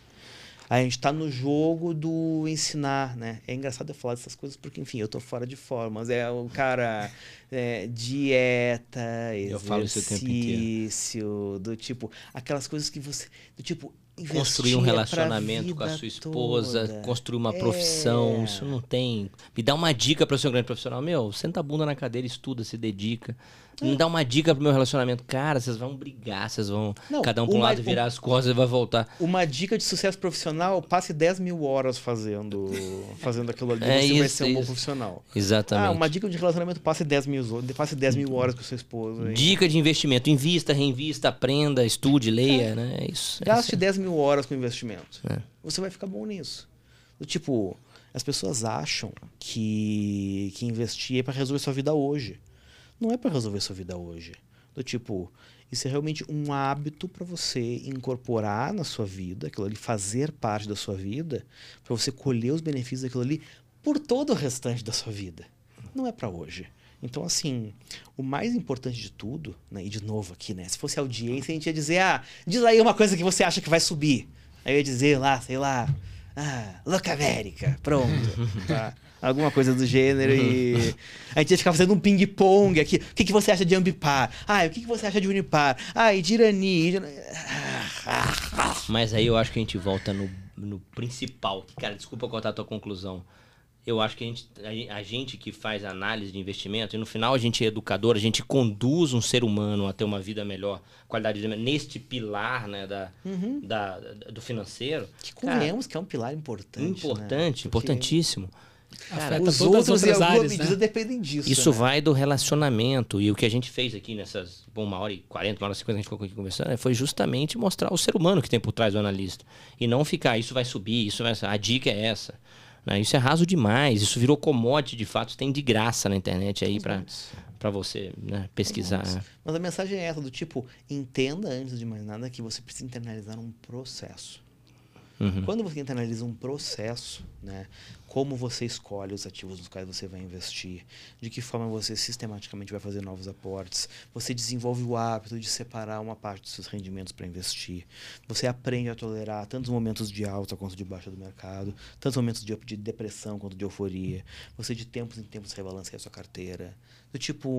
A gente está no jogo do ensinar, né? É engraçado eu falar dessas coisas porque, enfim, eu tô fora de formas. É o cara é, dieta, exercício, do tipo, aquelas coisas que você, do tipo, construir um relacionamento com a sua esposa, toda. construir uma é. profissão, isso não tem. Me dá uma dica para o seu grande profissional, meu, senta a bunda na cadeira, estuda, se dedica. Me dá uma dica pro meu relacionamento. Cara, vocês vão brigar, vocês vão não, cada um para um lado virar as costas e vai voltar. Uma dica de sucesso profissional, passe 10 mil horas fazendo, [LAUGHS] fazendo aquilo ali, é você isso, vai ser um bom profissional. Exatamente. Ah, uma dica de relacionamento, passe 10 mil, passe 10 mil horas com sua esposa. Dica de investimento, invista, reinvista, aprenda, estude, leia, é. né? É isso. Gaste é 10 mil horas com investimento. É. Você vai ficar bom nisso. Do tipo, as pessoas acham que, que investir é para resolver sua vida hoje não é para resolver sua vida hoje. Do tipo, isso é realmente um hábito para você incorporar na sua vida, aquilo ali fazer parte da sua vida, para você colher os benefícios daquilo ali por todo o restante da sua vida. Não é para hoje. Então, assim, o mais importante de tudo, né, e de novo aqui, né? Se fosse audiência, a gente ia dizer, ah, diz aí uma coisa que você acha que vai subir. Aí eu ia dizer lá, sei lá, ah, Louca América, pronto. [LAUGHS] tá? Alguma coisa do gênero e [LAUGHS] a gente ia ficar fazendo um ping-pong aqui. O que, que você acha de Ambipar? Ah, o que, que você acha de Unipar? Ah, e de Irani? Mas aí eu acho que a gente volta no, no principal. Cara, desculpa cortar a tua conclusão. Eu acho que a gente, a, a gente que faz análise de investimento, e no final a gente é educador, a gente conduz um ser humano a ter uma vida melhor, qualidade de vida, neste pilar né, da, uhum. da, do financeiro. Que convenhamos que é um pilar importante. Importante, né? importantíssimo. Porque Cara, os outros, em alguma áreas, medida, né? dependem disso. Isso né? vai do relacionamento. E o que a gente fez aqui nessas bom, uma hora e quarenta, uma hora e cinquenta, a gente ficou aqui conversando, foi justamente mostrar o ser humano que tem por trás do analista. E não ficar, isso vai subir, isso vai. A dica é essa. Né? Isso é raso demais. Isso virou commodity, de fato, tem de graça na internet aí para para você né, pesquisar. Mas a mensagem é essa, do tipo, entenda antes de mais nada que você precisa internalizar um processo. Uhum. Quando você internaliza um processo, né? Como você escolhe os ativos nos quais você vai investir, de que forma você sistematicamente vai fazer novos aportes, você desenvolve o hábito de separar uma parte dos seus rendimentos para investir, você aprende a tolerar tantos momentos de alta quanto de baixa do mercado, tantos momentos de, de depressão quanto de euforia, você de tempos em tempos rebalanceia a sua carteira, do tipo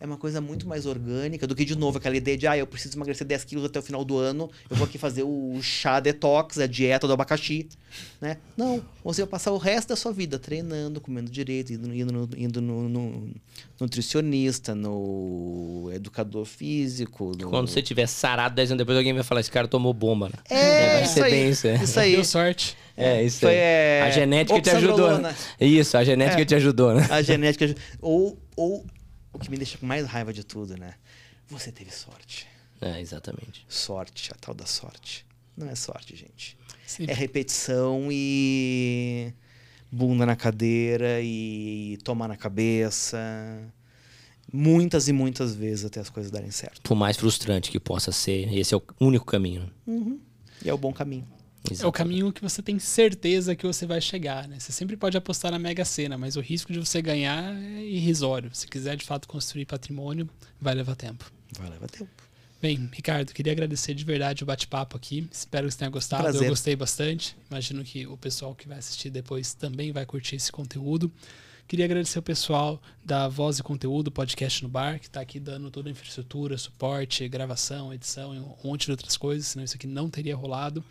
é uma coisa muito mais orgânica do que, de novo, aquela ideia de, ah, eu preciso emagrecer 10 quilos até o final do ano, eu vou aqui fazer o chá detox, a dieta do abacaxi, né? Não, você vai passar o resto da sua vida treinando, comendo direito, indo, indo, no, indo no, no nutricionista, no educador físico. No... Quando você tiver sarado 10 anos depois, alguém vai falar, esse cara tomou bomba, né? É, vai isso ser aí, bem isso. é. Isso aí. Deu sorte. É, isso Foi, aí. é, A genética te ajudou. oxandrolona. Isso, a genética É. te ajudou, né? A genética. Ou, ou o que me deixa com mais raiva de tudo, né? Você teve sorte. É, exatamente. Sorte, a tal da sorte. Não é sorte, gente. Sim. É repetição e bunda na cadeira e tomar na cabeça. Muitas e muitas vezes até as coisas darem certo. Por mais frustrante que possa ser, esse é o único caminho. né? E é o bom caminho. É o caminho que você tem certeza que você vai chegar, né? Você sempre pode apostar na Mega Sena, mas o risco de você ganhar é irrisório. Se quiser de fato construir patrimônio, vai levar tempo. Vai levar tempo. Bem, Ricardo, queria agradecer de verdade o bate-papo aqui. Espero que você tenha gostado. Prazer. Eu gostei bastante. Imagino que o pessoal que vai assistir depois também vai curtir esse conteúdo. Queria agradecer o pessoal da Voz e Conteúdo, podcast no bar, que está aqui dando toda a infraestrutura, suporte, gravação, edição e um monte de outras coisas, senão isso aqui não teria rolado.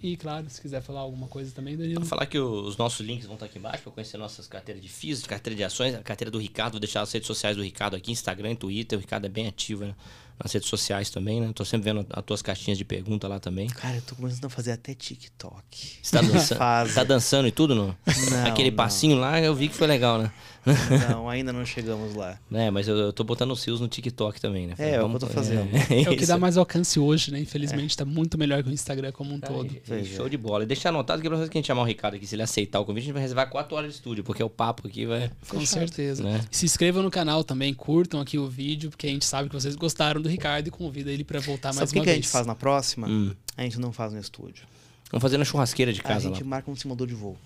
E, claro, se quiser falar alguma coisa também, Danilo. Vou falar que os nossos links vão estar aqui embaixo para conhecer nossas carteiras de FIIs, carteira de ações, a carteira do Ricardo. Vou deixar as redes sociais do Ricardo aqui, Instagram, Twitter. O Ricardo é bem ativo né, nas redes sociais também, né? Tô sempre vendo as tuas caixinhas de pergunta lá também. Cara, eu tô começando a fazer até TikTok. Você tá dançando, [LAUGHS] tá dançando e tudo, não? Não, Aquele não. passinho lá eu vi que foi legal, né? [LAUGHS] Não, ainda não chegamos lá. É, mas eu, eu tô botando os fios no TikTok também, né? É, é o que eu tô fazendo. [LAUGHS] É, É o que dá mais alcance hoje, né? Infelizmente, tá muito melhor que o Instagram como um todo. Aí, Pois show é. de bola. E deixar anotado que a próxima vez que a gente chamar o Ricardo aqui, se ele aceitar o convite, a gente vai reservar 4 horas de estúdio, porque o papo aqui vai. Com certeza. né? Se inscrevam no canal também, curtam aqui o vídeo, porque a gente sabe que vocês gostaram do Ricardo e convida ele pra voltar Sabe mais o que, uma que a vez. gente faz na próxima? Hum. A gente não faz no estúdio. Vamos fazer na churrasqueira de A casa lá. gente marca um simulador de voo.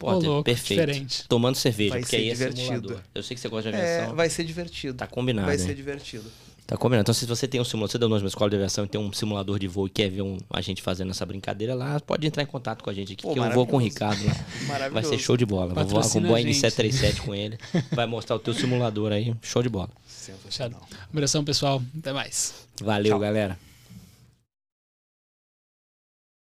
Ô, louco, perfeito. diferente. Tomando cerveja, Vai porque ser aí é divertido. simulador. Eu sei que você gosta de É, aviação. vai ser divertido. Tá combinado, Vai hein? ser divertido. Tá combinado. Então, se você tem um simulador, você deu numa escola de aviação e tem um simulador de voo e quer ver um- a gente fazendo essa brincadeira lá, pode entrar em contato com a gente aqui, Pô, que eu vou com o. Ricardo lá. Vai Maravilhoso. ser show de bola. Vou voar com o Boeing gente. 737 com ele. [LAUGHS] Vai mostrar o teu simulador aí. Show de bola. Sensacional. Abração, pessoal. Até mais. Valeu, Tchau. galera.